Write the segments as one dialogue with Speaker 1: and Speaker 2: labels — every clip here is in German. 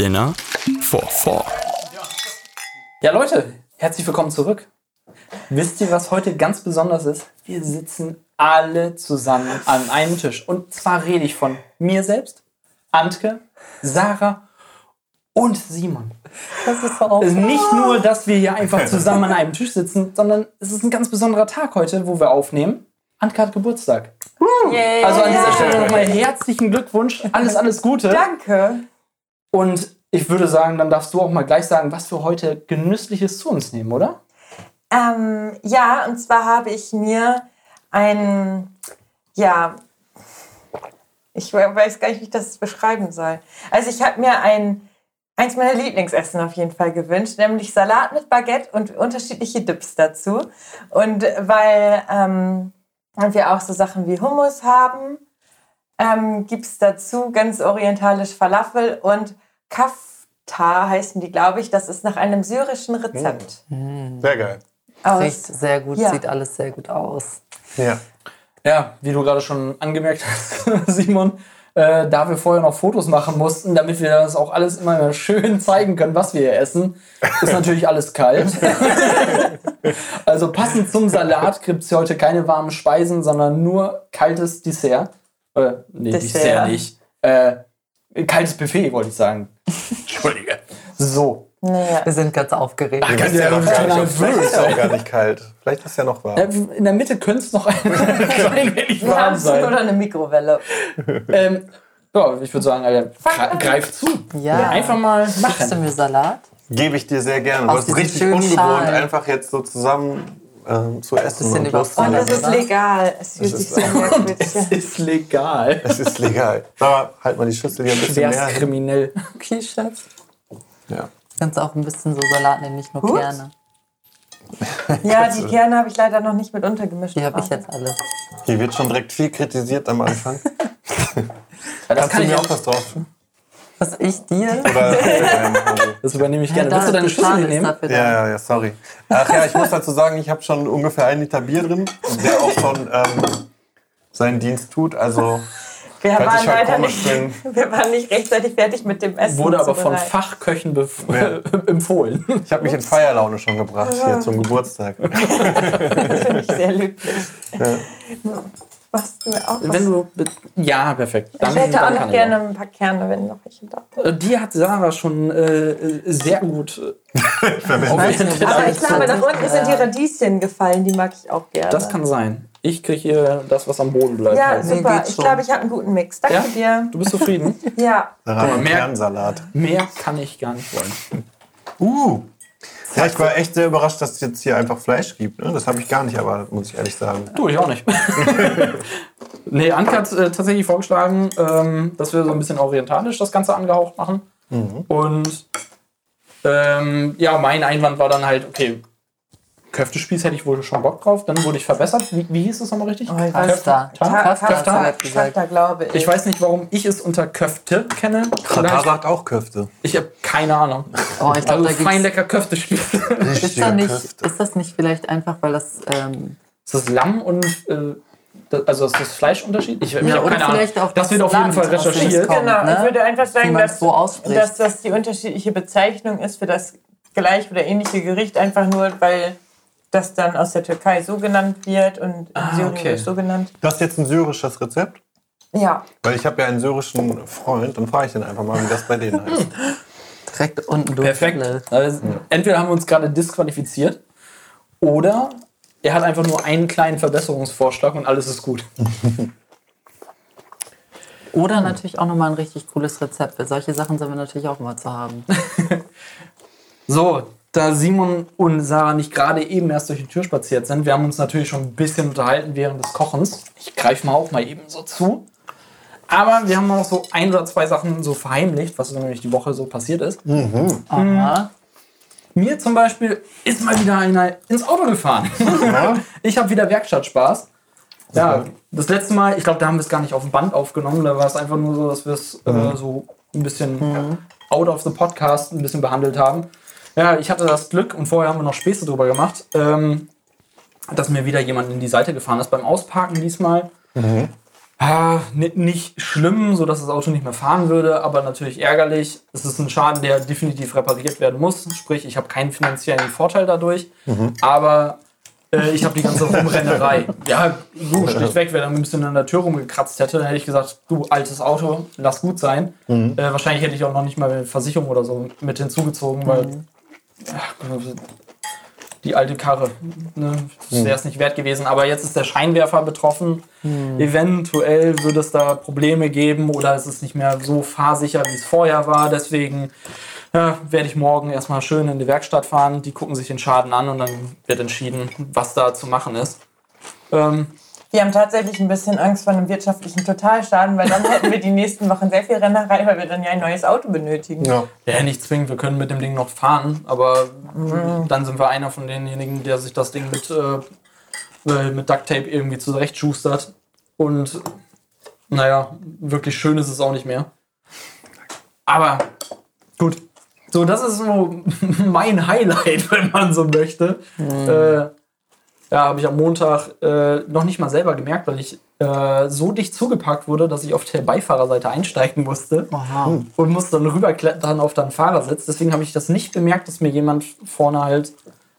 Speaker 1: Dinner for Four.
Speaker 2: Ja, Leute, herzlich willkommen zurück. Wisst ihr, was heute ganz besonders ist? Wir sitzen alle zusammen an einem Tisch. Und zwar rede ich von mir selbst, Antke, Sarah und Simon.
Speaker 3: Das ist auch.
Speaker 2: Es ist nicht nur, dass wir hier einfach zusammen an einem Tisch sitzen, sondern es ist ein ganz besonderer Tag heute, wo wir aufnehmen. Antke hat Geburtstag.
Speaker 3: Yay.
Speaker 2: Also an dieser Stelle nochmal herzlichen Glückwunsch. Alles, alles Gute.
Speaker 3: Danke.
Speaker 2: Und ich würde sagen, dann darfst du auch mal gleich sagen, was wir heute Genüssliches zu uns nehmen, oder?
Speaker 3: Ähm, ja, und zwar habe ich mir ein, ja, ich weiß gar nicht, wie ich das beschreiben soll. Also ich habe mir ein, eins meiner Lieblingsessen auf jeden Fall gewünscht, nämlich Salat mit Baguette und unterschiedliche Dips dazu. Und weil ähm, wir auch so Sachen wie Hummus haben, ähm, gibt es dazu ganz orientalisch Falafel und Kafta heißen die, glaube ich. Das ist nach einem syrischen Rezept.
Speaker 4: Sehr geil.
Speaker 3: Aus-
Speaker 5: Riecht sehr gut,
Speaker 3: Ja.
Speaker 5: sieht alles sehr gut aus.
Speaker 4: Ja.
Speaker 2: Ja, wie du gerade schon angemerkt hast, Simon, äh, da wir vorher noch Fotos machen mussten, damit wir das auch alles immer schön zeigen können, was wir hier essen, ist natürlich alles kalt. also passend zum Salat gibt es heute keine warmen Speisen, sondern nur kaltes Dessert. Äh, nee, Dessert,
Speaker 3: Dessert.
Speaker 2: nicht. Äh, kaltes Buffet, wollte ich sagen. Entschuldige. So.
Speaker 3: Naja.
Speaker 5: Wir sind ganz aufgeregt.
Speaker 2: Ach,
Speaker 4: Wisst
Speaker 2: ja,
Speaker 4: ja vielleicht ist ja auch gar nicht kalt. Vielleicht ist ja noch warm.
Speaker 2: In der Mitte könnte es noch ein klein wenig warm sein.
Speaker 3: oder eine Mikrowelle.
Speaker 2: Ähm, ja, ich würde sagen, Alter, gre- greif zu.
Speaker 5: Ja.
Speaker 2: Einfach mal
Speaker 5: Gibst du
Speaker 2: machen.
Speaker 5: mir Salat?
Speaker 4: Gebe ich dir sehr gerne. Du hast richtig ungewohnt,
Speaker 5: Schalen.
Speaker 4: einfach jetzt so zusammen ähm, zu essen.
Speaker 5: Bisschen
Speaker 4: und
Speaker 5: überfordert.
Speaker 3: Und es ist legal. Es fühlt sich
Speaker 4: ist-
Speaker 3: so merkwürdig
Speaker 2: Es
Speaker 3: an.
Speaker 2: ist legal.
Speaker 4: Es ist legal. Sarah, halt mal die Schüssel hier ein bisschen
Speaker 2: Schwerst
Speaker 4: näher hin.
Speaker 2: kriminell.
Speaker 5: Okay, Schatz.
Speaker 4: Ja.
Speaker 5: Kannst auch ein bisschen so Salat nehmen, nicht nur
Speaker 3: Gut.
Speaker 5: Kerne.
Speaker 3: Ja, die Kerne habe ich leider noch nicht mit untergemischt.
Speaker 5: Die habe ich jetzt alle.
Speaker 4: Hier wird schon direkt viel kritisiert am Anfang.
Speaker 2: Das
Speaker 4: Kannst
Speaker 2: kann
Speaker 4: du
Speaker 2: ich
Speaker 4: mir
Speaker 2: auch.
Speaker 4: auch was drauf tun?
Speaker 5: Was ich dir?
Speaker 4: Oder, also-
Speaker 2: Das übernehme ich gerne.
Speaker 5: da
Speaker 2: Willst du deine
Speaker 5: ist
Speaker 2: nehmen?
Speaker 5: dafür
Speaker 4: ja, ja, ja, sorry. Ach ja, ich muss dazu sagen, ich habe schon ungefähr einen Liter Bier drin, der auch schon ähm, seinen Dienst tut. Also
Speaker 3: Wir waren
Speaker 4: halt
Speaker 3: leider nicht, wir waren nicht rechtzeitig fertig mit dem Essen.
Speaker 2: Wurde aber von. Fachköchen bef- empfohlen.
Speaker 4: ich habe mich in Feierlaune schon gebracht hier zum Geburtstag.
Speaker 3: Das finde ich sehr löblich. Was du mir auch was?
Speaker 2: Wenn du. Ja, perfekt. Dann,
Speaker 3: Ich hätte auch noch gerne
Speaker 2: ich
Speaker 3: ein paar Kerne, wenn noch welche da sind.
Speaker 2: Äh, Die hat Sarah schon äh, äh, sehr gut. äh, Teller
Speaker 3: Aber ich glaube, nach unten sind die Radieschen gefallen, die mag ich auch gerne.
Speaker 2: Das kann sein. Ich kriege hier das, was am Boden bleibt.
Speaker 3: Ja,
Speaker 2: halt.
Speaker 3: Super. Ich glaube, ich habe einen guten Mix. Danke
Speaker 2: Ja?
Speaker 3: dir.
Speaker 2: Du bist zufrieden?
Speaker 3: Ja.
Speaker 4: Sarah,
Speaker 2: mehr-
Speaker 4: Kernsalat.
Speaker 2: Mehr kann ich gar nicht wollen.
Speaker 4: Uh. Ja, ich war echt sehr überrascht, dass es jetzt hier einfach Fleisch gibt. Ne? Das habe ich gar nicht erwartet, muss ich ehrlich sagen.
Speaker 2: Du, ich auch nicht. nee, Anke hat äh, tatsächlich vorgeschlagen, ähm, dass wir so ein bisschen orientalisch das Ganze angehaucht machen. Und ähm, ja, mein Einwand war dann halt, okay, Köftespieß hätte ich wohl schon Bock drauf. Dann wurde ich verbessert. Wie, wie hieß es nochmal richtig?
Speaker 3: Oh, ich
Speaker 5: sie gesagt.
Speaker 3: da glaube ich.
Speaker 2: Ich weiß nicht, warum ich es unter Köfte kenne.
Speaker 4: Katar sagt auch Köfte.
Speaker 2: ich habe keine Ahnung.
Speaker 5: Oh, ich glaube,
Speaker 2: Also
Speaker 5: da
Speaker 2: fein lecker Köftespieß.
Speaker 5: ist, da nicht, ist das nicht vielleicht einfach, weil das. Ähm,
Speaker 2: Ist das Lamm und äh, das, also ist das Fleischunterschied? Ich, ich
Speaker 5: Ja,
Speaker 2: hab
Speaker 5: oder
Speaker 2: keine Ahnung.
Speaker 5: vielleicht auch
Speaker 2: das
Speaker 5: das
Speaker 2: wird auf jeden
Speaker 5: Land,
Speaker 2: Fall recherchiert.
Speaker 5: kommt.
Speaker 3: Genau,
Speaker 5: ne?
Speaker 3: ich würde einfach sagen, dass,
Speaker 5: so
Speaker 3: dass das die unterschiedliche Bezeichnung ist für das gleich oder ähnliche Gericht, einfach nur, weil das dann aus der Türkei so genannt wird und in
Speaker 2: Ah,
Speaker 3: Syrien
Speaker 2: okay.
Speaker 3: so genannt.
Speaker 4: Das ist jetzt ein syrisches Rezept?
Speaker 3: Ja,
Speaker 4: Weil ich habe ja einen syrischen Freund, dann frage ich den einfach mal, wie das bei denen heißt.
Speaker 5: direkt unten durch.
Speaker 2: Perfekt. Also, Entweder haben wir uns gerade disqualifiziert oder er hat einfach nur einen kleinen Verbesserungsvorschlag und alles ist gut.
Speaker 5: Oder natürlich auch nochmal ein richtig cooles Rezept. Für solche Sachen sind wir natürlich auch immer zu haben.
Speaker 2: So, da Simon und Sarah nicht gerade eben erst durch die Tür spaziert sind, wir haben uns natürlich schon ein bisschen unterhalten während des Kochens. Ich greife mal auch mal eben so zu. Aber wir haben noch so ein oder zwei Sachen so verheimlicht, was nämlich die Woche so passiert ist.
Speaker 5: Aha.
Speaker 2: Mir zum Beispiel ist mal wieder einer ins Auto gefahren. ich habe wieder Werkstattspaß. Ja, das letzte Mal, ich glaube, da haben wir es gar nicht auf dem Band aufgenommen. Da war es einfach nur so, dass wir es äh, so ein bisschen out of the podcast ein bisschen behandelt haben. Ja, ich hatte das Glück und vorher haben wir noch Späße drüber gemacht, ähm, dass mir wieder jemand in die Seite gefahren ist beim Ausparken diesmal. Ah, ni- nicht schlimm, so dass das Auto nicht mehr fahren würde, aber natürlich ärgerlich. Es ist ein Schaden, der definitiv repariert werden muss. Sprich, ich habe keinen finanziellen Vorteil dadurch, aber äh, ich habe die ganze Rumrennerei. Ja, du, schlichtweg, wer da ein bisschen an der Tür rumgekratzt hätte, dann hätte ich gesagt, du, altes Auto, lass gut sein. Äh, wahrscheinlich hätte ich auch noch nicht mal eine Versicherung oder so mit hinzugezogen, weil ach, die alte Karre. Ne? Das wäre es nicht wert gewesen. Aber jetzt ist der Scheinwerfer betroffen. Eventuell würde es da Probleme geben oder es ist nicht mehr so fahrsicher, wie es vorher war. Deswegen ja, werde ich morgen erstmal schön in die Werkstatt fahren. Die gucken sich den Schaden an und dann wird entschieden, was da zu machen ist. Ähm,
Speaker 3: Wir haben tatsächlich ein bisschen Angst vor einem wirtschaftlichen Totalschaden, weil dann hätten wir die nächsten Wochen sehr viel Rennerei, weil wir dann ja ein neues Auto benötigen.
Speaker 4: Ja.
Speaker 2: ja, nicht zwingend, wir können mit dem Ding noch fahren, aber dann sind wir einer von denjenigen, der sich das Ding mit, äh, äh, mit Duct Tape irgendwie zurechtschustert. Und naja, wirklich schön ist es auch nicht mehr. Aber gut. So, das ist so mein Highlight, wenn man so möchte. Äh, ja, habe ich am Montag äh, noch nicht mal selber gemerkt, weil ich äh, so dicht zugepackt wurde, dass ich auf der Beifahrerseite einsteigen musste
Speaker 5: Aha.
Speaker 2: und musste dann rüberklettern auf den Fahrersitz. Deswegen habe ich das nicht bemerkt, dass mir jemand vorne halt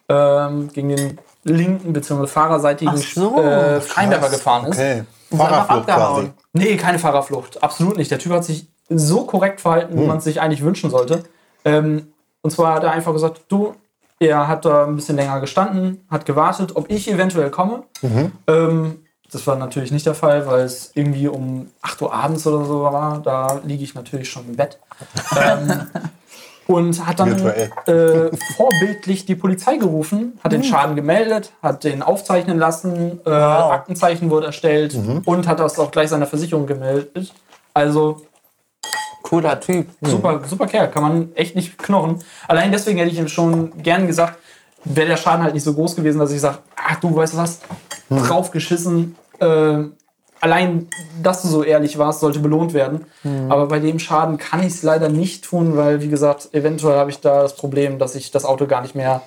Speaker 2: ähm, gegen den linken bzw. fahrerseitigen
Speaker 5: Ach so,
Speaker 2: äh, Scheinwerfer gefahren ist.
Speaker 4: Okay. Fahrerflucht quasi.
Speaker 5: abgehauen.
Speaker 2: Nee, keine Fahrerflucht. Absolut nicht. Der Typ hat sich so korrekt verhalten, wie man es sich eigentlich wünschen sollte. Ähm, und zwar hat er einfach gesagt, du, er hat da ein bisschen länger gestanden, hat gewartet, ob ich eventuell komme. Ähm, das war natürlich nicht der Fall, weil es irgendwie um 8 Uhr abends oder so war. Da liege ich natürlich schon im Bett. ähm, und hat dann äh, vorbildlich die Polizei gerufen, hat den Schaden gemeldet, hat den aufzeichnen lassen, äh, Aktenzeichen wurde erstellt und hat das auch gleich seiner Versicherung gemeldet. Also
Speaker 5: Cooler Typ.
Speaker 2: super, super Kerl, kann man echt nicht knochen. Allein deswegen hätte ich ihm schon gern gesagt, wäre der Schaden halt nicht so groß gewesen, dass ich sage, ach du weißt was, draufgeschissen. Äh, allein, dass du so ehrlich warst, sollte belohnt werden. Aber bei dem Schaden kann ich es leider nicht tun, weil, wie gesagt, eventuell habe ich da das Problem, dass ich das Auto gar nicht mehr,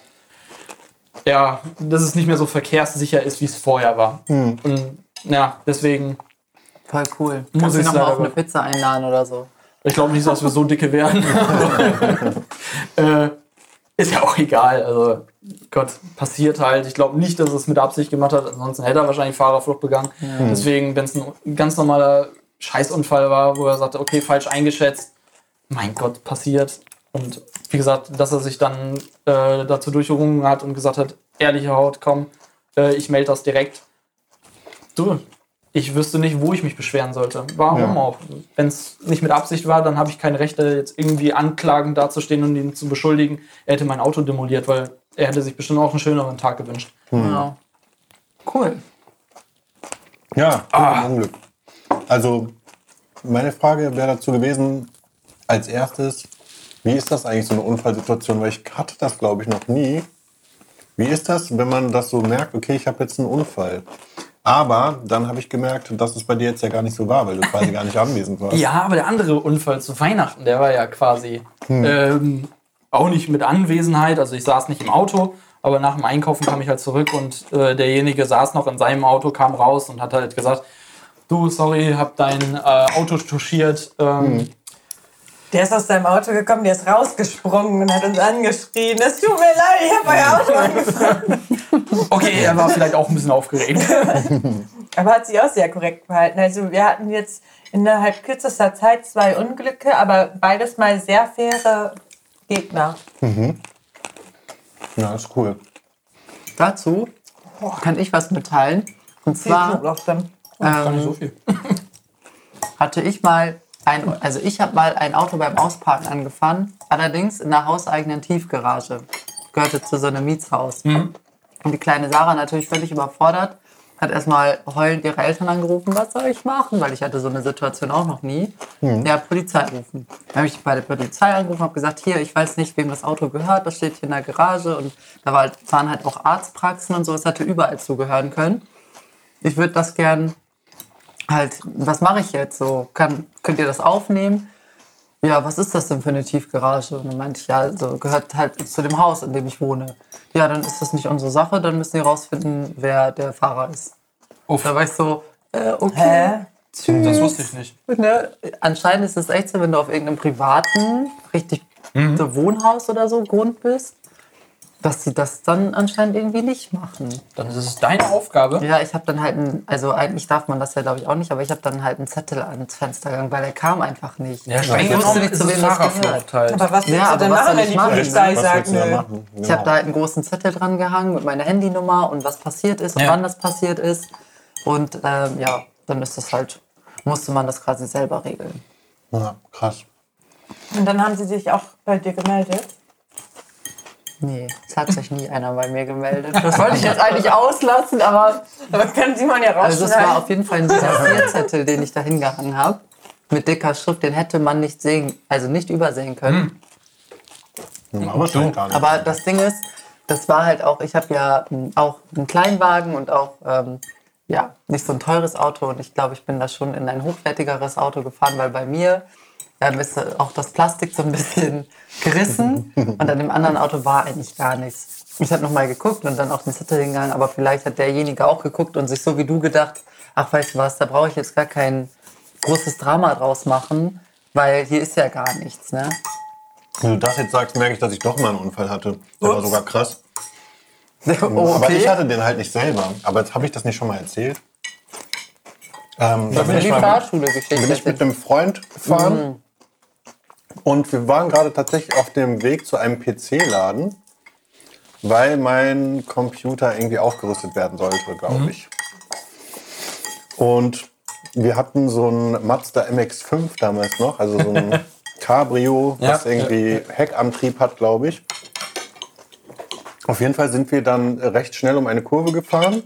Speaker 2: ja, dass es nicht mehr so verkehrssicher ist, wie es vorher war. Und ja, deswegen,
Speaker 5: Voll cool.
Speaker 2: Muss
Speaker 5: Kannst
Speaker 2: ich
Speaker 5: noch mal
Speaker 2: leider
Speaker 5: auf eine Pizza einladen oder so?
Speaker 2: Ich glaube nicht, dass wir so dicke werden. äh, ist ja auch egal. Also, Gott, passiert halt. Ich glaube nicht, dass er es mit Absicht gemacht hat. Ansonsten hätte er wahrscheinlich Fahrerflucht begangen. Deswegen, wenn es ein ganz normaler Scheißunfall war, wo er sagte, okay, falsch eingeschätzt, mein Gott, passiert. Und wie gesagt, dass er sich dann äh, dazu durchgerungen hat und gesagt hat, ehrliche Haut, komm, äh, ich melde das direkt. Du, ich wüsste nicht, wo ich mich beschweren sollte. Warum
Speaker 4: Ja.
Speaker 2: auch? Wenn es nicht mit Absicht war, dann habe ich keine Rechte, jetzt irgendwie anklagen dazustehen und ihn zu beschuldigen, er hätte mein Auto demoliert, weil er hätte sich bestimmt auch einen schöneren Tag gewünscht.
Speaker 5: Ja. Cool.
Speaker 4: Ja,
Speaker 2: Ah.
Speaker 4: Unglück. Also, meine Frage wäre dazu gewesen, als erstes, wie ist das eigentlich so eine Unfallsituation? Weil ich hatte das, glaube ich, noch nie. Wie ist das, wenn man das so merkt, okay, ich habe jetzt einen Unfall? Aber dann habe ich gemerkt, dass es bei dir jetzt ja gar nicht so war, weil du quasi gar nicht anwesend warst.
Speaker 2: Ja, aber der andere Unfall zu Weihnachten, der war ja quasi ähm, auch nicht mit Anwesenheit. Also ich saß nicht im Auto, aber nach dem Einkaufen kam ich halt zurück und äh, derjenige saß noch in seinem Auto, kam raus und hat halt gesagt, du, sorry, hab dein äh, Auto touchiert. Ähm,
Speaker 3: Der ist aus seinem Auto gekommen, der ist rausgesprungen und hat uns angeschrien. Es tut mir leid, ich habe euer Auto angefahren.
Speaker 2: Okay, er war vielleicht auch ein bisschen aufgeregt.
Speaker 3: Aber hat sich auch sehr korrekt verhalten. Also wir hatten jetzt innerhalb kürzester Zeit zwei Unglücke, aber beides mal sehr faire Gegner.
Speaker 4: Ja, ist cool.
Speaker 5: Dazu kann ich was mitteilen. Und zwar ähm,
Speaker 2: so
Speaker 5: hatte ich mal ein, also ich habe mal ein Auto beim Ausparken angefahren, allerdings in einer hauseigenen Tiefgarage. Gehörte zu so einem Mietshaus. Und die kleine Sarah natürlich völlig überfordert, hat erstmal heulend ihre Eltern angerufen, was soll ich machen? Weil ich hatte so eine Situation auch noch nie. Ja, Polizei rufen. Dann habe ich bei der Polizei angerufen, habe gesagt, hier, ich weiß nicht, wem das Auto gehört, das steht hier in der Garage und da halt- waren halt auch Arztpraxen und so, es hätte überall zugehören können. Ich würde das gern halt, was mache ich jetzt so? Kann, könnt ihr das aufnehmen? Ja, was ist das denn für eine Tiefgarage? Und dann meinte ich, ja, so gehört halt zu dem Haus, in dem ich wohne. Ja, dann ist das nicht unsere Sache, dann müssen die rausfinden, wer der Fahrer ist.
Speaker 2: Uff.
Speaker 5: Da war ich so, äh, okay.
Speaker 3: Hä?
Speaker 2: Das wusste ich nicht.
Speaker 5: Ne? Anscheinend ist es echt so, wenn du auf irgendeinem privaten, richtig
Speaker 2: Mhm.
Speaker 5: so Wohnhaus oder so Grund bist, dass sie das dann anscheinend irgendwie nicht machen.
Speaker 2: Dann ist es deine Aufgabe.
Speaker 5: Ja, ich habe dann halt, ein, also eigentlich darf man das ja glaube ich auch nicht, aber ich habe dann halt einen Zettel ans Fenster gegangen, weil der kam einfach nicht.
Speaker 2: Ja, streng
Speaker 5: ich wusste nicht, zu wem das gehört.
Speaker 2: halt.
Speaker 3: Aber was willst
Speaker 5: Ja,
Speaker 3: du denn machen, wenn
Speaker 5: ich
Speaker 3: die? Polizei sagt, nö?
Speaker 4: machen?
Speaker 5: Ich habe da halt einen großen Zettel dran gehangen mit meiner Handynummer und was passiert ist und
Speaker 2: Ja.
Speaker 5: wann das passiert ist. Und ähm, ja, dann ist das halt, musste man das quasi selber regeln.
Speaker 4: Ja, krass.
Speaker 3: Und dann haben sie sich auch bei dir gemeldet.
Speaker 5: Nee, es hat sich nie einer bei mir gemeldet. Das wollte ich jetzt eigentlich auslassen, aber
Speaker 3: Aber kann Simon ja
Speaker 5: also es war
Speaker 3: rausschneiden.
Speaker 5: auf jeden Fall ein DIN-A4-Zettel, den ich da hingehangen habe. Mit dicker Schrift, den hätte man nicht sehen, also nicht übersehen können.
Speaker 4: Hm, Aber schon gar nicht.
Speaker 5: Aber das Ding ist, das war halt auch, ich habe ja m, auch einen Kleinwagen und auch ähm, ja, nicht so ein teures Auto und ich glaube, ich bin da schon in ein hochwertigeres Auto gefahren, weil bei mir ähm, ist auch das Plastik so ein bisschen gerissen und an dem anderen Auto war eigentlich gar nichts. Ich habe nochmal geguckt und dann auch den Zettel hingegangen, aber vielleicht hat derjenige auch geguckt und sich so wie du gedacht, ach weißt du was, da brauche ich jetzt gar kein großes Drama draus machen, weil hier ist ja gar nichts, ne?
Speaker 4: Wenn du das jetzt sagst, merke ich, dass ich doch mal einen Unfall hatte. Der war sogar krass.
Speaker 5: Oh,
Speaker 4: Aber ich
Speaker 5: okay.
Speaker 4: hatte den halt nicht selber. Aber jetzt habe ich das nicht schon mal erzählt. Ähm, da bin
Speaker 5: Die
Speaker 4: ich, mal, bin ich mit einem Freund gefahren. Und wir waren gerade tatsächlich auf dem Weg zu einem PC-Laden, weil mein Computer irgendwie aufgerüstet werden sollte, glaube ich. Und wir hatten so einen Mazda MX-5 damals noch, also so ein Cabrio,
Speaker 2: Ja,
Speaker 4: was irgendwie Heckantrieb hat, glaube ich. Auf jeden Fall sind wir dann recht schnell um eine Kurve gefahren,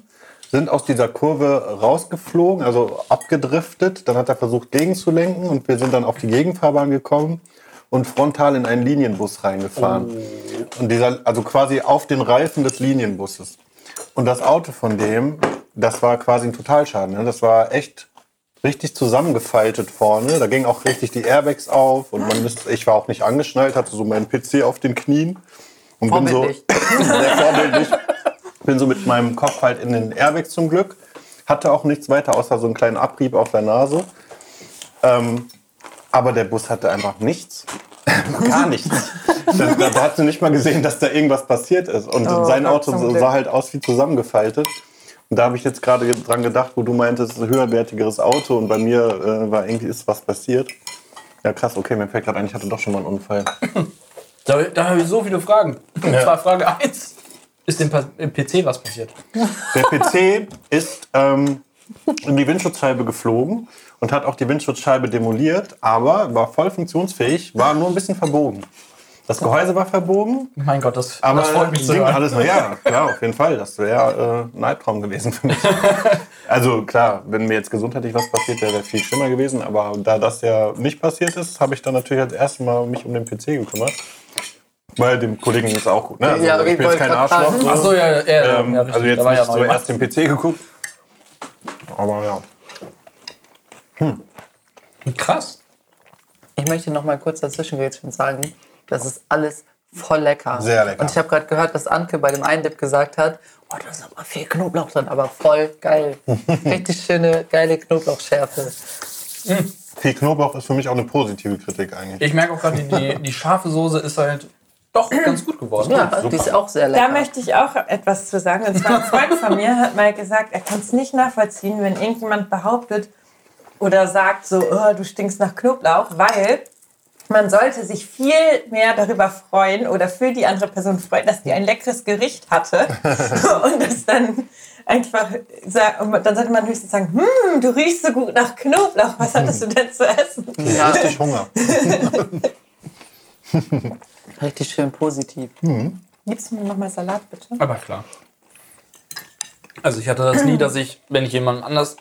Speaker 4: sind aus dieser Kurve rausgeflogen, also abgedriftet. Dann hat er versucht gegenzulenken und wir sind dann auf die Gegenfahrbahn gekommen und frontal in einen Linienbus reingefahren. Und dieser, also quasi auf den Reifen des Linienbusses. Und das Auto von dem, das war quasi ein Totalschaden. Ne? Das war echt richtig zusammengefaltet vorne. Da gingen auch richtig die Airbags auf und man ist, ich war auch nicht angeschnallt, hatte so meinen PC auf den Knien und bin so sehr vorbildlich. Bin so mit meinem Kopf halt in den Airbags zum Glück. Hatte auch nichts weiter außer so einen kleinen Abrieb auf der Nase. Ähm, aber der Bus hatte einfach nichts. Gar nichts. Da, da, da hast du nicht mal gesehen, dass da irgendwas passiert ist. Und
Speaker 3: Oh
Speaker 4: sein Auto sah halt aus wie zusammengefaltet. Und da habe ich jetzt gerade dran gedacht, wo du meintest, ein höherwertigeres Auto und bei mir äh, war irgendwie ist was passiert. Ja krass, okay, mir fällt gerade ein, ich hatte doch schon mal einen Unfall.
Speaker 2: Da, da habe ich so viele Fragen. Und zwar Frage 1. Ist dem, PC was passiert?
Speaker 4: Der PC ist ähm, in die Windschutzscheibe geflogen und hat auch die Windschutzscheibe demoliert, aber war voll funktionsfähig, war nur ein bisschen verbogen. Das Gehäuse war verbogen,
Speaker 2: Mein Gott, das,
Speaker 4: aber
Speaker 2: das freut mich hören.
Speaker 4: alles. Ja, klar, auf jeden Fall. Das wäre äh, ein Albtraum gewesen für mich. Also klar, wenn mir jetzt gesundheitlich was passiert wäre, wäre viel schlimmer gewesen. Aber da das ja nicht passiert ist, habe ich dann natürlich als erstes Mal mich um den PC gekümmert. Weil dem Kollegen ist auch gut. Ne? Also,
Speaker 5: Ja,
Speaker 4: ich
Speaker 5: ich
Speaker 4: bin jetzt
Speaker 5: wollte
Speaker 4: kein Arschloch. so.
Speaker 2: Ach so, ja, ja, ja,
Speaker 4: Ähm,
Speaker 2: ja
Speaker 4: also jetzt
Speaker 2: ja
Speaker 4: nicht
Speaker 2: noch
Speaker 4: zuerst den PC geguckt. Aber ja.
Speaker 2: Krass.
Speaker 5: Ich möchte noch mal kurz dazwischen und sagen, das ist alles voll lecker.
Speaker 4: Sehr lecker.
Speaker 5: Und ich habe gerade gehört, dass Anke bei dem einen Dip gesagt hat, oh, da ist aber viel Knoblauch drin, aber voll geil. Richtig schöne, geile Knoblauchschärfe.
Speaker 4: Viel Knoblauch ist für mich auch eine positive Kritik eigentlich.
Speaker 2: Ich merke auch gerade, die, die, die scharfe Soße ist halt doch ganz gut geworden.
Speaker 5: Ja, die ist auch sehr lecker.
Speaker 3: Da möchte ich auch etwas zu sagen. Und zwar ein Freund von mir hat mal gesagt, er kann es nicht nachvollziehen, wenn irgendjemand behauptet oder sagt so, oh, du stinkst nach Knoblauch, weil man sollte sich viel mehr darüber freuen oder für die andere Person freuen, dass die ein leckeres Gericht hatte und das dann einfach dann sollte man höchstens sagen, hm, du riechst so gut nach Knoblauch, was hattest du denn zu essen?
Speaker 5: ja,
Speaker 4: Richtig Hunger.
Speaker 5: richtig schön positiv.
Speaker 3: Gibst du mir nochmal Salat, bitte?
Speaker 2: Aber klar. Also ich hatte das nie, dass ich, wenn ich jemanden anders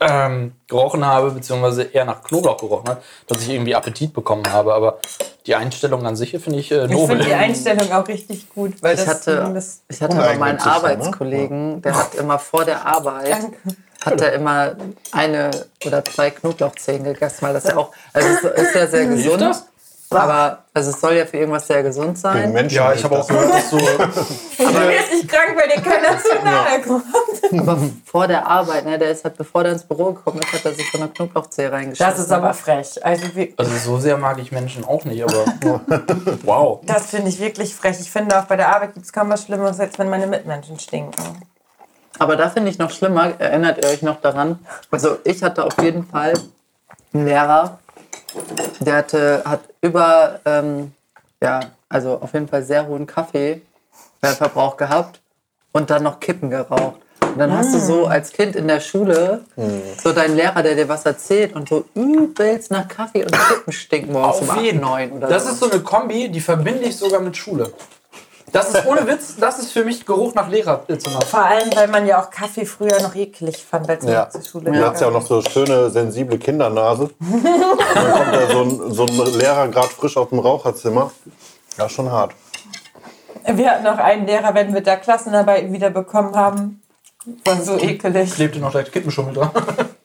Speaker 2: ähm, gerochen habe, beziehungsweise eher nach Knoblauch gerochen hat, dass ich irgendwie Appetit bekommen habe. Aber die Einstellung an sich finde ich äh,
Speaker 3: Ich
Speaker 2: nobel.
Speaker 3: finde die Einstellung auch richtig gut, weil
Speaker 5: Ich
Speaker 3: das
Speaker 5: hatte,
Speaker 3: zumindest-
Speaker 5: ich hatte aber meinen
Speaker 4: ne?
Speaker 5: Arbeitskollegen, der hat immer vor der Arbeit,
Speaker 3: Danke.
Speaker 5: hat er immer eine oder zwei Knoblauchzehen gegessen, weil das ja auch, also ist ja sehr gesund. Aber also es soll ja für irgendwas sehr gesund sein.
Speaker 4: Menschen
Speaker 2: Ja, ich habe auch gehört, dass so.
Speaker 3: Du wirst nicht krank, weil dir keiner zu nahe kommt.
Speaker 5: Aber vor der Arbeit, ne, der ist halt, bevor der ins Büro gekommen ist, hat er sich so eine Knoblauchzehe reingeschossen.
Speaker 3: Das ist aber frech. Also
Speaker 2: Also so sehr mag ich Menschen auch nicht, aber. wow.
Speaker 3: das finde ich wirklich frech. Ich finde auch bei der Arbeit gibt es kaum was Schlimmeres, als wenn meine Mitmenschen stinken.
Speaker 5: Aber da finde ich noch schlimmer, erinnert ihr euch noch daran? Also ich hatte auf jeden Fall einen Lehrer, der hatte, hat über, ähm, ja, also auf jeden Fall sehr hohen Kaffeeverbrauch gehabt und dann noch Kippen geraucht. Und dann hast du so als Kind in der Schule so deinen Lehrer, der dir was erzählt und so übelst nach Kaffee und Kippen stinkt morgens um
Speaker 2: Auf
Speaker 5: 8,
Speaker 2: jeden
Speaker 5: 9 oder
Speaker 2: Das
Speaker 5: so.
Speaker 2: ist so eine Kombi, die verbinde ich sogar mit Schule. Das ist ohne Witz, das ist für mich Geruch nach Lehrerzimmer.
Speaker 3: Vor allem, weil man ja auch Kaffee früher noch eklig fand, als man
Speaker 4: Ja.
Speaker 3: zur Schule
Speaker 4: Du hast ja auch noch so schöne, sensible Kindernase. Und dann kommt da so ein, so ein Lehrer gerade frisch aus dem Raucherzimmer. Ja, schon hart.
Speaker 3: Wir hatten noch einen Lehrer, wenn wir da Klassenarbeit wieder bekommen haben. War so ekelig.
Speaker 2: Klebte noch der Kippenschummel dran.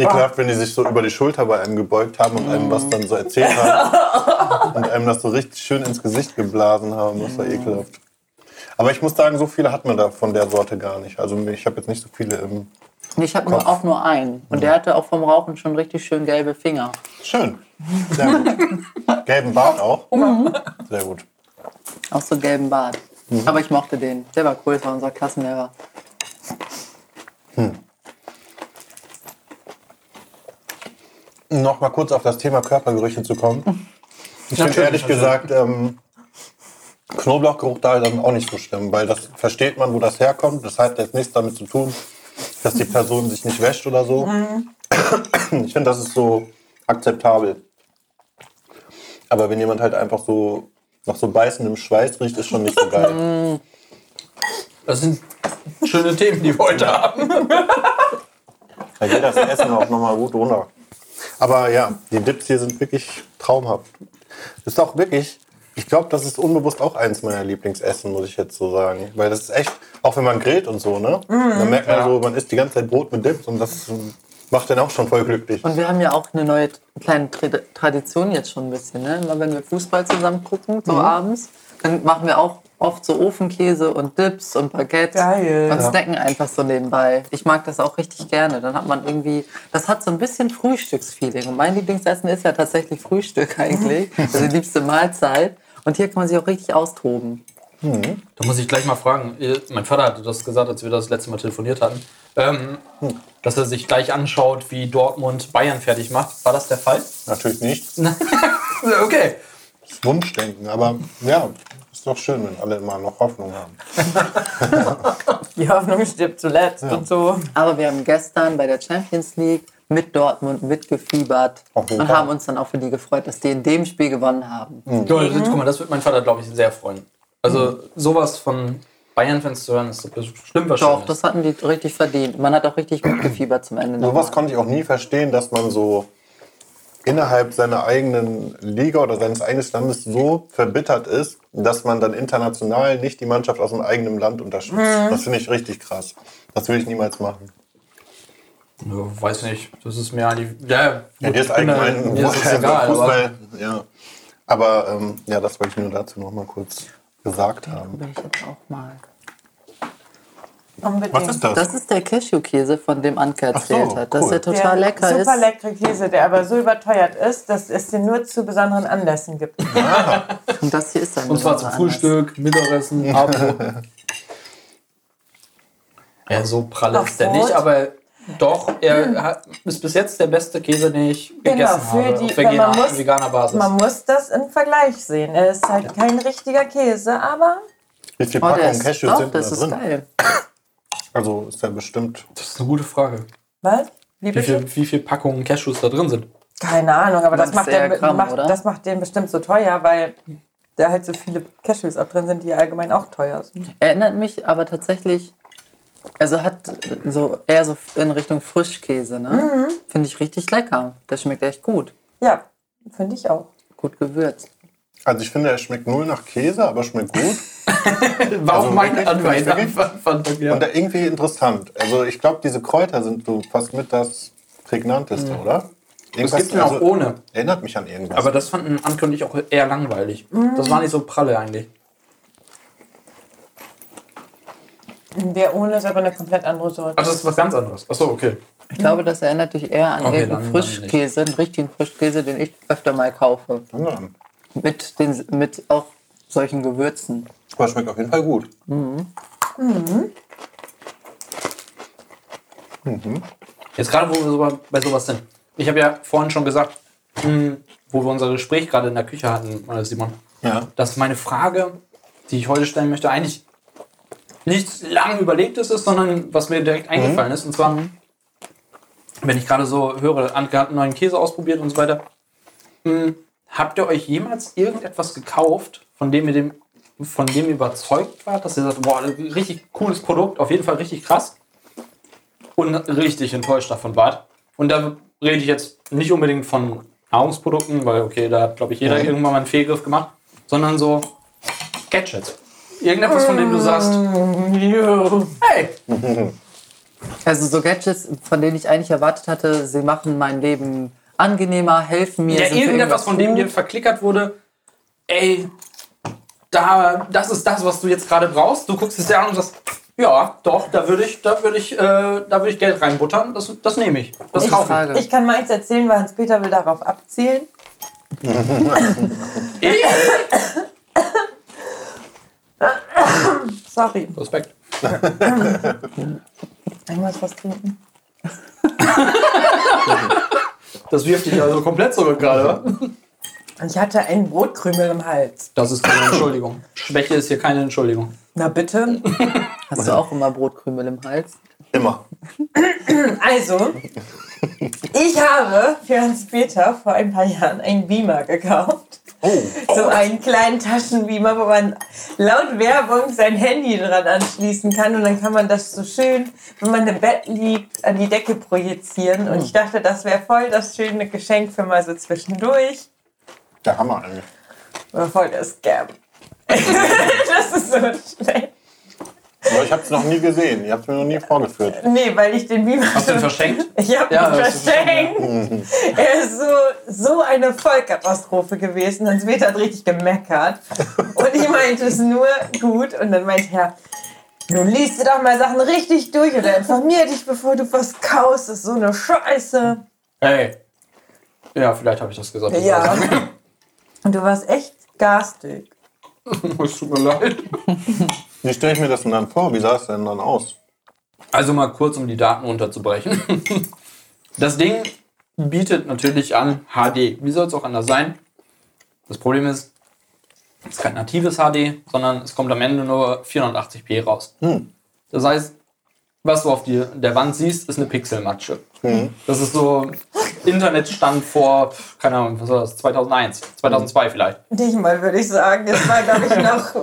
Speaker 4: Ekelhaft, wenn die sich so über die Schulter bei einem gebeugt haben und einem was dann so erzählt haben. und einem das so richtig schön ins Gesicht geblasen haben. Das war ekelhaft. Aber ich muss sagen, so viele hat man da von der Sorte gar nicht. Also ich habe jetzt nicht so viele im.
Speaker 5: Ich habe nur, auch nur einen. Und der hatte auch vom Rauchen schon richtig schön gelbe Finger.
Speaker 4: Schön. Sehr gut. Gelben Bart auch. Sehr gut.
Speaker 5: Auch so gelben Bart. Aber ich mochte den. Der war cool, das war unser Klassenlehrer.
Speaker 4: Noch mal kurz auf das Thema Körpergerüche zu kommen. Ich finde ehrlich
Speaker 2: natürlich.
Speaker 4: gesagt, ähm, Knoblauchgeruch da dann auch nicht so schlimm, weil das versteht man, wo das herkommt. Das hat jetzt nichts damit zu tun, dass die Person sich nicht wäscht oder so. Ich finde, das ist so akzeptabel. Aber wenn jemand halt einfach so nach so beißendem Schweiß riecht, ist schon nicht so geil.
Speaker 2: Das sind schöne Themen, die wir heute haben.
Speaker 4: Da geht das Essen auch nochmal gut runter. Aber ja, die Dips hier sind wirklich traumhaft. Das ist auch wirklich, ich glaube, das ist unbewusst auch eins meiner Lieblingsessen, muss ich jetzt so sagen. Weil das ist echt, auch wenn man grillt und so, ne? Dann merkt man
Speaker 2: Ja.
Speaker 4: so, man isst die ganze Zeit Brot mit Dips und das macht den auch schon voll glücklich.
Speaker 5: Und wir haben ja auch eine neue kleine Tra Tradition jetzt schon ein bisschen. Ne? Immer wenn wir Fußball zusammen gucken, so abends, dann machen wir auch oft so Ofenkäse und Dips und Baguette.
Speaker 3: Geil.
Speaker 5: Und snacken einfach so nebenbei. Ich mag das auch richtig gerne. Dann hat man irgendwie, das hat so ein bisschen Frühstücksfeeling. Und mein Lieblingsessen ist ja tatsächlich Frühstück eigentlich. Also die liebste Mahlzeit. Und hier kann man sich auch richtig austoben.
Speaker 2: Da muss ich gleich mal fragen. Mein Vater hatte das gesagt, als wir das letzte Mal telefoniert hatten. Ähm, dass er sich gleich anschaut, wie Dortmund Bayern fertig macht. War das der Fall?
Speaker 4: Natürlich nicht.
Speaker 2: okay.
Speaker 4: Das ist Wunschdenken, aber ja, ist doch schön, wenn alle immer noch Hoffnung haben.
Speaker 3: Die Hoffnung stirbt zuletzt und so.
Speaker 5: Aber wir haben gestern bei der Champions League mit Dortmund mitgefiebert
Speaker 4: Auf jeden
Speaker 5: und
Speaker 4: Fall.
Speaker 5: haben uns dann auch für die gefreut, dass die in dem Spiel gewonnen haben.
Speaker 2: Ja, das- Guck mal, das wird mein Vater, glaube ich, sehr freuen. Also sowas von Bayern-Fans zu hören, ist so bestimmt was
Speaker 5: Doch, das hatten die richtig verdient. Man hat auch richtig mitgefiebert zum Ende.
Speaker 4: Sowas konnte ich auch nie verstehen, dass man so innerhalb seiner eigenen Liga oder seines eigenen Landes so verbittert ist, dass man dann international nicht die Mannschaft aus dem eigenen Land unterstützt. Das finde ich richtig krass. Das will ich niemals machen.
Speaker 2: Ja, weiß nicht. Das ist mir eigentlich. Ja,
Speaker 4: Ja, dir ist allgemein
Speaker 2: mir ist es egal. Aber
Speaker 4: Fußball, ja. Aber ähm, ja, das wollte ich nur dazu noch mal kurz gesagt haben.
Speaker 5: Will ich jetzt auch mal.
Speaker 3: Unbedingt.
Speaker 4: Was ist das?
Speaker 5: Das ist der Cashewkäse, von dem Anke erzählt
Speaker 4: so,
Speaker 5: hat. Dass
Speaker 4: cool.
Speaker 5: der total
Speaker 3: Der
Speaker 5: lecker
Speaker 3: super
Speaker 5: ist.
Speaker 3: leckere Käse, der aber so überteuert ist, dass es den nur zu besonderen Anlässen gibt.
Speaker 5: Und das hier ist dann
Speaker 2: Und zwar zum Frühstück, Mittagessen, Abend. ja, so prall ist der nicht, aber doch, er hat, ist bis jetzt der beste Käse, den ich gegessen
Speaker 3: Genau, für
Speaker 2: habe.
Speaker 3: die-
Speaker 2: auf
Speaker 3: wenn man
Speaker 2: veganer,
Speaker 3: muss-
Speaker 2: veganer Basis.
Speaker 3: Man muss das im Vergleich sehen. Er ist halt kein richtiger Käse, aber
Speaker 4: Wie viel
Speaker 5: Oh,
Speaker 4: Packungen
Speaker 5: ist,
Speaker 4: Cashews
Speaker 5: doch,
Speaker 4: sind da
Speaker 5: das ist
Speaker 4: drin?
Speaker 5: geil.
Speaker 4: Also ist der bestimmt.
Speaker 2: das ist eine gute Frage.
Speaker 3: was? Wie
Speaker 2: Wie viel, wie viel Packungen Cashews da drin sind.
Speaker 3: Keine Ahnung, aber das macht, den,
Speaker 5: Gramm,
Speaker 3: macht, das macht den bestimmt so teuer, weil da halt so viele Cashews auch drin sind, die allgemein auch teuer sind.
Speaker 5: Erinnert mich aber tatsächlich, also hat so eher so in Richtung Frischkäse, ne?
Speaker 3: Mhm.
Speaker 5: Finde ich richtig lecker. Der schmeckt echt gut.
Speaker 3: Ja, finde ich auch.
Speaker 5: Gut gewürzt.
Speaker 4: Also ich finde, er schmeckt null nach Käse, aber schmeckt gut.
Speaker 2: War
Speaker 4: Also
Speaker 2: auch mein Anwalt.
Speaker 4: wirklich?
Speaker 2: Fand, ja.
Speaker 4: Und irgendwie interessant. Also ich glaube, diese Kräuter sind so fast mit das prägnanteste, oder?
Speaker 2: Es
Speaker 4: Irgendwas,
Speaker 2: gibt ihn auch
Speaker 4: also,
Speaker 2: ohne.
Speaker 4: Erinnert mich an irgendwas.
Speaker 2: Aber das fanden Anke und ich auch eher langweilig. Das war nicht so pralle eigentlich.
Speaker 3: Der ohne ist aber eine komplett andere Sorte.
Speaker 2: Also das ist was ganz anderes. Achso, okay.
Speaker 5: Ich glaube, das erinnert dich eher an
Speaker 2: Okay,
Speaker 5: irgendeinen Frischkäse, einen richtigen Frischkäse, den ich öfter mal kaufe.
Speaker 4: ja.
Speaker 5: Mit, den, mit auch solchen Gewürzen.
Speaker 4: Aber schmeckt auf jeden Fall gut.
Speaker 2: Jetzt gerade, wo wir so bei sowas sind. Ich habe ja vorhin schon gesagt, mh, wo wir unser Gespräch gerade in der Küche hatten, Simon,
Speaker 4: Ja.
Speaker 2: dass meine Frage, die ich heute stellen möchte, eigentlich nichts lang überlegtes ist, sondern was mir direkt eingefallen ist. Und zwar, wenn ich gerade so höre, Anke hat einen neuen Käse ausprobiert und so weiter. Mh, habt ihr euch jemals irgendetwas gekauft, von dem ihr dem von dem ihr überzeugt wart, dass ihr sagt, boah, richtig cooles Produkt, auf jeden Fall richtig krass und richtig enttäuscht davon wart. Und da rede ich jetzt nicht unbedingt von Nahrungsprodukten, weil okay, da hat glaube ich jeder irgendwann mal einen Fehlgriff gemacht, sondern so Gadgets. Irgendetwas, von dem du sagst, hey,
Speaker 5: Also so Gadgets, von denen ich eigentlich erwartet hatte, sie machen mein Leben angenehmer, helfen mir.
Speaker 2: ja, irgendetwas, von dem dir verklickert wurde, ey, da, das ist das, was du jetzt gerade brauchst. Du guckst es dir an und sagst, ja, doch, da würde ich, da würde ich, äh, da würde ich Geld reinbuttern. Das, das nehme ich. Das
Speaker 5: Ich
Speaker 2: kaufe
Speaker 5: frage.
Speaker 3: Ich kann mal eins erzählen, weil Hans-Peter will darauf abzielen.
Speaker 2: ich.
Speaker 3: Sorry.
Speaker 2: Respekt.
Speaker 3: Ich muss was trinken.
Speaker 2: Das wirft dich also komplett zurück gerade.
Speaker 3: Ich hatte einen Brotkrümel im Hals.
Speaker 2: Das ist keine Entschuldigung. Schwäche ist hier keine Entschuldigung.
Speaker 3: Na bitte.
Speaker 5: Hast du auch immer Brotkrümel im Hals?
Speaker 4: Immer.
Speaker 3: Also, ich habe für Hans-Peter vor ein paar Jahren einen Beamer gekauft.
Speaker 4: Oh.
Speaker 3: So einen kleinen Taschenbeamer, wo man laut Werbung sein Handy dran anschließen kann und dann kann man das so schön, wenn man im Bett liegt, an die Decke projizieren. Und ich dachte, das wäre voll das schöne Geschenk für mal so zwischendurch.
Speaker 4: Der Hammer eigentlich.
Speaker 3: War voll der Scam. das ist so schlecht.
Speaker 4: Aber ich habe es noch nie gesehen. Ihr habt es mir noch nie vorgeführt.
Speaker 3: Nee, weil ich den Beamer
Speaker 2: Hast du ihn verschenkt?
Speaker 3: Ich habe
Speaker 2: Ja,
Speaker 3: ihn
Speaker 2: das ist
Speaker 3: verschenkt. Er ist so, so eine Vollkatastrophe gewesen. Hans Peter hat richtig gemeckert. Und ich meinte es nur gut. Und dann meinte er, du liest dir doch mal Sachen richtig durch oder informier dich, bevor du was kaufst. Das ist so eine Scheiße.
Speaker 2: Hey. Ja, vielleicht habe ich das gesagt.
Speaker 3: Ja. Und du warst echt garstig.
Speaker 2: Es tut mir leid.
Speaker 4: Wie stelle ich mir das denn dann vor? Wie sah es denn dann aus?
Speaker 2: Also mal kurz, um die Daten runterzubrechen. Das Ding bietet natürlich an HD. Wie soll es auch anders sein? Das Problem ist, es ist kein natives HD, sondern es kommt am Ende nur 480p raus. Das heißt, was du auf die, der Wand siehst, ist eine Pixelmatsche. Das ist so Internetstand vor, keine Ahnung, was war das, 2001, 2002 vielleicht.
Speaker 3: Nicht mal, würde ich sagen. Das war, glaube ich, noch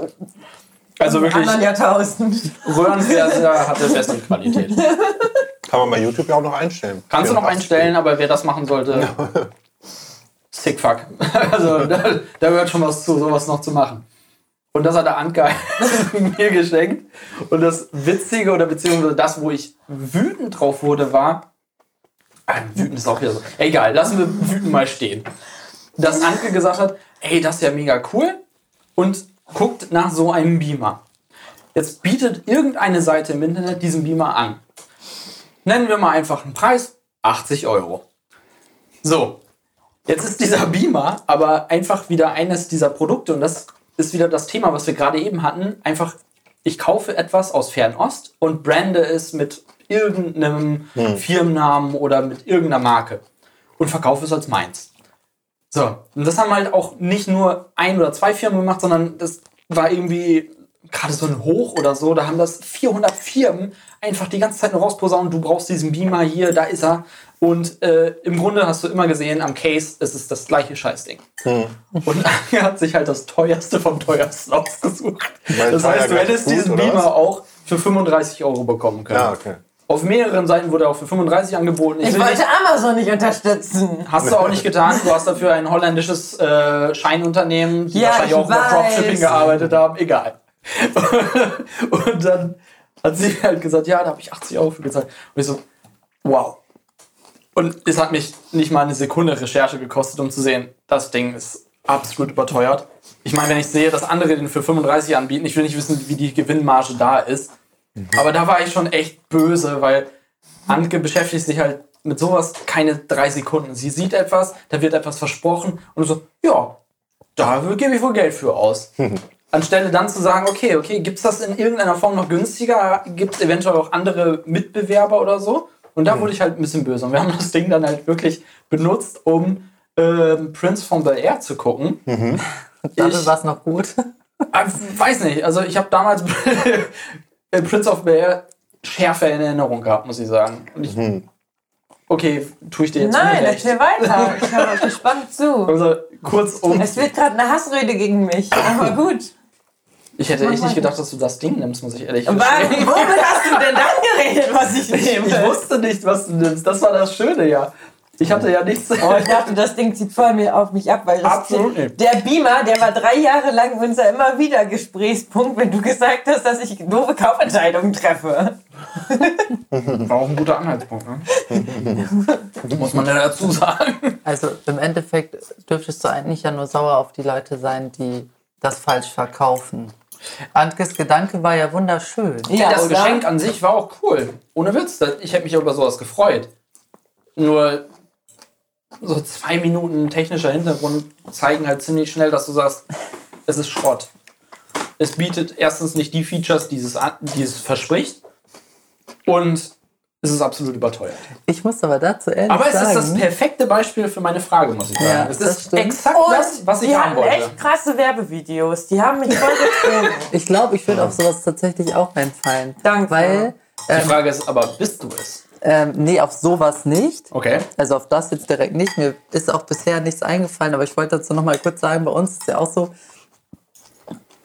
Speaker 2: Also wirklich,
Speaker 3: Jahrtausend.
Speaker 2: Röhrenfernseher hatte bessere Qualität.
Speaker 4: Kann man bei YouTube ja auch noch einstellen.
Speaker 2: Kannst du noch einstellen, aber wer das machen sollte, sick fuck. Also da, da gehört schon was zu, sowas noch zu machen. Und das hat der Anke mir geschenkt. Und das Witzige oder beziehungsweise das, wo ich wütend drauf wurde, war. Ah, wütend ist auch wieder so. Egal, lassen wir wütend mal stehen. Dass Anke gesagt hat, ey, das ist ja mega cool. Und guckt nach so einem Beamer. Jetzt bietet irgendeine Seite im Internet diesen Beamer an. Nennen wir mal einfach einen Preis, 80 Euro. So, jetzt ist dieser Beamer aber einfach wieder eines dieser Produkte und das ist wieder das Thema, was wir gerade eben hatten. Einfach, ich kaufe etwas aus Fernost und brande es mit irgendeinem Firmennamen oder mit irgendeiner Marke und verkaufe es als meins. So, und das haben halt auch nicht nur ein oder zwei Firmen gemacht, sondern das war irgendwie gerade so ein Hoch oder so, da haben das 400 Firmen einfach die ganze Zeit nur rausposaunt, du brauchst diesen Beamer hier, da ist er. Und äh, im Grunde hast du immer gesehen, am Case ist es das gleiche Scheißding. Und er hat sich halt das teuerste vom teuersten ausgesucht.
Speaker 4: Weil
Speaker 2: das heißt, du hättest diesen Beamer auch für 35 Euro bekommen können.
Speaker 4: Ja, okay.
Speaker 2: Auf mehreren Seiten wurde er auch für 35 angeboten.
Speaker 3: Ich
Speaker 2: will
Speaker 3: wollte
Speaker 2: nicht-
Speaker 3: Amazon nicht unterstützen.
Speaker 2: Hast du auch nicht getan. Du hast dafür ein holländisches äh, Scheinunternehmen, die
Speaker 3: Ja,
Speaker 2: wahrscheinlich
Speaker 3: ich
Speaker 2: auch
Speaker 3: weiß.
Speaker 2: Dropshipping gearbeitet haben. Egal. und dann hat sie halt gesagt, ja, da habe ich 80 Euro für gezahlt. Und ich so, wow. Und es hat mich nicht mal eine Sekunde Recherche gekostet, um zu sehen, das Ding ist absolut überteuert. Ich meine, wenn ich sehe, dass andere den für 35 anbieten, ich will nicht wissen, wie die Gewinnmarge da ist. Aber da war ich schon echt böse, weil Anke beschäftigt sich halt mit sowas keine drei Sekunden. Sie sieht etwas, da wird etwas versprochen und so, ja, da gebe ich wohl Geld für aus. Anstelle dann zu sagen, okay, okay, gibt es das in irgendeiner Form noch günstiger? Gibt es eventuell auch andere Mitbewerber oder so? Und da wurde ich halt ein bisschen böse. Und wir haben das Ding dann halt wirklich benutzt, um ähm, Prince von Bel Air zu gucken.
Speaker 5: Damit war es noch gut.
Speaker 2: Ah, weiß nicht, also ich habe damals äh, Prince of Bel Air schärfer in Erinnerung gehabt, muss ich sagen. Und ich, Okay, tue ich dir jetzt
Speaker 3: Nein,
Speaker 2: Unrecht.
Speaker 3: erzähl weiter. Ich höre gespannt zu.
Speaker 2: Also kurzum,
Speaker 3: Es wird gerade eine Hassrede gegen mich. Aber gut.
Speaker 2: ich hätte echt nicht gedacht, dass du das Ding nimmst, muss ich ehrlich.
Speaker 3: Wann, womit hast du denn dann geredet, was ich nehme?
Speaker 2: Ich wusste nicht, was du nimmst. Das war das Schöne, ja. Ich hatte ja nichts.
Speaker 3: Oh, ich dachte, das Ding zieht voll mir auf mich ab, weil das
Speaker 2: Absolut nicht.
Speaker 3: der Beamer, der war drei Jahre lang unser immer wieder Gesprächspunkt, wenn du gesagt hast, dass ich doofe Kaufentscheidungen treffe.
Speaker 2: War auch ein guter Anhaltspunkt, ne? Muss man ja dazu sagen.
Speaker 5: Also im Endeffekt dürftest du eigentlich ja nur sauer auf die Leute sein, die das falsch verkaufen. Antges Gedanke war ja wunderschön.
Speaker 3: Ja,
Speaker 2: das
Speaker 3: oder?
Speaker 2: Geschenk an sich war auch cool. Ohne Witz. das- Ich hätte mich über sowas gefreut. Nur so zwei Minuten technischer Hintergrund zeigen halt ziemlich schnell, dass du sagst, es ist Schrott. Es bietet erstens nicht die Features, die es, die es verspricht. Und es ist absolut überteuert.
Speaker 5: Ich muss aber dazu ehrlich
Speaker 2: Aber es ist
Speaker 5: sagen,
Speaker 2: das perfekte Beispiel für meine Frage, muss ich sagen.
Speaker 5: Ja,
Speaker 2: es
Speaker 5: das
Speaker 2: ist
Speaker 5: stimmt.
Speaker 2: exakt das, was ich
Speaker 3: die
Speaker 2: haben
Speaker 3: hatten
Speaker 2: wollte.
Speaker 3: echt krasse Werbevideos. Die haben mich voll gezogen.
Speaker 5: ich glaube, ich würde auf sowas tatsächlich auch reinfallen.
Speaker 3: Danke.
Speaker 5: Weil,
Speaker 2: Die Frage ist aber, bist du es?
Speaker 5: Ähm, nee, auf sowas nicht.
Speaker 2: Okay.
Speaker 5: Also auf das jetzt direkt nicht. Mir ist auch bisher nichts eingefallen, aber ich wollte dazu noch mal kurz sagen, bei uns ist ja auch so,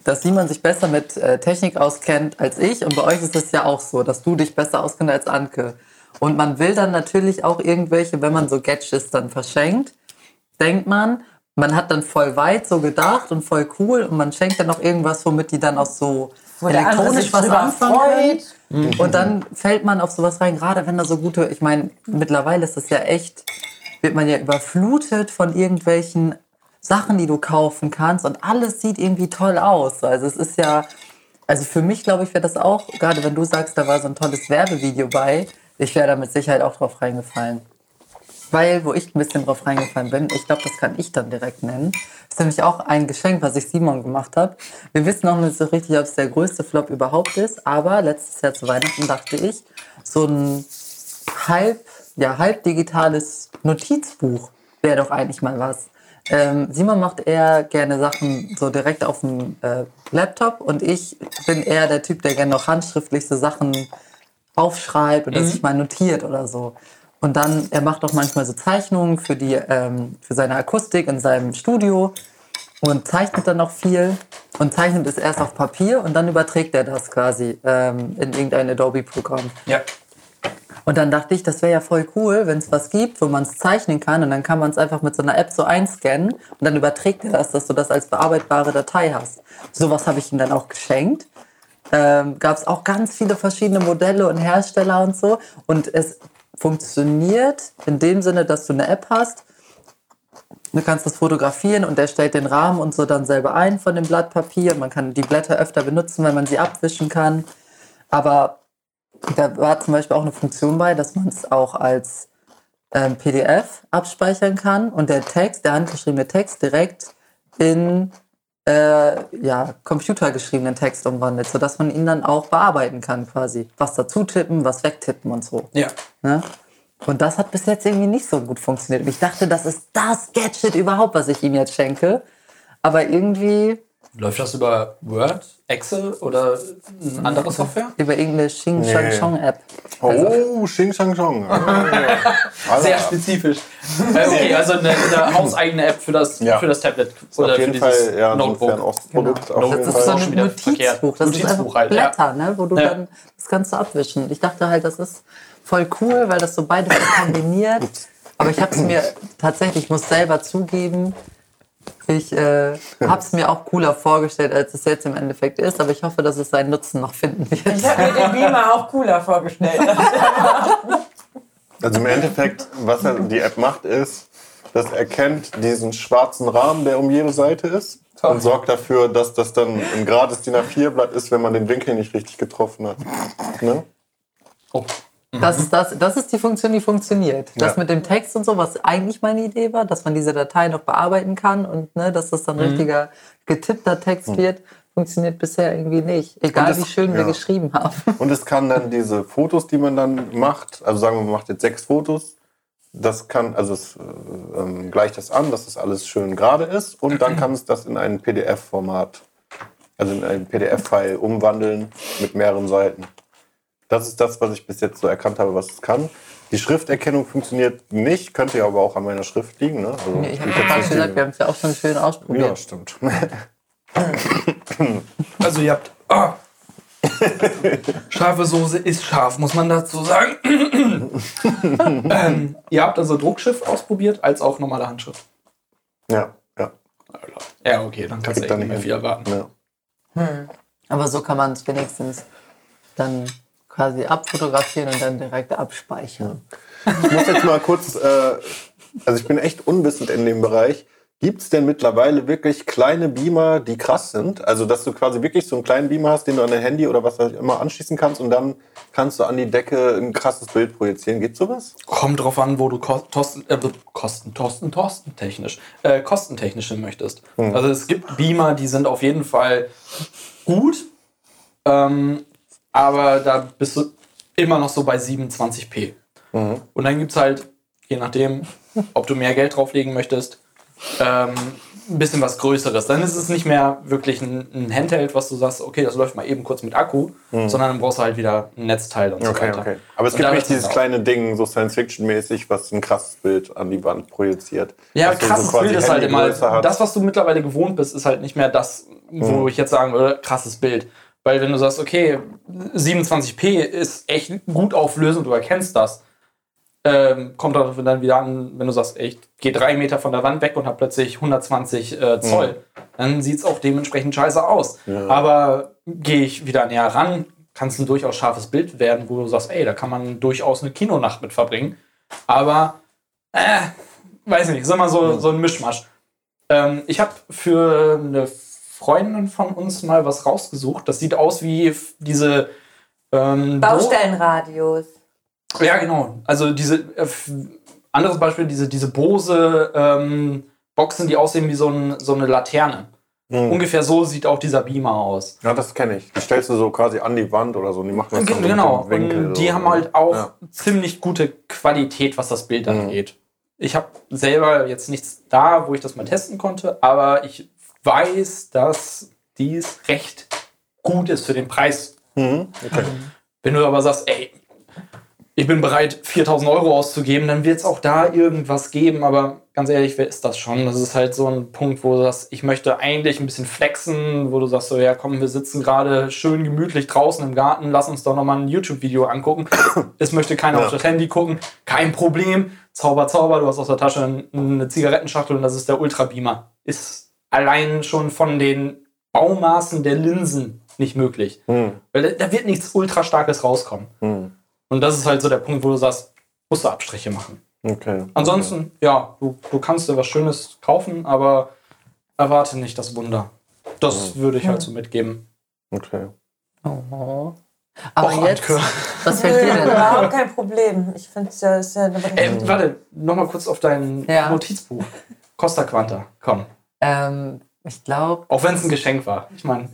Speaker 5: dass Simon sich besser mit äh, Technik auskennt als ich und bei euch ist es ja auch so, dass du dich besser auskennst als Anke. Und man will dann natürlich auch irgendwelche, wenn man so Gadgets dann verschenkt, denkt man, man hat dann voll weit so gedacht und voll cool und man schenkt dann noch irgendwas, womit die dann auch so
Speaker 3: Wo der andere
Speaker 5: elektronisch
Speaker 3: sich
Speaker 5: was
Speaker 3: drüber freut.
Speaker 5: Und dann fällt man auf sowas rein, gerade wenn da so gute, ich meine, mittlerweile ist das ja echt, wird man ja überflutet von irgendwelchen Sachen, die du kaufen kannst und alles sieht irgendwie toll aus. Also es ist ja, also für mich glaube ich wäre das auch, gerade wenn du sagst, da war so ein tolles Werbevideo bei, ich wäre da mit Sicherheit auch drauf reingefallen. Weil, wo ich ein bisschen drauf reingefallen bin, ich glaube, das kann ich dann direkt nennen, ist nämlich auch ein Geschenk, was ich Simon gemacht habe. Wir wissen noch nicht so richtig, ob es der größte Flop überhaupt ist, aber letztes Jahr zu Weihnachten dachte ich, so ein halb, ja, halb digitales Notizbuch wäre doch eigentlich mal was. Ähm, Simon macht eher gerne Sachen so direkt auf dem äh, Laptop und ich bin eher der Typ, der gerne noch handschriftlich so Sachen aufschreibt oder sich mal notiert oder so. Und dann, er macht auch manchmal so Zeichnungen für, die, ähm, für seine Akustik in seinem Studio und zeichnet dann noch viel und zeichnet es erst auf Papier und dann überträgt er das quasi ähm, in irgendein Adobe-Programm.
Speaker 2: Ja.
Speaker 5: Und dann dachte ich, das wäre ja voll cool, wenn es was gibt, wo man es zeichnen kann und dann kann man es einfach mit so einer App so einscannen und dann überträgt er das, dass du das als bearbeitbare Datei hast. Sowas habe ich ihm dann auch geschenkt. Ähm, Gab es auch ganz viele verschiedene Modelle und Hersteller und so. Und es funktioniert in dem Sinne, dass du eine App hast. Du kannst das fotografieren und er stellt den Rahmen und so dann selber ein von dem Blatt Papier. Man kann die Blätter öfter benutzen, weil man sie abwischen kann. Aber da war zum Beispiel auch eine Funktion bei, dass man es auch als ähm, PDF abspeichern kann und der Text, der handgeschriebene Text direkt in äh, ja, computergeschriebenen Text umwandelt, sodass man ihn dann auch bearbeiten kann quasi. Was dazu tippen, was wegtippen und so.
Speaker 2: Ja.
Speaker 5: Ne? Und das hat bis jetzt irgendwie nicht so gut funktioniert. Und ich dachte, das ist das Gadget überhaupt, was ich ihm jetzt schenke. Aber irgendwie
Speaker 2: Läuft das über Word, Excel oder eine andere Software?
Speaker 5: über irgendeine Xing Shang Chong App.
Speaker 4: Oh, Xing Shang Chong.
Speaker 2: Sehr spezifisch. Äh, okay, also eine, eine hauseigene App für das,
Speaker 4: Ja.
Speaker 2: für das Tablet
Speaker 4: Auf
Speaker 2: oder für
Speaker 4: jeden
Speaker 2: dieses
Speaker 4: Fall ja,
Speaker 2: Notebook. Genau.
Speaker 4: jeden
Speaker 5: Das
Speaker 2: Das
Speaker 5: ist so ein
Speaker 2: wieder
Speaker 5: Notizbuch.
Speaker 2: verkehrt.
Speaker 5: Das ist
Speaker 2: Notizbuch
Speaker 5: einfach
Speaker 2: halt, ja.
Speaker 5: Blätter, ne? wo du
Speaker 2: Ja.
Speaker 5: dann das Ganze abwischen. Ich dachte halt, das ist voll cool, weil das so beides kombiniert. Aber ich habe es mir tatsächlich, ich muss selber zugeben, ich äh, habe es mir auch cooler vorgestellt, als es jetzt im Endeffekt ist. Aber ich hoffe, dass es seinen Nutzen noch finden wird.
Speaker 3: Ich habe mir den Beamer auch cooler vorgestellt.
Speaker 4: Also im Endeffekt, was die App macht, ist, das erkennt diesen schwarzen Rahmen, der um jede Seite ist und sorgt dafür, dass das dann ein gerades DIN A4-Blatt ist, wenn man den Winkel nicht richtig getroffen hat. Ne?
Speaker 2: Oh.
Speaker 5: Das ist, das, das ist die Funktion, die funktioniert. Das
Speaker 4: Ja.
Speaker 5: mit dem Text und so, was eigentlich meine Idee war, dass man diese Datei noch bearbeiten kann und ne, dass das dann richtiger getippter Text wird, funktioniert bisher irgendwie nicht. Egal
Speaker 4: das-
Speaker 5: wie schön wir
Speaker 4: ja.
Speaker 5: geschrieben haben.
Speaker 4: Und es kann dann diese Fotos, die man dann macht, also sagen wir, man macht jetzt sechs Fotos, das kann, also es äh, ähm, gleicht das an, dass das alles schön gerade ist und dann kann es das in ein PDF-Format, also in ein PDF-File umwandeln mit mehreren Seiten. Das ist das, was ich bis jetzt so erkannt habe, was es kann. Die Schrifterkennung funktioniert nicht, könnte ja aber auch an meiner Schrift liegen. Ne? Also,
Speaker 5: Ich habe ja gesagt, wir haben es ja auch schon schön
Speaker 4: ja,
Speaker 5: ausprobiert.
Speaker 4: stimmt.
Speaker 2: Also ihr habt. Ah. Scharfe Soße ist scharf, muss man dazu sagen. ähm, ihr habt also Druckschrift ausprobiert, als auch normale Handschrift.
Speaker 4: Ja, ja.
Speaker 2: Ja, okay, dann kannst du echt nicht mehr viel erwarten.
Speaker 4: ja.
Speaker 5: Aber so kann man es wenigstens dann quasi abfotografieren und dann direkt abspeichern.
Speaker 4: Ich muss jetzt mal kurz, äh, also ich bin echt unwissend in dem Bereich. Gibt es denn mittlerweile wirklich kleine Beamer, die krass sind? Also, dass du quasi wirklich so einen kleinen Beamer hast, den du an dein Handy oder was auch immer anschließen kannst und dann kannst du an die Decke ein krasses Bild projizieren. Geht sowas?
Speaker 2: Kommt drauf an, wo du Ko- Tosten, äh, Kosten, Tosten, Tosten technisch, äh, kostentechnisch hin möchtest. Also es gibt Beamer, die sind auf jeden Fall gut, ähm, aber da bist du immer noch so bei 27p. Und dann gibt es halt, je nachdem, ob du mehr Geld drauflegen möchtest, ähm, ein bisschen was Größeres. Dann ist es nicht mehr wirklich ein, ein Handheld, was du sagst, okay, das läuft mal eben kurz mit Akku, sondern dann brauchst du halt wieder ein Netzteil und so
Speaker 4: Okay,
Speaker 2: weiter.
Speaker 4: okay. Aber es
Speaker 2: Und
Speaker 4: gibt nicht dieses kleine Ding, so Science-Fiction-mäßig, was ein krasses Bild an die Wand projiziert.
Speaker 2: Ja,
Speaker 4: Was du so
Speaker 2: krasses
Speaker 4: quasi
Speaker 2: Bild ist halt immer, das, was du mittlerweile gewohnt bist, ist halt nicht mehr das, wo ich jetzt sagen würde, krasses Bild. Weil wenn du sagst, okay, 27p ist echt gut auflösend, du erkennst das, ähm, kommt dann wieder an, wenn du sagst, ich gehe drei Meter von der Wand weg und habe plötzlich 120 äh, Zoll, dann sieht es auch dementsprechend scheiße aus. Aber gehe ich wieder näher ran, kann es ein durchaus scharfes Bild werden, wo du sagst, ey, da kann man durchaus eine Kinonacht mit verbringen. Aber äh, weiß nicht, ist immer so, so ein Mischmasch. Ähm, ich habe für eine Freundin von uns mal was rausgesucht. Das sieht aus wie diese ähm,
Speaker 3: Baustellenradios.
Speaker 2: Bo- Ja, genau. Also diese äh, anderes Beispiel, diese, diese Bose ähm, Boxen, die aussehen wie so, ein, so eine Laterne. Ungefähr so sieht auch dieser Beamer aus.
Speaker 4: Ja, das kenne ich. Die stellst du so quasi an die Wand oder so und die machen das dann
Speaker 2: Genau,
Speaker 4: Winkel
Speaker 2: und die
Speaker 4: so.
Speaker 2: haben halt auch
Speaker 4: Ja.
Speaker 2: ziemlich gute Qualität, was das Bild angeht. Ich habe selber jetzt nichts da, wo ich das mal testen konnte, aber ich weiß, dass dies recht gut ist für den Preis.
Speaker 4: Mhm, okay.
Speaker 2: Wenn du aber sagst, ey, ich bin bereit, 4000 Euro auszugeben, dann wird es auch da irgendwas geben, aber ganz ehrlich, wer ist das schon? Das ist halt so ein Punkt, wo du sagst, ich möchte eigentlich ein bisschen flexen, wo du sagst, so, ja komm, wir sitzen gerade schön gemütlich draußen im Garten, lass uns doch nochmal ein YouTube-Video angucken. Es möchte keiner
Speaker 4: Ja.
Speaker 2: auf das Handy gucken, kein Problem. Zauber, Zauber, du hast aus der Tasche eine Zigarettenschachtel und das ist der Ultrabeamer. Ist allein schon von den Baumaßen der Linsen nicht möglich.
Speaker 4: Hm,
Speaker 2: Weil da, da wird nichts ultra starkes rauskommen.
Speaker 4: hm.
Speaker 2: Und das ist halt so der Punkt, wo du sagst, musst du Abstriche machen.
Speaker 4: Okay.
Speaker 2: Ansonsten, ja, du, du kannst dir was Schönes kaufen, aber erwarte nicht das Wunder. Das würde ich halt so mitgeben.
Speaker 4: Okay.
Speaker 5: Oh. Aber
Speaker 2: Och,
Speaker 5: jetzt,
Speaker 2: Antke.
Speaker 5: was fällt dir denn?
Speaker 3: Überhaupt kein Problem. Ich finde es ja, ist ja eine
Speaker 2: Ey, warte, nochmal kurz auf dein
Speaker 5: Ja.
Speaker 2: Notizbuch. Costa Quanta, komm.
Speaker 5: Ähm, ich glaube,
Speaker 2: Auch wenn es ein Geschenk war. Ich meine,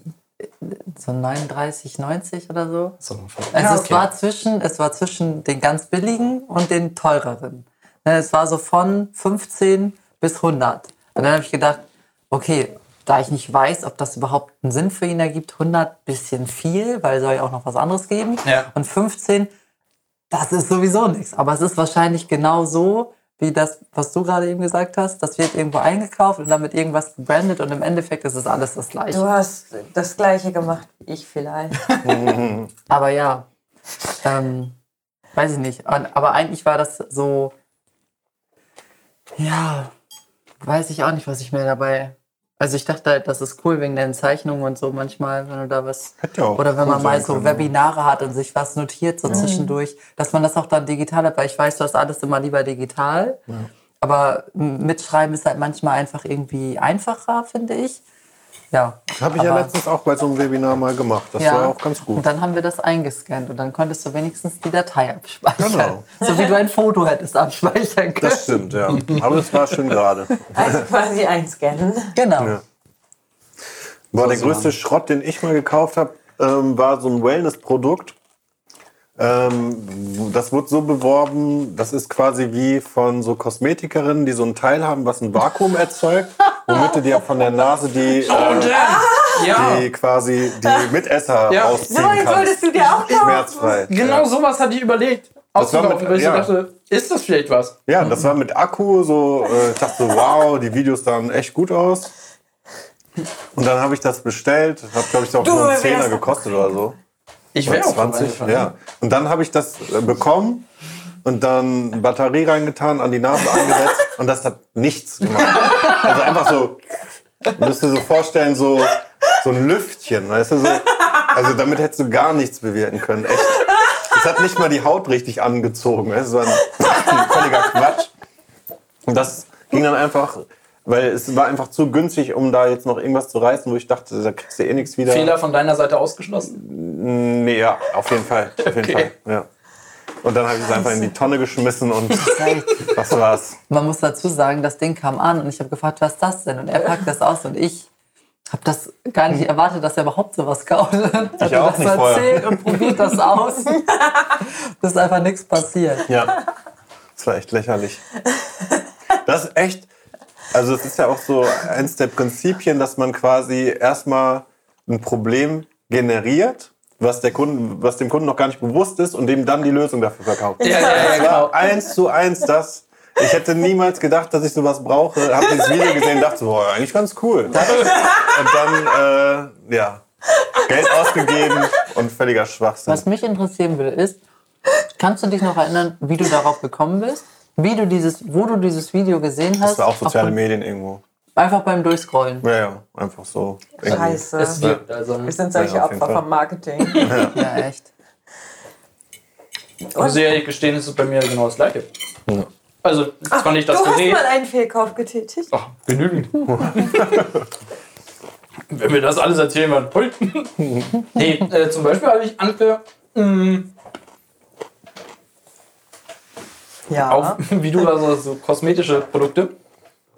Speaker 5: so 39,90 oder so.
Speaker 2: so,
Speaker 5: Also es
Speaker 2: okay.
Speaker 5: war zwischen, es war zwischen den ganz billigen und den teureren. Ne, Es war so von 15 bis 100. Und dann habe ich gedacht, okay, da ich nicht weiß, ob das überhaupt einen Sinn für ihn ergibt, 100 bisschen viel, weil es soll ja auch noch was anderes geben.
Speaker 2: Ja.
Speaker 5: Und 15, das ist sowieso nichts. Aber es ist wahrscheinlich genau so, wie das, was du gerade eben gesagt hast. Das wird irgendwo eingekauft und damit irgendwas gebrandet und im Endeffekt ist es alles das Gleiche.
Speaker 3: Du hast das gleiche gemacht wie ich vielleicht.
Speaker 5: Aber ja, ähm, weiß ich nicht. Und- Aber eigentlich war das so, ja, weiß ich auch nicht, was ich mir dabei Also ich dachte halt, das ist cool wegen den Zeichnungen und so manchmal, wenn du da was.
Speaker 4: Hätte ja auch
Speaker 5: oder wenn
Speaker 4: cool
Speaker 5: man mal so
Speaker 4: können,
Speaker 5: Webinare hat und sich was notiert so zwischendurch, dass man das auch dann digital hat, weil ich weiß, du hast alles immer lieber digital. Aber m- mitschreiben ist halt manchmal einfach irgendwie einfacher, finde ich. Ja.
Speaker 4: Habe ich ja letztens auch bei so einem Webinar mal gemacht. Das
Speaker 5: ja.
Speaker 4: war auch ganz gut.
Speaker 5: Und dann haben wir das eingescannt und dann konntest du wenigstens die Datei abspeichern.
Speaker 4: Genau.
Speaker 5: So wie du ein Foto hättest abspeichern können.
Speaker 4: Das stimmt, ja. Aber das war schön gerade.
Speaker 3: Also quasi einscannen.
Speaker 5: Genau.
Speaker 4: Ja. Boah, der größte Schrott, den ich mal gekauft habe, ähm, war so ein Wellness-Produkt. Ähm, das wurde so beworben, das ist quasi wie von so Kosmetikerinnen, die so ein Teil haben, was ein Vakuum erzeugt, womit du dir von der Nase die,
Speaker 2: Oh,
Speaker 4: äh!
Speaker 2: Ja,
Speaker 4: die quasi die Mitesser
Speaker 2: Ja.
Speaker 4: rausziehen
Speaker 3: So,
Speaker 4: kannst.
Speaker 3: wolltest du dir auch kaufen.
Speaker 4: Schmerzfrei.
Speaker 2: genau sowas hatte ich überlegt.
Speaker 4: Das war mit-
Speaker 2: weil ich
Speaker 4: ja.
Speaker 2: dachte, ist das vielleicht was?
Speaker 4: Ja, das war mit Akku, so, äh, ich dachte so, wow, die Videos sahen echt gut aus. Und dann habe ich das bestellt, hat glaube ich auch
Speaker 3: Du,
Speaker 4: nur einen Zehner gekostet oder so.
Speaker 2: Ich wäre
Speaker 4: Oder
Speaker 2: auch
Speaker 4: 20, ja. Und dann habe ich das äh, bekommen und dann Batterie reingetan, an die Nase angesetzt und das hat nichts gemacht. Also einfach so, müsst ihr so vorstellen, so, so ein Lüftchen, weißt du, so. Also damit hättest du gar nichts bewirken können, echt. Es hat nicht mal die Haut richtig angezogen, weißt du, so ein, ein völliger Quatsch. Und das ging dann einfach, weil es war einfach zu günstig, um da jetzt noch irgendwas zu reißen, wo ich dachte, da kriegst du eh nichts wieder.
Speaker 2: Fehler von deiner Seite ausgeschlossen.
Speaker 4: Nee, ja, auf jeden Fall. Auf jeden
Speaker 2: Okay.
Speaker 4: Fall. Ja. Und dann habe ich es einfach in die Tonne geschmissen und das war's.
Speaker 5: Man muss dazu sagen, das Ding kam an und ich habe gefragt, was ist das denn? Und er packt das aus und ich habe das gar nicht erwartet, dass er überhaupt sowas kauft. Ich
Speaker 4: auch
Speaker 5: das
Speaker 4: nicht vorher.
Speaker 5: erzählt und probiert das aus. Das ist einfach nichts passiert.
Speaker 4: Ja. Das war echt lächerlich. Das ist echt. Also, es ist ja auch so eins der Prinzipien, dass man quasi erstmal ein Problem generiert, was, der Kunden, was dem Kunden noch gar nicht bewusst ist und dem dann die Lösung dafür verkauft.
Speaker 2: Ja, ja, ja,
Speaker 4: Das
Speaker 2: genau.
Speaker 4: eins zu eins das. Ich hätte niemals gedacht, dass ich sowas brauche. Hab dieses Video gesehen und dachte so, boah, eigentlich ganz cool. Und dann, äh, ja, Geld ausgegeben und völliger Schwachsinn.
Speaker 5: Was mich interessieren würde, ist, kannst du dich noch erinnern, wie du darauf gekommen bist? Wie du dieses, wo du dieses Video gesehen hast?
Speaker 4: Das war auch soziale Medien irgendwo.
Speaker 5: Einfach beim Durchscrollen.
Speaker 4: Ja, ja, einfach so.
Speaker 3: Scheiße.
Speaker 2: Es wirkt also.
Speaker 3: Wir sind solche
Speaker 4: Ja,
Speaker 3: Opfer
Speaker 4: Fall.
Speaker 3: vom Marketing.
Speaker 5: Ja, echt.
Speaker 2: Muss ich ehrlich gestehen, ist es bei mir genau das Gleiche. Also, zwar nicht das
Speaker 3: du hast
Speaker 2: Gerät.
Speaker 3: mal einen Fehlkauf getätigt.
Speaker 2: Ach, genügend. Wenn wir das alles erzählen, dann toll. nee, äh, zum Beispiel habe ich Anke
Speaker 3: Ja.
Speaker 2: auf, wie du also so kosmetische Produkte.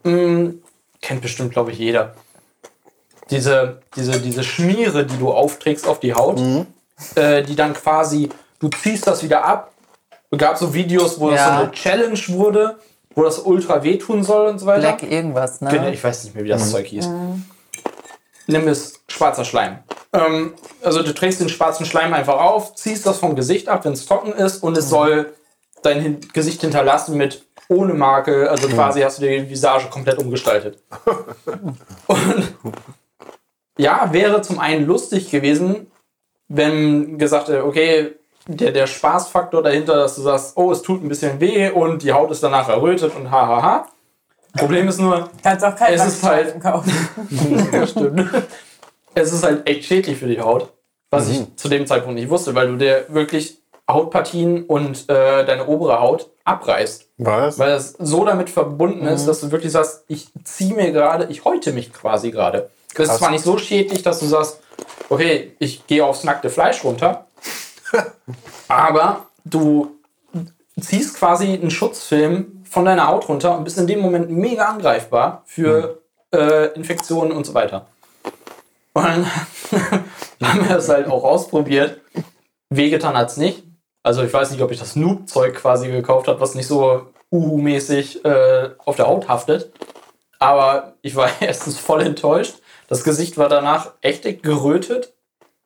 Speaker 2: Mm, kennt bestimmt, glaube ich, jeder. Diese, diese, diese Schmiere, die du aufträgst auf die Haut, äh, die dann quasi, du ziehst das wieder ab. Es gab so Videos, wo das
Speaker 5: Ja.
Speaker 2: so eine Challenge wurde, wo das ultra wehtun soll und so weiter.
Speaker 5: Black irgendwas, ne?
Speaker 2: Genau, ich weiß nicht mehr, wie das Zeug hieß. Nimm es schwarzer Schleim. Ähm, also du trägst den schwarzen Schleim einfach auf, ziehst das vom Gesicht ab, wenn es trocken ist und es soll dein Hin Gesicht hinterlassen mit ohne Makel. Also quasi hast du die Visage komplett umgestaltet. und ja, wäre zum einen lustig gewesen, wenn gesagt hätte, okay, der, der Spaßfaktor dahinter, dass du sagst, oh, es tut ein bisschen weh und die Haut ist danach errötet und hahaha. Problem ist nur,
Speaker 3: Kannst auch keinen
Speaker 2: Es ist halt-
Speaker 3: kaufen.
Speaker 2: ja, stimmt. Es ist halt echt schädlich für die Haut, was ich zu dem Zeitpunkt nicht wusste, weil du dir wirklich Hautpartien und äh, deine obere Haut abreißt.
Speaker 4: Was?
Speaker 2: Weil das so damit verbunden ist, dass du wirklich sagst, ich ziehe mir gerade, ich häute mich quasi gerade. Das ist zwar nicht so schädlich, dass du sagst, okay, ich gehe aufs nackte Fleisch runter, aber du ziehst quasi einen Schutzfilm von deiner Haut runter und bist in dem Moment mega angreifbar für äh, Infektionen und so weiter. Und dann haben wir es halt auch ausprobiert. Wehgetan hat es nicht. Also ich weiß nicht, ob ich das Noob-Zeug quasi gekauft habe, was nicht so uhu-mäßig äh, auf der Haut haftet. Aber ich war erstens voll enttäuscht. Das Gesicht war danach echt gerötet.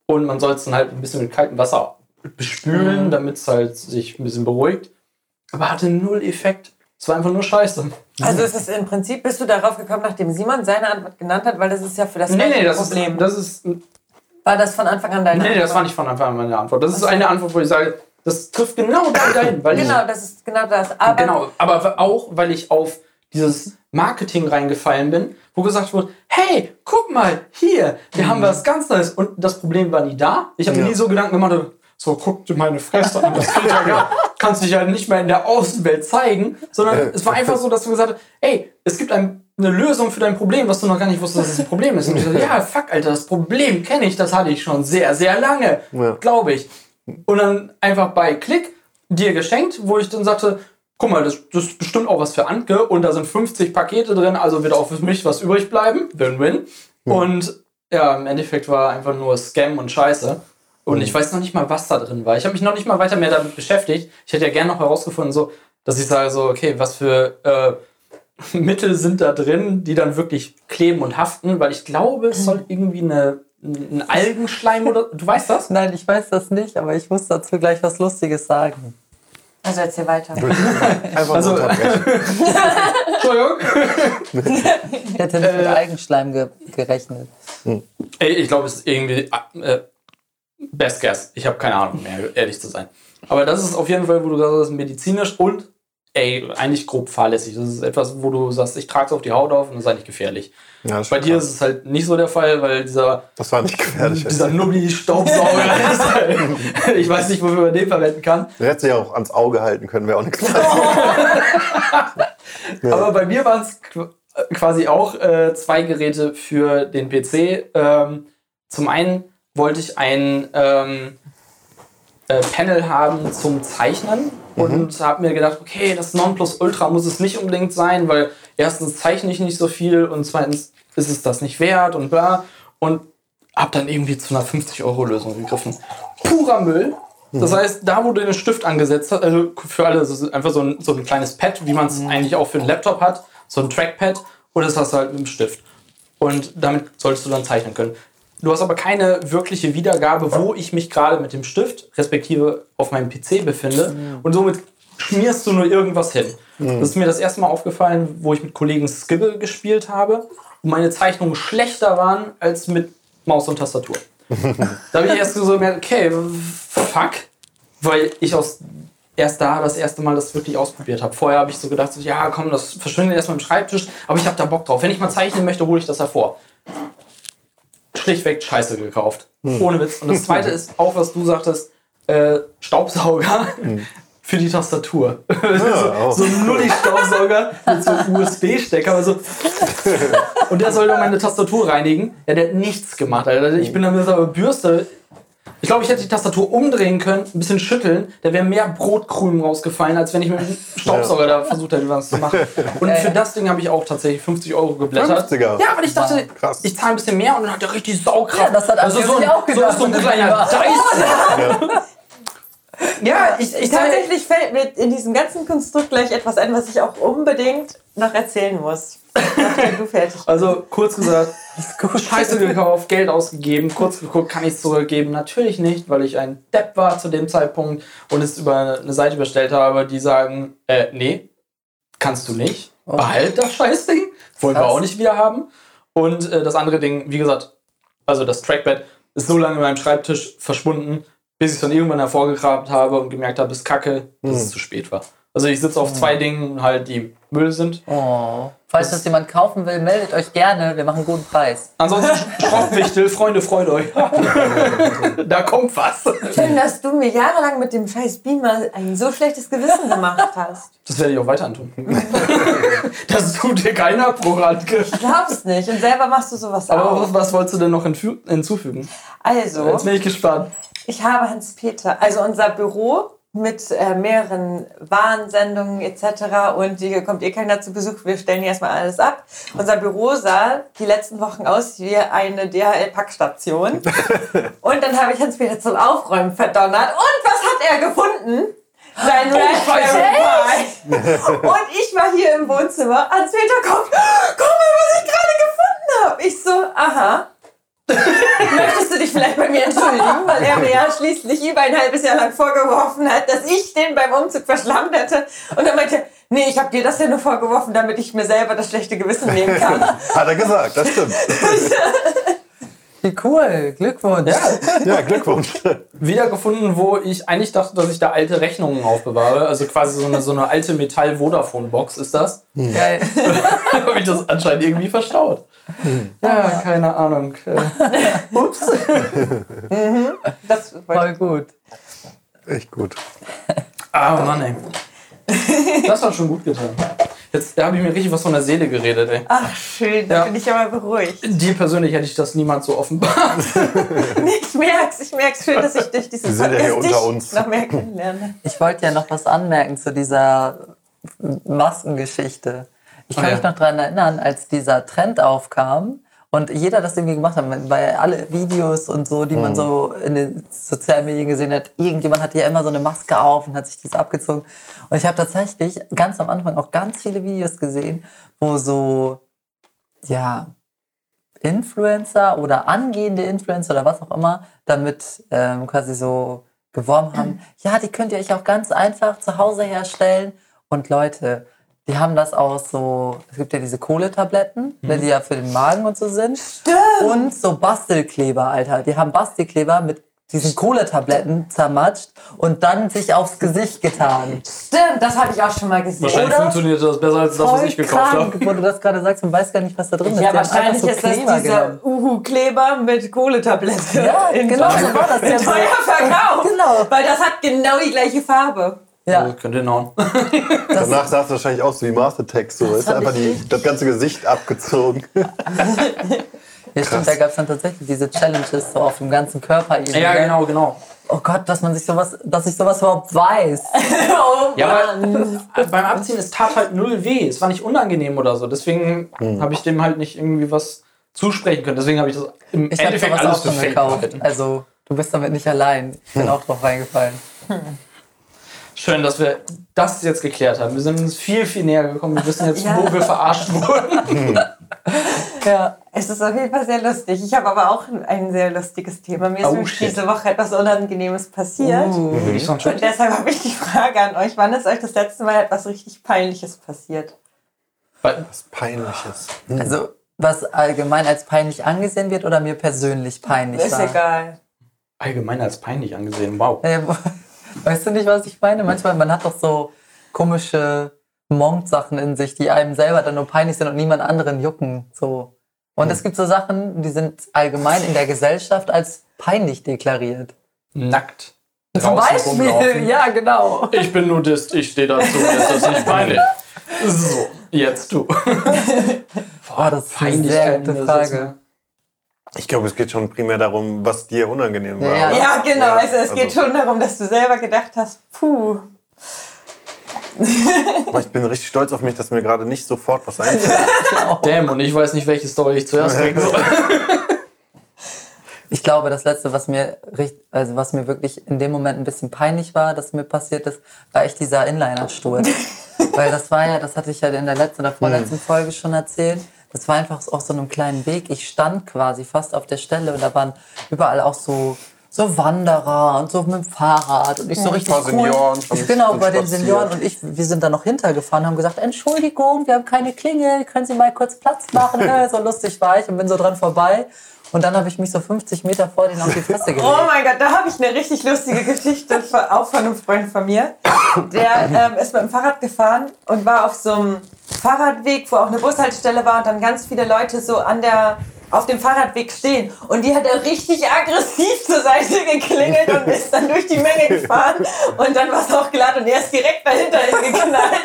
Speaker 2: Und man soll es dann halt ein bisschen mit kaltem Wasser bespülen, damit es halt sich ein bisschen beruhigt. Aber hatte null Effekt. Es war einfach nur scheiße.
Speaker 3: Also es ist im Prinzip, bist du darauf gekommen, nachdem Simon seine Antwort genannt hat, weil das ist ja für das
Speaker 2: Nee, nee, das
Speaker 3: Problem.
Speaker 2: ist, das ist
Speaker 3: war das von Anfang an deine
Speaker 2: Nee,
Speaker 3: Antwort?
Speaker 2: das war nicht von Anfang an meine Antwort. Das ist eine Antwort, wo ich sage, das trifft genau da dahin. Weil
Speaker 3: Genau, das ist genau das. Aber
Speaker 2: ich, genau, aber auch, weil ich auf dieses Marketing reingefallen bin, wo gesagt wurde, hey, guck mal, hier, wir haben was ganz Neues. Und das Problem war nie da. Ich habe mir
Speaker 4: Ja.
Speaker 2: nie so Gedanken gemacht, so guck dir meine Fresse an, das geht ja gar kannst dich halt nicht mehr in der Außenwelt zeigen, sondern es war einfach so, dass du gesagt hast, ey, es gibt ein, eine Lösung für dein Problem, was du noch gar nicht wusstest, dass es ein Problem ist. Und ich so, ja, fuck, Alter, das Problem kenne ich, das hatte ich schon sehr, sehr lange,
Speaker 4: Ja.
Speaker 2: glaube ich. Und dann einfach bei Klick dir geschenkt, wo ich dann sagte, guck mal, das, das ist bestimmt auch was für Antke und da sind 50 Pakete drin, also wird auch für mich was übrig bleiben. Win-win. Und ja, im Endeffekt war einfach nur Scam und Scheiße. Und ich weiß noch nicht mal, was da drin war. Ich habe mich noch nicht mal weiter mehr damit beschäftigt. Ich hätte ja gerne noch herausgefunden, so, dass ich sage, so, okay, was für äh, Mittel sind da drin, die dann wirklich kleben und haften, weil ich glaube, es soll irgendwie eine, ein Algenschleim oder. Du weißt das?
Speaker 5: Nein, ich weiß das nicht, aber ich muss dazu gleich was Lustiges sagen.
Speaker 3: Also erzähl weiter.
Speaker 4: Einfach
Speaker 2: Also-. Entschuldigung.
Speaker 5: Ich hätte nicht mit Eigenschleim ge gerechnet.
Speaker 2: Ey, ich glaube, es ist irgendwie äh, Best Guess. Ich habe keine Ahnung mehr, ehrlich zu sein. Aber das ist auf jeden Fall, wo du gesagt hast, medizinisch und ey, eigentlich grob fahrlässig. Das ist etwas, wo du sagst, ich trage es auf die Haut auf und das ist eigentlich gefährlich.
Speaker 4: Ja,
Speaker 2: Bei dir ist es halt nicht so der Fall, weil dieser,
Speaker 4: Das war nicht gefährlich.
Speaker 2: dieser Nubbi-Staubsauger ist halt, ich weiß nicht, wofür man den verwenden kann.
Speaker 4: Der hätte sich auch ans Auge halten können, wäre auch nichts passiert.
Speaker 2: Aber bei mir waren es quasi auch äh, zwei Geräte für den PC. Ähm, zum einen wollte ich ein ähm, äh, Panel haben zum Zeichnen und habe mir gedacht, okay, das Nonplusultra muss es nicht unbedingt sein, weil erstens zeichne ich nicht so viel und zweitens ist es das nicht wert und bla. Und habe dann irgendwie zu einer 50-Euro-Lösung gegriffen. Purer Müll. Das heißt, da wo du den Stift angesetzt hast, also für alle, das ist einfach so ein, so ein kleines Pad, wie man es eigentlich auch für einen Laptop hat, so ein Trackpad, und das hast du halt mit dem Stift. Und damit solltest du dann zeichnen können. Du hast aber keine wirkliche Wiedergabe, wo ich mich gerade mit dem Stift, respektive auf meinem PC befinde. Und somit schmierst du nur irgendwas hin. Das ist mir das erste Mal aufgefallen, wo ich mit Kollegen Skibble gespielt habe und meine Zeichnungen schlechter waren als mit Maus und Tastatur. da habe ich erst so gemerkt, okay, fuck, weil ich aus erst da das erste Mal das wirklich ausprobiert habe. Vorher habe ich so gedacht, so, ja komm, das verschwindet erstmal im Schreibtisch, aber ich habe da Bock drauf. Wenn ich mal zeichnen möchte, hole ich das hervor. Schlichtweg Scheiße gekauft. Ohne Witz. Und das zweite ist auch, was du sagtest, äh, Staubsauger für die Tastatur.
Speaker 4: auch.
Speaker 2: so, so ein Nulli-Staubsauger mit so einem USB-Stecker. Also, und der soll dann meine Tastatur reinigen. Ja, der hat nichts gemacht. Alter. Ich bin dann mit einer Bürste. Ich glaube, ich hätte die Tastatur umdrehen können, ein bisschen schütteln. Da wäre mehr Brotkrumen rausgefallen, als wenn ich mit dem Staubsauger da versucht hätte, was zu machen. Und für das Ding habe ich auch tatsächlich 50 Euro geblättert.
Speaker 4: 50er?
Speaker 2: Ja, weil ich dachte,
Speaker 4: Krass.
Speaker 2: ich zahle ein bisschen mehr und dann hat er richtig Saugkraft.
Speaker 5: Ja, das hat
Speaker 2: also so ein,
Speaker 5: auch
Speaker 2: so,
Speaker 5: gedacht,
Speaker 2: so ein
Speaker 5: mit dem
Speaker 2: kleiner
Speaker 5: Thema.
Speaker 2: Ja, ich, ich
Speaker 3: Tatsächlich fällt mir in diesem ganzen Konstrukt gleich etwas ein, was ich auch unbedingt noch erzählen muss. Nachdem du fertig bist.
Speaker 2: Also kurz gesagt, Scheiße gekauft, Geld ausgegeben, kurz geguckt, kann ich es zurückgeben? Natürlich nicht, weil ich ein Depp war zu dem Zeitpunkt und es über eine Seite bestellt habe, die sagen, äh, nee, kannst du nicht. Behalt das Scheißding. Wollen wir auch nicht wieder haben. Und äh, das andere Ding, wie gesagt, also das Trackpad ist so lange in meinem Schreibtisch verschwunden, bis ich es dann irgendwann hervorgegraben habe und gemerkt habe, es ist kacke, dass es zu spät war. Also ich sitze auf zwei Dingen halt, die Müll sind.
Speaker 5: Oh. Falls das jemand kaufen will, meldet euch gerne. Wir machen einen guten Preis.
Speaker 2: Ansonsten Schrottwichtel, Freunde, freut euch. da kommt was.
Speaker 3: Schön, dass du mir jahrelang mit dem scheiß Beamer ein so schlechtes Gewissen gemacht hast.
Speaker 2: Das werde ich auch weiter antun. das tut dir keiner Abbruch, Anke.
Speaker 3: Glaubst nicht. Und selber machst du sowas
Speaker 2: Aber
Speaker 3: auch.
Speaker 2: was, was wolltest du denn noch hinzufügen?
Speaker 3: Also,
Speaker 2: Jetzt bin ich gespannt.
Speaker 3: ich habe Hans-Peter, also unser Büro mit äh, mehreren Warnsendungen etc. Und hier kommt eh keiner zu Besuch. Wir stellen hier erstmal alles ab. Unser Büro sah die letzten Wochen aus wie eine DHL-Packstation. Und dann habe ich Hans-Peter zum Aufräumen verdonnert. Und was hat er gefunden? Sein Raspberry Pi. Und ich war hier im Wohnzimmer. Hans-Peter kommt, guck mal, was ich gerade gefunden habe. Ich so, aha. Möchtest du dich vielleicht bei mir entschuldigen, weil er mir ja schließlich über ein halbes Jahr lang vorgeworfen hat, dass ich den beim Umzug verschlammt hätte. Und er meinte, nee, ich habe dir das ja nur vorgeworfen, damit ich mir selber das schlechte Gewissen nehmen kann.
Speaker 4: Hat er gesagt, das stimmt.
Speaker 5: Wie cool. Glückwunsch.
Speaker 4: Ja, Glückwunsch.
Speaker 2: Wiedergefunden, wo ich eigentlich dachte, dass ich da alte Rechnungen aufbewahre. Also quasi so eine, so eine alte Metall-Vodafone-Box ist das.
Speaker 5: Geil.
Speaker 2: Habe ich das anscheinend irgendwie verstaut. Ja, keine Ahnung. Äh, Ups.
Speaker 3: Das
Speaker 5: Voll gut.
Speaker 4: Echt gut.
Speaker 2: Ah, Mann, ey. Das hat schon gut getan. Jetzt da habe ich mir richtig was von der Seele geredet, ey.
Speaker 3: Ach, schön, da
Speaker 2: Ja.
Speaker 3: bin ich aber beruhigt.
Speaker 2: Dir persönlich hätte ich das niemals so offenbart.
Speaker 3: Ich merk's, ich merk's schön, dass ich durch diesen
Speaker 4: Wir sind ja hier
Speaker 3: Podcast
Speaker 4: unter
Speaker 3: dich
Speaker 4: uns.
Speaker 3: noch mehr kennenlerne.
Speaker 5: Ich wollte ja noch was anmerken zu dieser Maskengeschichte. Ich kann
Speaker 2: Oh ja.
Speaker 5: mich noch daran erinnern, als dieser Trend aufkam und jeder das irgendwie gemacht hat, weil alle Videos und so, die
Speaker 2: Mhm.
Speaker 5: man so in den sozialen Medien gesehen hat, irgendjemand hatte ja immer so eine Maske auf und hat sich diese abgezogen. Und ich habe tatsächlich ganz am Anfang auch ganz viele Videos gesehen, wo so, ja, Influencer oder angehende Influencer oder was auch immer damit ähm, quasi so geworben haben, ja, die könnt ihr euch auch ganz einfach zu Hause herstellen. Und Leute, die haben das aus so, es gibt ja diese Kohletabletten, ne, die ja für den Magen und so sind. Und so Bastelkleber, Alter. Die haben Bastelkleber mit diesen Kohletabletten zermatscht und dann sich aufs Gesicht getan.
Speaker 3: Stimmt, das habe ich auch schon mal gesehen.
Speaker 2: Wahrscheinlich
Speaker 5: Oder?
Speaker 2: funktioniert das besser als das, was ich gekauft
Speaker 5: krank,
Speaker 2: habe.
Speaker 5: wo du das gerade sagst und weißt gar nicht, was da drin ist.
Speaker 3: Ja,
Speaker 5: Die
Speaker 3: wahrscheinlich
Speaker 5: einfach
Speaker 3: ist das
Speaker 5: Kleber
Speaker 3: dieser
Speaker 5: genommen.
Speaker 3: Uhu-Kleber mit Kohletablette.
Speaker 5: Ja,
Speaker 3: in
Speaker 5: genau so war das.
Speaker 3: in
Speaker 5: Ja,
Speaker 3: teuer verkauft.
Speaker 5: Genau.
Speaker 3: Weil das hat genau die gleiche Farbe.
Speaker 5: Ja,
Speaker 2: Oh, könnt ihr hauen.
Speaker 4: Danach sah es wahrscheinlich aus wie Master Text. So. Ist einfach die, das ganze Gesicht abgezogen.
Speaker 5: ja stimmt, da gab es dann tatsächlich diese Challenges so auf dem ganzen Körper. irgendwie,
Speaker 2: Ja, genau, genau.
Speaker 5: Oh Gott, dass man sich sowas, dass ich sowas überhaupt weiß.
Speaker 3: Oh,
Speaker 2: Ja, aber beim Abziehen, es tat halt null weh. Es war nicht unangenehm oder so. Deswegen habe ich dem halt nicht irgendwie was zusprechen können. Deswegen habe ich das im
Speaker 5: Ich habe
Speaker 2: Endeffekt alles
Speaker 5: gekauft. Also du bist damit nicht allein. Ich bin auch drauf reingefallen.
Speaker 2: Schön, dass wir das jetzt geklärt haben. Wir sind uns viel, viel näher gekommen. Wir wissen jetzt,
Speaker 3: Ja.
Speaker 2: wo wir verarscht wurden.
Speaker 5: Ja.
Speaker 3: Es ist auf jeden Fall sehr lustig. Ich habe aber auch ein sehr lustiges Thema. Mir ist
Speaker 2: Oh,
Speaker 3: nämlich
Speaker 2: shit.
Speaker 3: diese Woche etwas Unangenehmes passiert.
Speaker 2: Bin ich sonst schon?
Speaker 3: Und deshalb habe ich die Frage an euch. Wann ist euch das letzte Mal etwas richtig Peinliches passiert?
Speaker 4: Was Peinliches.
Speaker 5: Also was allgemein als peinlich angesehen wird oder mir persönlich peinlich
Speaker 3: Ist
Speaker 5: war.
Speaker 3: egal.
Speaker 2: Allgemein als peinlich angesehen. Wow.
Speaker 5: Weißt du nicht, was ich meine? Manchmal, man hat doch so komische Monk-Sachen in sich, die einem selber dann nur peinlich sind und niemand anderen jucken. So. Und es gibt so Sachen, die sind allgemein in der Gesellschaft als peinlich deklariert.
Speaker 2: Nackt.
Speaker 5: Zum
Speaker 2: draußen rumlaufen.
Speaker 5: Beispiel, ja, genau.
Speaker 2: Ich bin Nudist, ich stehe dazu, ist das nicht peinlich? So, jetzt du.
Speaker 5: Boah, das ist eine sehr gute
Speaker 2: das
Speaker 5: Frage.
Speaker 4: Ich glaube, es geht schon primär darum, was dir unangenehm war.
Speaker 5: Ja.
Speaker 3: Ja, genau. Also es geht
Speaker 4: also-
Speaker 3: schon darum, dass du selber gedacht hast, puh.
Speaker 4: Aber ich bin richtig stolz auf mich, dass mir gerade nicht sofort was einfällt.
Speaker 2: Damn, und ich weiß nicht, welche Story ich zuerst bringen soll.
Speaker 5: Ich glaube, das letzte, was mir also was mir wirklich in dem Moment ein bisschen peinlich war, dass mir passiert ist, war echt dieser Inliner-Sturz. Weil das war ja, das hatte ich ja in der letzten oder vorletzten Folge schon erzählt. Das war einfach auf so einem kleinen Weg. Ich stand quasi fast auf der Stelle und da waren überall auch so so Wanderer und so mit dem Fahrrad und ich so richtig cool.
Speaker 4: Senioren
Speaker 5: ich genau
Speaker 4: schon
Speaker 5: bei den
Speaker 4: spaziert.
Speaker 5: Senioren und ich, wir sind da noch hintergefahren, haben gesagt, Entschuldigung, wir haben keine Klingel, können Sie mal kurz Platz machen? Äh, so lustig war ich und bin so dran vorbei. Und dann habe ich mich so 50 Meter vor denen auf die Fresse gelegt.
Speaker 3: Oh mein Gott, da habe ich eine richtig lustige Geschichte, auch von einem Freund von mir. Der ähm, ist mit dem Fahrrad gefahren und war auf so einem Fahrradweg, wo auch eine Bushaltestelle war und dann ganz viele Leute so an der auf dem Fahrradweg stehen. Und die hat er richtig aggressiv zur Seite geklingelt und ist dann durch die Menge gefahren. Und dann war es auch geladen und er ist direkt dahinter hingeknallt.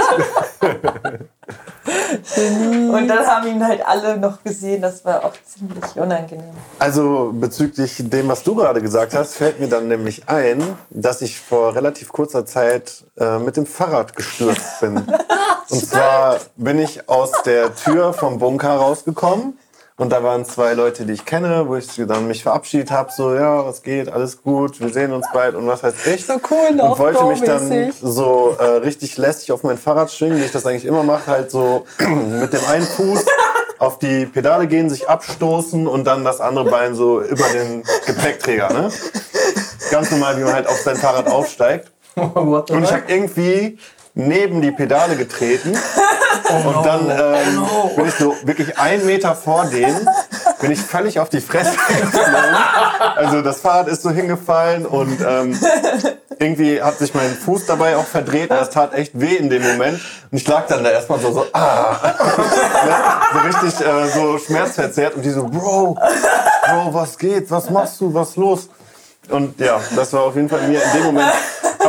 Speaker 3: Und dann haben ihn halt alle noch gesehen. Das war auch ziemlich unangenehm.
Speaker 4: Also bezüglich dem, was du gerade gesagt hast, fällt mir dann nämlich ein, dass ich vor relativ kurzer Zeit äh, mit dem Fahrrad gestürzt bin. Und zwar bin ich aus der Tür vom Bunker rausgekommen und da waren zwei Leute, die ich kenne, wo ich dann mich verabschiedet habe, so ja, was geht, alles gut, wir sehen uns bald und was heißt ich.
Speaker 5: So cool,
Speaker 4: Und wollte mich dann so äh, richtig lässig auf mein Fahrrad schwingen, wie ich das eigentlich immer mache, halt so mit dem einen Fuß auf die Pedale gehen, sich abstoßen und dann das andere Bein so über den Gepäckträger, ne? Ganz normal, wie man halt auf sein Fahrrad aufsteigt. Und ich habe irgendwie neben die Pedale getreten und dann ähm, bin ich so wirklich einen Meter vor denen bin ich völlig auf die Fresse geflogen. Also das Fahrrad ist so hingefallen und ähm, irgendwie hat sich mein Fuß dabei auch verdreht. Das tat echt weh in dem Moment. Und ich lag dann da erstmal so, so, ah. So richtig äh, so schmerzverzerrt. Und die so, Bro, Bro, was geht? Was machst du? Was ist los? Und ja, das war auf jeden Fall mir in dem Moment,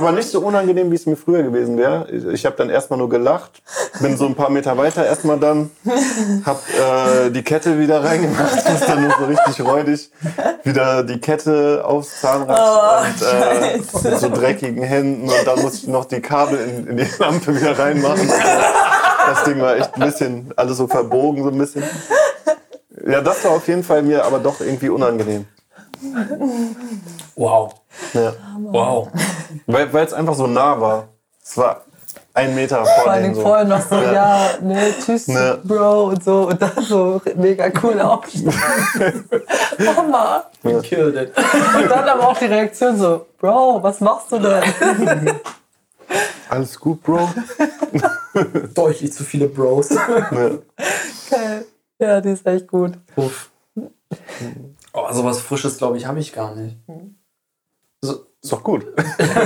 Speaker 4: aber nicht so unangenehm, wie es mir früher gewesen wäre. Ich habe dann erstmal nur gelacht, bin so ein paar Meter weiter erstmal dann, hab äh, die Kette wieder reingemacht, muss dann nur so richtig räudig wieder die Kette aufs Zahnrad und äh, mit so dreckigen Händen und dann muss ich noch die Kabel in, in die Lampe wieder reinmachen. Das Ding war echt ein bisschen, alles so verbogen so ein bisschen. Ja, das war auf jeden Fall mir aber doch irgendwie unangenehm.
Speaker 2: Wow.
Speaker 4: Ja.
Speaker 2: Wow.
Speaker 4: Weil es einfach so nah war. Es war ein Meter vor
Speaker 5: Vor allem
Speaker 4: so.
Speaker 5: vorher noch so, ja, ne, tschüss,
Speaker 4: Ne.
Speaker 5: Bro und so. Und dann so mega cool aufgestanden. Mama.
Speaker 2: Killed it.
Speaker 5: Und dann aber auch die Reaktion so, Bro, was machst du denn?
Speaker 4: Alles gut, Bro?
Speaker 2: Deutlich zu viele Bros.
Speaker 4: Ne.
Speaker 5: Geil. Ja, die ist echt gut.
Speaker 2: Uff. Oh, sowas Frisches, glaube ich, habe ich gar nicht. So,
Speaker 4: Ist doch gut.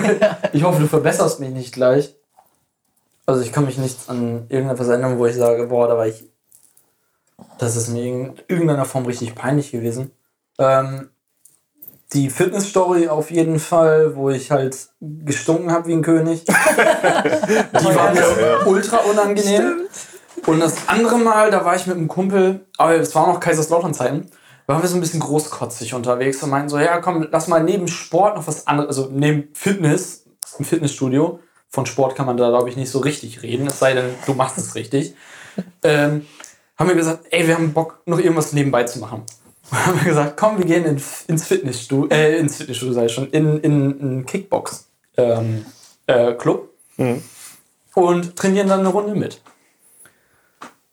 Speaker 2: ich hoffe, du verbesserst mich nicht gleich. Also ich kann mich nicht an irgendetwas erinnern, wo ich sage, boah, da war ich. Das ist mir in irgendeiner Form richtig peinlich gewesen. Ähm, die Fitness-Story auf jeden Fall, wo ich halt gestunken habe wie ein König. die war mir ultra unangenehm. Und das andere Mal, da war ich mit einem Kumpel, aber es war noch Kaiserslautern-Zeiten, waren wir so ein bisschen großkotzig unterwegs und meinten so, ja komm, lass mal neben Sport noch was anderes, also neben Fitness, im Fitnessstudio, von Sport kann man da glaube ich nicht so richtig reden, es sei denn, du machst es richtig, ähm, haben wir gesagt, ey, wir haben Bock, noch irgendwas nebenbei zu machen. Und haben wir gesagt, komm, wir gehen in, ins Fitnessstudio, äh, ins Fitnessstudio sei schon, in, in einen Kickbox ähm, äh, Club und trainieren dann eine Runde mit.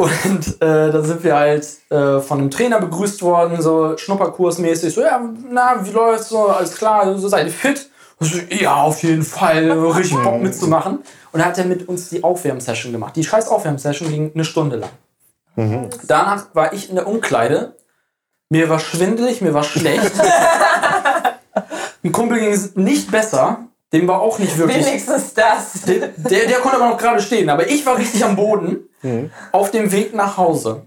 Speaker 2: Und äh, da sind wir halt äh, von einem Trainer begrüßt worden, so Schnupperkursmäßig. So, ja, na, wie läuft's so? Alles klar, so seid ihr fit? So, ja, auf jeden Fall, richtig Bock mitzumachen. Und da hat er mit uns die Aufwärmsession gemacht. Die scheiß Aufwärmsession ging eine Stunde lang. Danach war ich in der Umkleide. Mir war schwindelig, mir war schlecht. Ein Kumpel ging es nicht besser. Dem war auch nicht wirklich.
Speaker 3: Wenigstens das.
Speaker 2: Der, der, der konnte aber noch gerade stehen, aber ich war richtig am Boden. Auf dem Weg nach Hause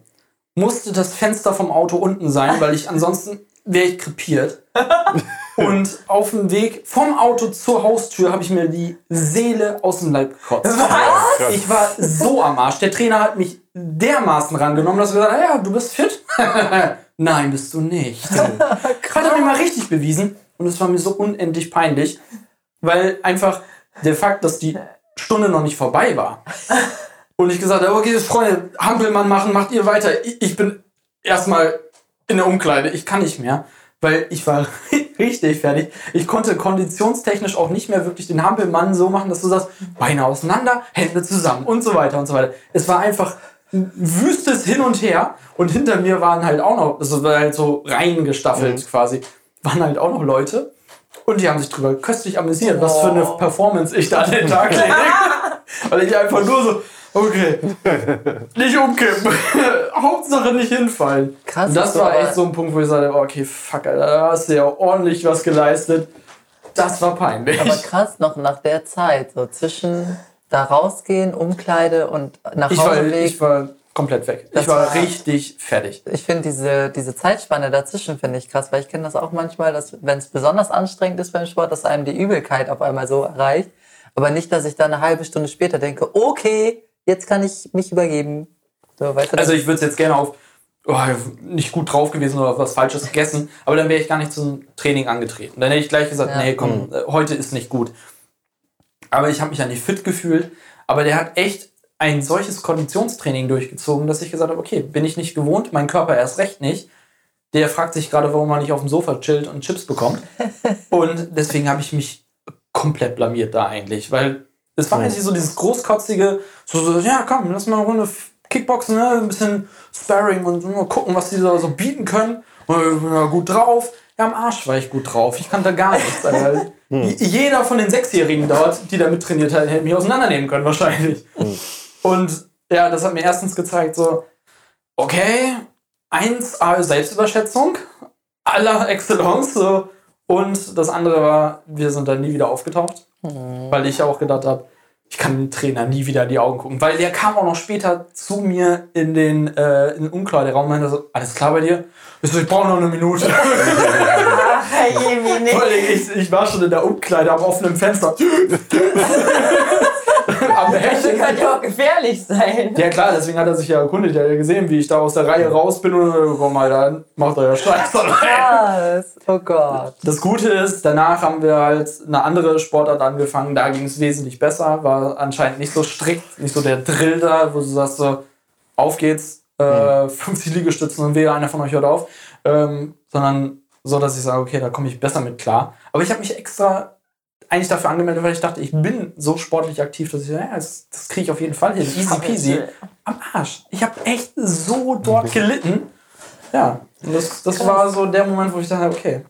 Speaker 2: musste das Fenster vom Auto unten sein, weil ich ansonsten wäre ich krepiert. Und auf dem Weg vom Auto zur Haustür habe ich mir die Seele aus dem Leib gekotzt.
Speaker 4: krass.
Speaker 2: Ich war so am Arsch. Der Trainer hat mich dermaßen rangenommen, dass er gesagt hat, ja, du bist fit. Nein, bist du nicht. Hat er mir mal richtig bewiesen. Und es war mir so unendlich peinlich, weil einfach der Fakt, dass die Stunde noch nicht vorbei war. Und ich gesagt habe, okay, Freunde, Hampelmann machen, macht ihr weiter. Ich, ich bin erstmal in der Umkleide, ich kann nicht mehr, weil ich war richtig fertig. Ich konnte konditionstechnisch auch nicht mehr wirklich den Hampelmann so machen, dass du sagst, Beine auseinander, Hände zusammen und so weiter und so weiter. Es war einfach ein wüstes Hin und Her und hinter mir waren halt auch noch, das war halt so reingestaffelt quasi, waren halt auch noch Leute und die haben sich drüber köstlich amüsiert, was für eine Performance ich da an den Tag lege. Weil ich einfach nur so, okay, nicht umkippen, Hauptsache nicht hinfallen.
Speaker 5: Krass,
Speaker 2: Und das war echt so ein Punkt, wo ich sagte, okay, fuck, Alter, da hast du ja ordentlich was geleistet. Das war peinlich.
Speaker 5: Aber krass, noch nach der Zeit, so zwischen da rausgehen, Umkleide und nach
Speaker 2: ich, war,
Speaker 5: Hause
Speaker 2: ich
Speaker 5: Weg.
Speaker 2: war komplett weg.
Speaker 5: Das
Speaker 2: ich war,
Speaker 5: war-
Speaker 2: richtig fertig.
Speaker 5: Ich finde diese, diese Zeitspanne dazwischen finde ich krass, weil ich kenne das auch manchmal, dass wenn es besonders anstrengend ist beim Sport, dass einem die Übelkeit auf einmal so erreicht. Aber nicht, dass ich dann eine halbe Stunde später denke, okay, jetzt kann ich mich übergeben. So, weißt du,
Speaker 2: Also ich würde es jetzt gerne auf oh, nicht gut drauf gewesen oder was Falsches gegessen, aber dann wäre ich gar nicht zum Training angetreten. Dann hätte ich gleich gesagt,
Speaker 5: Ja.
Speaker 2: nee, komm, äh, heute ist nicht gut. Aber ich habe mich ja nicht fit gefühlt. Aber der hat echt ein solches Konditionstraining durchgezogen, dass ich gesagt habe, okay, bin ich nicht gewohnt, mein Körper erst recht nicht. Der fragt sich gerade, warum er nicht auf dem Sofa chillt und Chips bekommt. und deswegen habe ich mich komplett blamiert da eigentlich, weil es war eigentlich so dieses großkotzige, so, so ja komm, lass mal eine Runde Kickboxen, ne? ein bisschen Sparring und mal gucken, was die da so bieten können. Und gut drauf. Ja, am Arsch war ich gut drauf. Ich kannte gar nichts. Alter. J- Jeder von den Sechsjährigen dort, die da mittrainiert hat, hätte mich auseinandernehmen können wahrscheinlich. Und ja, das hat mir erstens gezeigt, so, okay, 1A Selbstüberschätzung aller Excellence. So. Und das andere war, wir sind dann nie wieder aufgetaucht. Weil ich auch gedacht habe, ich kann dem Trainer nie wieder in die Augen gucken. Weil der kam auch noch später zu mir in den, äh, in den Umkleideraum und meinte so, alles klar bei dir? Ich so, ich brauche noch eine Minute.
Speaker 3: Ach,
Speaker 2: allem, ich, ich war schon in der Umkleide am offenen Fenster. am
Speaker 3: Das
Speaker 2: Hecheln.
Speaker 3: kann ja auch gefährlich sein.
Speaker 2: Ja klar, deswegen hat er sich ja erkundigt. Er hat ja gesehen, wie ich da aus der Reihe raus bin und komm mal, dann macht er ja Scheiße.
Speaker 5: Was? Oh Gott.
Speaker 2: Das Gute ist, danach haben wir halt eine andere Sportart angefangen. Da ging es wesentlich besser. War anscheinend nicht so strikt, nicht so der Drill da, wo du sagst so, auf geht's, äh, 50 Liegestützen und wehe, einer von euch hört auf. Ähm, sondern so, dass ich sage, okay, da komme ich besser mit klar. Aber ich habe mich extra eigentlich dafür angemeldet, weil ich dachte, ich bin so sportlich aktiv, dass ich, ja, das, das kriege ich auf jeden Fall hin. Easy peasy. Am Arsch. Ich habe echt so dort gelitten. Ja, und das, das war so der Moment, wo ich dachte, okay,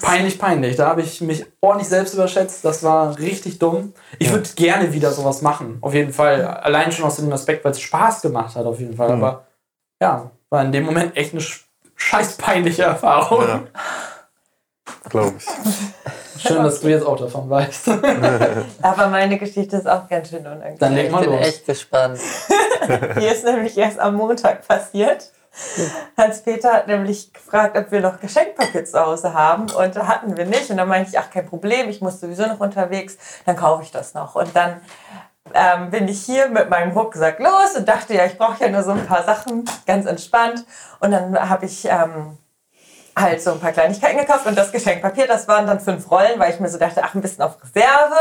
Speaker 2: peinlich, peinlich. Da habe ich mich ordentlich selbst überschätzt. Das war richtig dumm. Ich würde gerne wieder sowas machen. Auf jeden Fall. Allein schon aus dem Aspekt, weil es Spaß gemacht hat, auf jeden Fall. Aber ja, war in dem Moment echt eine sch- scheiß peinliche Erfahrung.
Speaker 4: Ja. Glaube ich.
Speaker 2: Schön, dass du jetzt auch davon weißt.
Speaker 3: Aber meine Geschichte ist auch ganz schön unangenehm.
Speaker 2: Dann leg
Speaker 5: Ich
Speaker 2: mal
Speaker 5: bin
Speaker 2: los.
Speaker 5: echt gespannt.
Speaker 3: Hier ist nämlich erst am Montag passiert. Hans-Peter hat nämlich gefragt, ob wir noch Geschenkpapier zu Hause haben. Und da hatten wir nicht. Und dann meinte ich, ach, kein Problem, ich muss sowieso noch unterwegs, dann kaufe ich das noch. Und dann ähm, bin ich hier mit meinem Rucksack los und dachte, ja, ich brauche ja nur so ein paar Sachen, ganz entspannt. Und dann habe ich ähm, halt so ein paar Kleinigkeiten gekauft und das Geschenkpapier, das waren dann fünf Rollen, weil ich mir so dachte, ach, ein bisschen auf Reserve.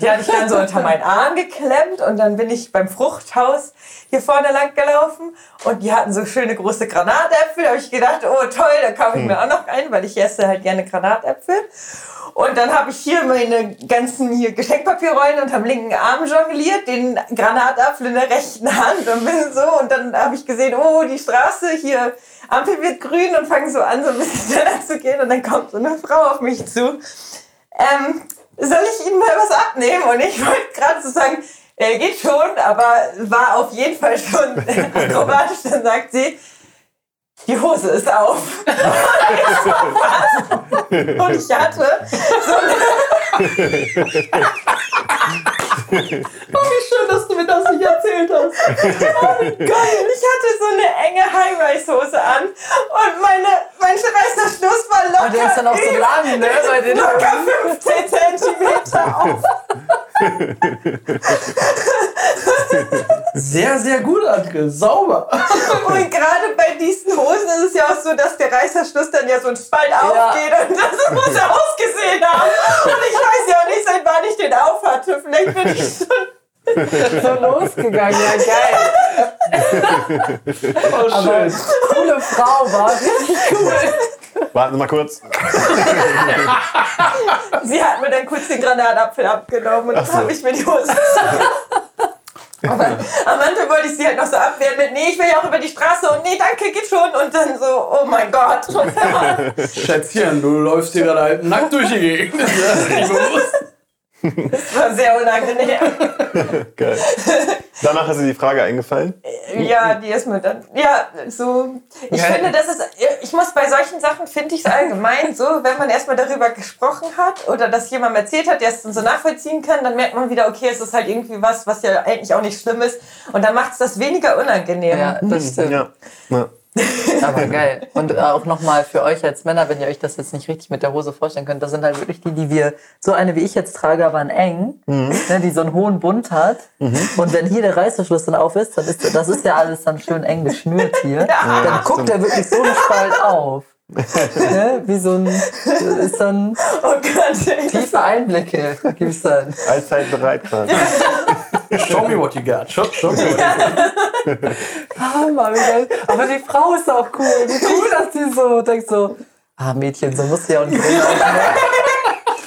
Speaker 3: Die hatte ich dann so unter meinen Arm geklemmt und dann bin ich beim Fruchthaus hier vorne lang gelaufen und die hatten so schöne große Granatäpfel. Da habe ich gedacht, oh toll, da kaufe ich mir auch noch einen, weil ich esse halt gerne Granatäpfel. Und dann habe ich hier meine ganzen hier Geschenkpapierrollen unterm linken Arm jongliert, den Granatapfel in der rechten Hand und bin so. Und dann habe ich gesehen, oh, die Straße hier, Ampel wird grün und fange so an, so ein bisschen schneller zu gehen. Und dann kommt so eine Frau auf mich zu. Ähm, soll ich Ihnen mal was abnehmen? Und ich wollte gerade so sagen, äh, geht schon, aber war auf jeden Fall schon akrobatisch. Dann sagt sie, die Hose ist auf. Und ich so, was? Und ich hatte so eine
Speaker 2: Oh, wie schön, dass du mir das nicht erzählt hast.
Speaker 3: Geil. Ich hatte so eine enge High-Rise-Hose an und meine, mein Reißverschluss war locker,
Speaker 5: Und der ist dann auch so lang, ne? Bei den
Speaker 3: locker 15 Zentimeter auf.
Speaker 2: Sehr, sehr gut, André. Sauber.
Speaker 3: Und gerade bei diesen Hosen ist es ja auch so, dass der Reißverschluss dann ja so ein Spalt aufgeht und das muss er ausgesehen haben. Und ich weiß ja auch nicht, seit wann ich den auf hatte. Vielleicht bin ich schon
Speaker 5: so losgegangen. Ja, geil.
Speaker 2: Oh, schön.
Speaker 5: Coole Frau war richtig cool.
Speaker 4: Warten Sie mal kurz.
Speaker 3: Sie hat mir dann kurz den Granatapfel abgenommen und
Speaker 4: so.
Speaker 3: habe ich mir die Hose. Aber am Anfang wollte ich sie halt noch so abwehren mit, nee, ich will ja auch über die Straße und nee, danke, geht schon. Und dann so, oh mein Gott.
Speaker 2: Schätzchen, du läufst hier gerade halb nackt durch die Gegend. Das ist nicht bewusst.
Speaker 3: Das war sehr unangenehm.
Speaker 4: Geil. Danach ist dir die Frage eingefallen.
Speaker 3: Ja, die ist mir dann, ja, so. Ich
Speaker 2: Ja.
Speaker 3: finde, das ist, ich muss bei solchen Sachen, finde ich es allgemein so, wenn man erstmal darüber gesprochen hat oder das jemandem erzählt hat, der es dann so nachvollziehen kann, dann merkt man wieder, okay, es ist halt irgendwie was, was ja eigentlich auch nicht schlimm ist. Und dann macht es das weniger unangenehm.
Speaker 5: Ja, das stimmt.
Speaker 4: Ja. ja.
Speaker 5: Aber geil. Und äh, auch nochmal für euch als Männer, wenn ihr euch das jetzt nicht richtig mit der Hose vorstellen könnt, das sind halt wirklich die, die wir, so eine wie ich jetzt trage, aber in eng, ne, die so einen hohen Bund hat. Und wenn hier der Reißverschluss dann auf ist, dann ist das ist ja alles dann schön eng geschnürt hier. dann guckt er wirklich so einen Spalt auf. Ne? Wie so ein, ist dann
Speaker 3: Oh Gott,
Speaker 5: tiefe Einblicke gibt's dann.
Speaker 4: Allzeit bereit quasi.
Speaker 2: Show me what you got. Show, show me what you got.
Speaker 5: Hammer. Aber die Frau ist auch cool. Wie cool, dass die so denkt so, ah Mädchen, so muss ja auch nicht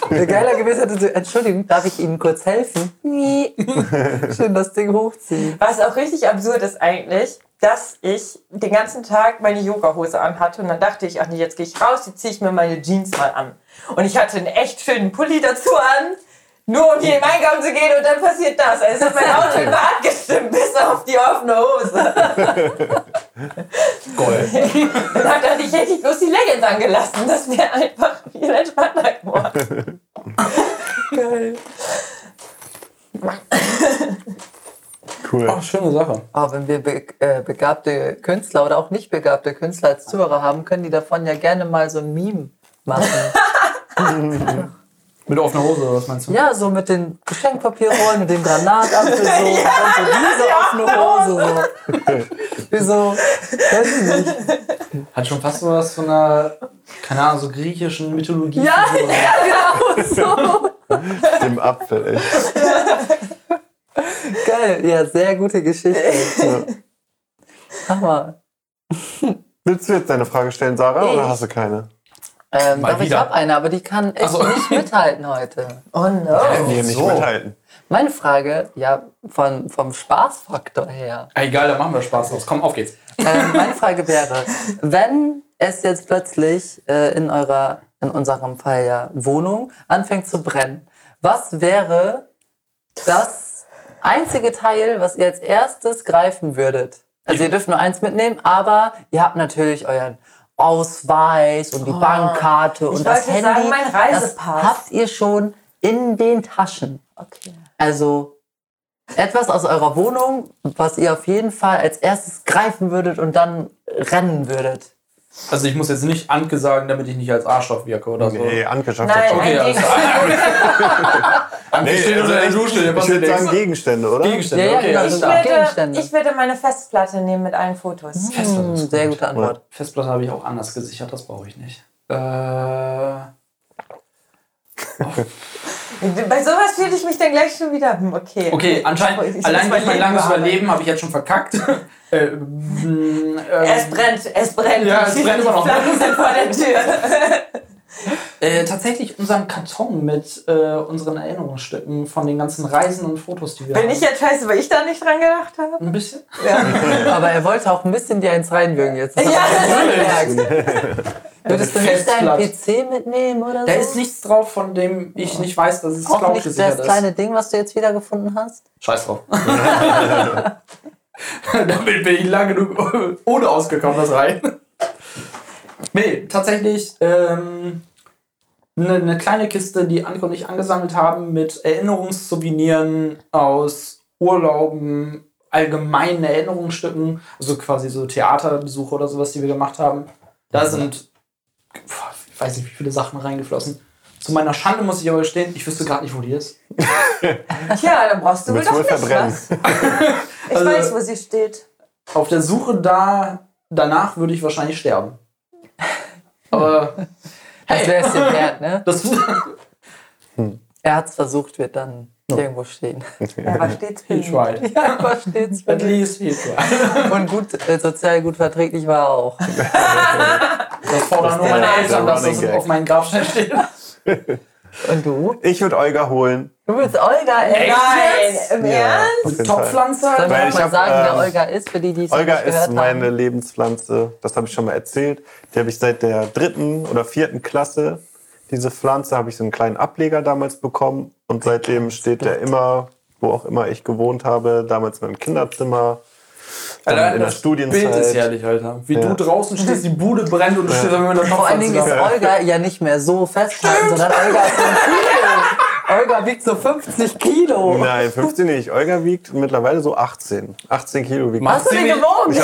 Speaker 5: Geiler gewesen hätte Entschuldigung, darf ich Ihnen kurz helfen? Nee. Schön das Ding hochziehen.
Speaker 3: Was auch richtig absurd ist eigentlich, dass ich den ganzen Tag meine Yogahose anhatte und dann dachte ich, ach nee, jetzt gehe ich raus, jetzt ziehe ich mir meine Jeans mal an. Und ich hatte einen echt schönen Pulli dazu an, Nur um hier im Eingang zu gehen und dann passiert das. Also ist mein Auto immer abgestimmt, bis auf die offene Hose.
Speaker 2: Gold.
Speaker 3: Dann hat er nicht hätte ich bloß die Leggings angelassen. Das wäre einfach viel entspannter geworden. Geil.
Speaker 4: Cool.
Speaker 2: Ach, schöne Sache.
Speaker 5: Oh, wenn wir be äh, begabte Künstler oder auch nicht begabte Künstler als Zuhörer haben, können die davon ja gerne mal so ein Meme machen.
Speaker 2: Mit offener Hose, oder was meinst du?
Speaker 5: ja, so mit den Geschenkpapierrollen, mit dem Granatapfel so, und so diese offene Hose so. Wieso? Weiß ich nicht.
Speaker 2: Hat schon fast sowas von einer, keine Ahnung, so griechischen Mythologie.
Speaker 5: Ja, ja, genau so.
Speaker 4: Dem Apfel, echt.
Speaker 5: Geil, ja, sehr gute Geschichte. Hammer.
Speaker 4: Willst du jetzt deine Frage stellen, Sarah,
Speaker 5: Ich.
Speaker 4: oder hast du keine?
Speaker 5: Ähm, doch, ich
Speaker 2: wieder.
Speaker 5: habe eine, aber die kann echt
Speaker 2: so.
Speaker 5: nicht mithalten heute.
Speaker 3: Oh no.
Speaker 4: Nee, nicht
Speaker 2: so.
Speaker 4: mithalten.
Speaker 5: Meine Frage, ja, von, vom Spaßfaktor her.
Speaker 2: Ah, egal, da machen wir Spaß draus. Komm, auf geht's.
Speaker 5: Ähm, meine Frage wäre, wenn es jetzt plötzlich äh, in eurer, in unserem Fall ja Wohnung anfängt zu brennen, was wäre das einzige Teil, was ihr als erstes greifen würdet? Also ihr dürft nur eins mitnehmen, aber ihr habt natürlich euren Ausweis und die Bankkarte und das Handy.
Speaker 3: sagen, mein
Speaker 5: das
Speaker 3: Reisepass.
Speaker 5: habt ihr schon in den Taschen.
Speaker 3: Okay.
Speaker 5: Also etwas aus eurer Wohnung, was ihr auf jeden Fall als erstes greifen würdet und dann rennen würdet.
Speaker 2: Also ich muss jetzt nicht Anke sagen, damit ich nicht als Arschloch wirke oder so.
Speaker 4: Nee, Anke schafft
Speaker 3: Nein,
Speaker 4: das schon.
Speaker 2: Okay, klar. Anke
Speaker 4: Nee,
Speaker 2: steht
Speaker 4: also
Speaker 2: unter der
Speaker 4: ich,
Speaker 2: Dusche,
Speaker 4: ich würde sagen. Gegenstände, oder?
Speaker 2: Gegenstände,
Speaker 5: Ja, ja,
Speaker 2: okay,
Speaker 5: genau.
Speaker 3: Ich würde,
Speaker 5: Gegenstände.
Speaker 3: ich würde meine Festplatte nehmen mit allen Fotos.
Speaker 5: Hm, sehr gute Antwort.
Speaker 2: Festplatte habe ich auch anders gesichert, das brauche ich nicht. Äh,
Speaker 3: Bei sowas fühle ich mich dann gleich schon wieder. hm, Okay.
Speaker 2: okay, anscheinend,
Speaker 3: Ich muss
Speaker 2: allein durch mein langes. Überleben habe ich jetzt schon verkackt. äh, ähm,
Speaker 3: Es brennt, es brennt.
Speaker 2: Ja, es
Speaker 3: Die
Speaker 2: brennt immer noch.
Speaker 3: Flammen sind vor der Tür.
Speaker 2: Äh, tatsächlich unseren Karton mit äh, unseren Erinnerungsstücken von den ganzen Reisen und Fotos, die wir
Speaker 3: Bin
Speaker 2: haben.
Speaker 3: ich jetzt scheiße, weil ich da nicht dran gedacht habe?
Speaker 2: Ein bisschen?
Speaker 5: Aber er wollte auch ein bisschen dir eins reinwürgen jetzt. Das
Speaker 3: Ja,
Speaker 5: ich gemerkt. Würdest du nicht deinen. PC mitnehmen oder
Speaker 2: Da
Speaker 5: so?
Speaker 2: ist nichts drauf, von dem ich nicht weiß, dass es
Speaker 5: auch nicht das
Speaker 2: ist.
Speaker 5: kleine Ding, was du jetzt wiedergefunden hast?
Speaker 2: Scheiß drauf. Damit bin ich lange genug ohne ausgekommen, das rein. Nee, tatsächlich ähm, eine, eine kleine Kiste, die Anke und ich angesammelt haben, mit Erinnerungssouveniren aus Urlauben, allgemeinen Erinnerungsstücken, also quasi so Theaterbesuche oder sowas, die wir gemacht haben. Da sind, boah, ich weiß nicht, wie viele Sachen reingeflossen. Zu meiner Schande muss ich aber gestehen, ich wüsste gerade nicht, wo die ist.
Speaker 3: Tja, dann brauchst du wohl doch
Speaker 4: wohl
Speaker 3: nicht
Speaker 4: verbrennen?
Speaker 3: was. Ich
Speaker 2: Also-
Speaker 3: weiß, wo sie steht.
Speaker 2: Auf der Suche da, danach würde ich wahrscheinlich sterben. Aber
Speaker 5: Das wäre es dir wert, ne?
Speaker 2: das,
Speaker 5: Er hat es versucht, wird dann irgendwo stehen.
Speaker 3: Er war stets bemüht.
Speaker 5: Ja, aber steht's
Speaker 2: At least he tried.
Speaker 5: Und gut, äh, sozial gut verträglich war er auch.
Speaker 2: Das fordern nur meine Eltern, dass das auf meinen Grabstein steht.
Speaker 5: Und du?
Speaker 4: Ich würde Olga holen.
Speaker 5: Du willst Olga, ey.
Speaker 3: Nein, im
Speaker 4: Ja,
Speaker 3: Ernst?
Speaker 2: Topfpflanze.
Speaker 5: Sollen wir
Speaker 4: Weil ich
Speaker 5: mal
Speaker 4: hab,
Speaker 5: sagen, wer
Speaker 4: ähm,
Speaker 5: Olga ist, für die, die es
Speaker 4: Olga
Speaker 5: nicht
Speaker 4: ist
Speaker 5: gehört
Speaker 4: meine
Speaker 5: haben?
Speaker 4: Lebenspflanze. Das habe ich schon mal erzählt. Die habe ich seit der dritten oder vierten Klasse. Diese Pflanze habe ich so einen kleinen Ableger damals bekommen. Und seitdem steht der immer, wo auch immer ich gewohnt habe. Damals in meinem Kinderzimmer.
Speaker 2: Allein
Speaker 4: in der
Speaker 2: das
Speaker 4: Studienzeit.
Speaker 2: Bild ist herrlich, Alter. Wie
Speaker 4: Ja.
Speaker 2: du draußen stehst, die Bude brennt und du stehst da mit
Speaker 5: Vor allen Dingen ist. Olga ja nicht mehr so festhalten, sondern Olga ist so ein Kilo. Olga wiegt so 50 Kilo.
Speaker 4: Nein, 15 nicht. Olga wiegt mittlerweile so 18. 18 Kilo wiegt
Speaker 5: Hast du
Speaker 2: nicht-
Speaker 5: gewogen?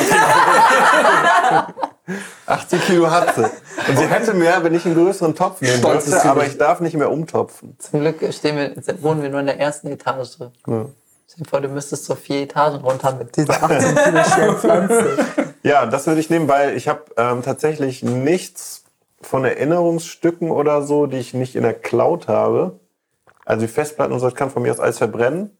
Speaker 4: 18 Kilo hat sie. Und sie hätte mehr, wenn ich einen größeren Topf nehmen dürfte, aber ich darf nicht mehr umtopfen.
Speaker 5: Zum Glück stehen wir, wohnen wir nur in der ersten Etage.
Speaker 4: Ja.
Speaker 5: Stell vor, du müsstest so vier Etagen runter mit dieser 18 Kilo schweren Pflanze.
Speaker 4: Ja, das würde ich nehmen, weil ich habe ähm, tatsächlich nichts von Erinnerungsstücken oder so, die ich nicht in der Cloud habe. Also die Festplatten und so, das kann von mir aus alles verbrennen.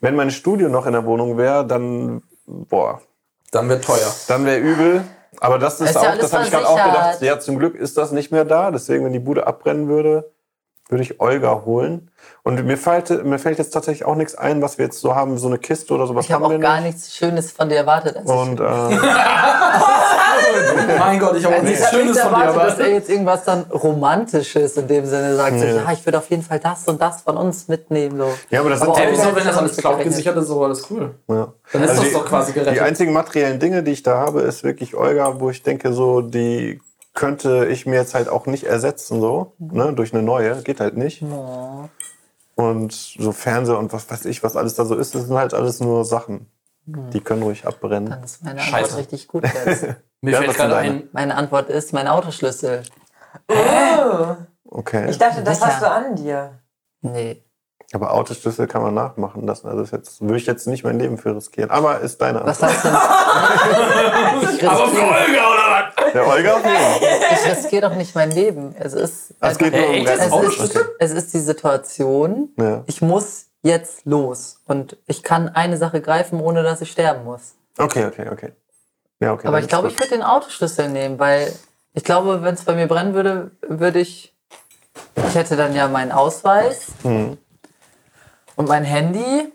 Speaker 4: Wenn mein Studio noch in der Wohnung wäre, dann, boah,
Speaker 2: Dann wird teuer.
Speaker 4: dann wäre übel. Aber das ist,
Speaker 5: Ist ja
Speaker 4: auch,
Speaker 5: alles
Speaker 4: das habe ich gerade auch gedacht. Ja, zum Glück ist das nicht mehr da. Deswegen, wenn die Bude abbrennen würde, würde ich Olga holen. Und mir fällt, mir fällt jetzt tatsächlich auch nichts ein, was wir jetzt so haben. So eine Kiste oder sowas
Speaker 5: Ich habe
Speaker 4: haben wir
Speaker 5: auch gar
Speaker 4: nicht.
Speaker 5: nichts Schönes von dir erwartet. Also
Speaker 4: Und äh.
Speaker 2: Mein Gott, ich habe auch
Speaker 5: Also ich
Speaker 2: nichts Schönes von dir.
Speaker 5: erwartet, dass
Speaker 2: Aber
Speaker 5: er jetzt irgendwas dann Romantisches in dem Sinne sagt. So,
Speaker 4: Nee.
Speaker 5: ja, ich würde auf jeden Fall das und das von uns mitnehmen. So.
Speaker 4: Ja, aber das sind
Speaker 5: Aber
Speaker 2: Ey,
Speaker 5: auch-
Speaker 2: wieso, wenn das alles. Cloud gesichert ist, ist doch alles cool.
Speaker 4: Ja.
Speaker 2: Dann ist
Speaker 4: Also
Speaker 2: das
Speaker 4: die-
Speaker 2: doch quasi
Speaker 4: Die
Speaker 2: gerettet.
Speaker 4: einzigen materiellen Dinge, die ich da habe, ist wirklich Olga, wo ich denke, so, die könnte ich mir jetzt halt auch nicht ersetzen, so, ne, durch eine neue. Geht halt nicht. Und so Fernseher und was weiß ich, was alles da so ist, das sind halt alles nur Sachen. Die können ruhig abbrennen.
Speaker 5: Dann ist meine
Speaker 2: Scheiße.
Speaker 5: Antwort richtig gut jetzt.
Speaker 2: Mir
Speaker 4: Ja,
Speaker 2: fällt gerade ein,
Speaker 5: Meine Antwort ist mein Autoschlüssel.
Speaker 3: Oh,
Speaker 4: Okay.
Speaker 3: ich dachte, das
Speaker 5: Sicher.
Speaker 3: hast du an dir.
Speaker 5: Nee.
Speaker 4: Aber Autoschlüssel kann man nachmachen lassen. Also ist jetzt, würde ich jetzt nicht mein Leben für riskieren. Aber ist deine
Speaker 5: Was
Speaker 4: Antwort.
Speaker 5: heißt denn?
Speaker 2: aber für
Speaker 4: Der Olga auf
Speaker 5: ich riskiere doch nicht mein Leben. Es ist,
Speaker 4: Es geht nur um? Retten.
Speaker 5: es,
Speaker 2: Autoschlüssel?
Speaker 5: ist, es ist die Situation,
Speaker 4: Ja.
Speaker 5: ich muss jetzt los. Und ich kann eine Sache greifen, ohne dass ich sterben muss.
Speaker 4: Okay, okay, okay. Ja, okay.
Speaker 5: Aber ich glaube, ich würde den Autoschlüssel nehmen, weil ich glaube, wenn es bei mir brennen würde, würde ich. Ich hätte dann ja meinen Ausweis
Speaker 4: Mhm.
Speaker 5: und mein Handy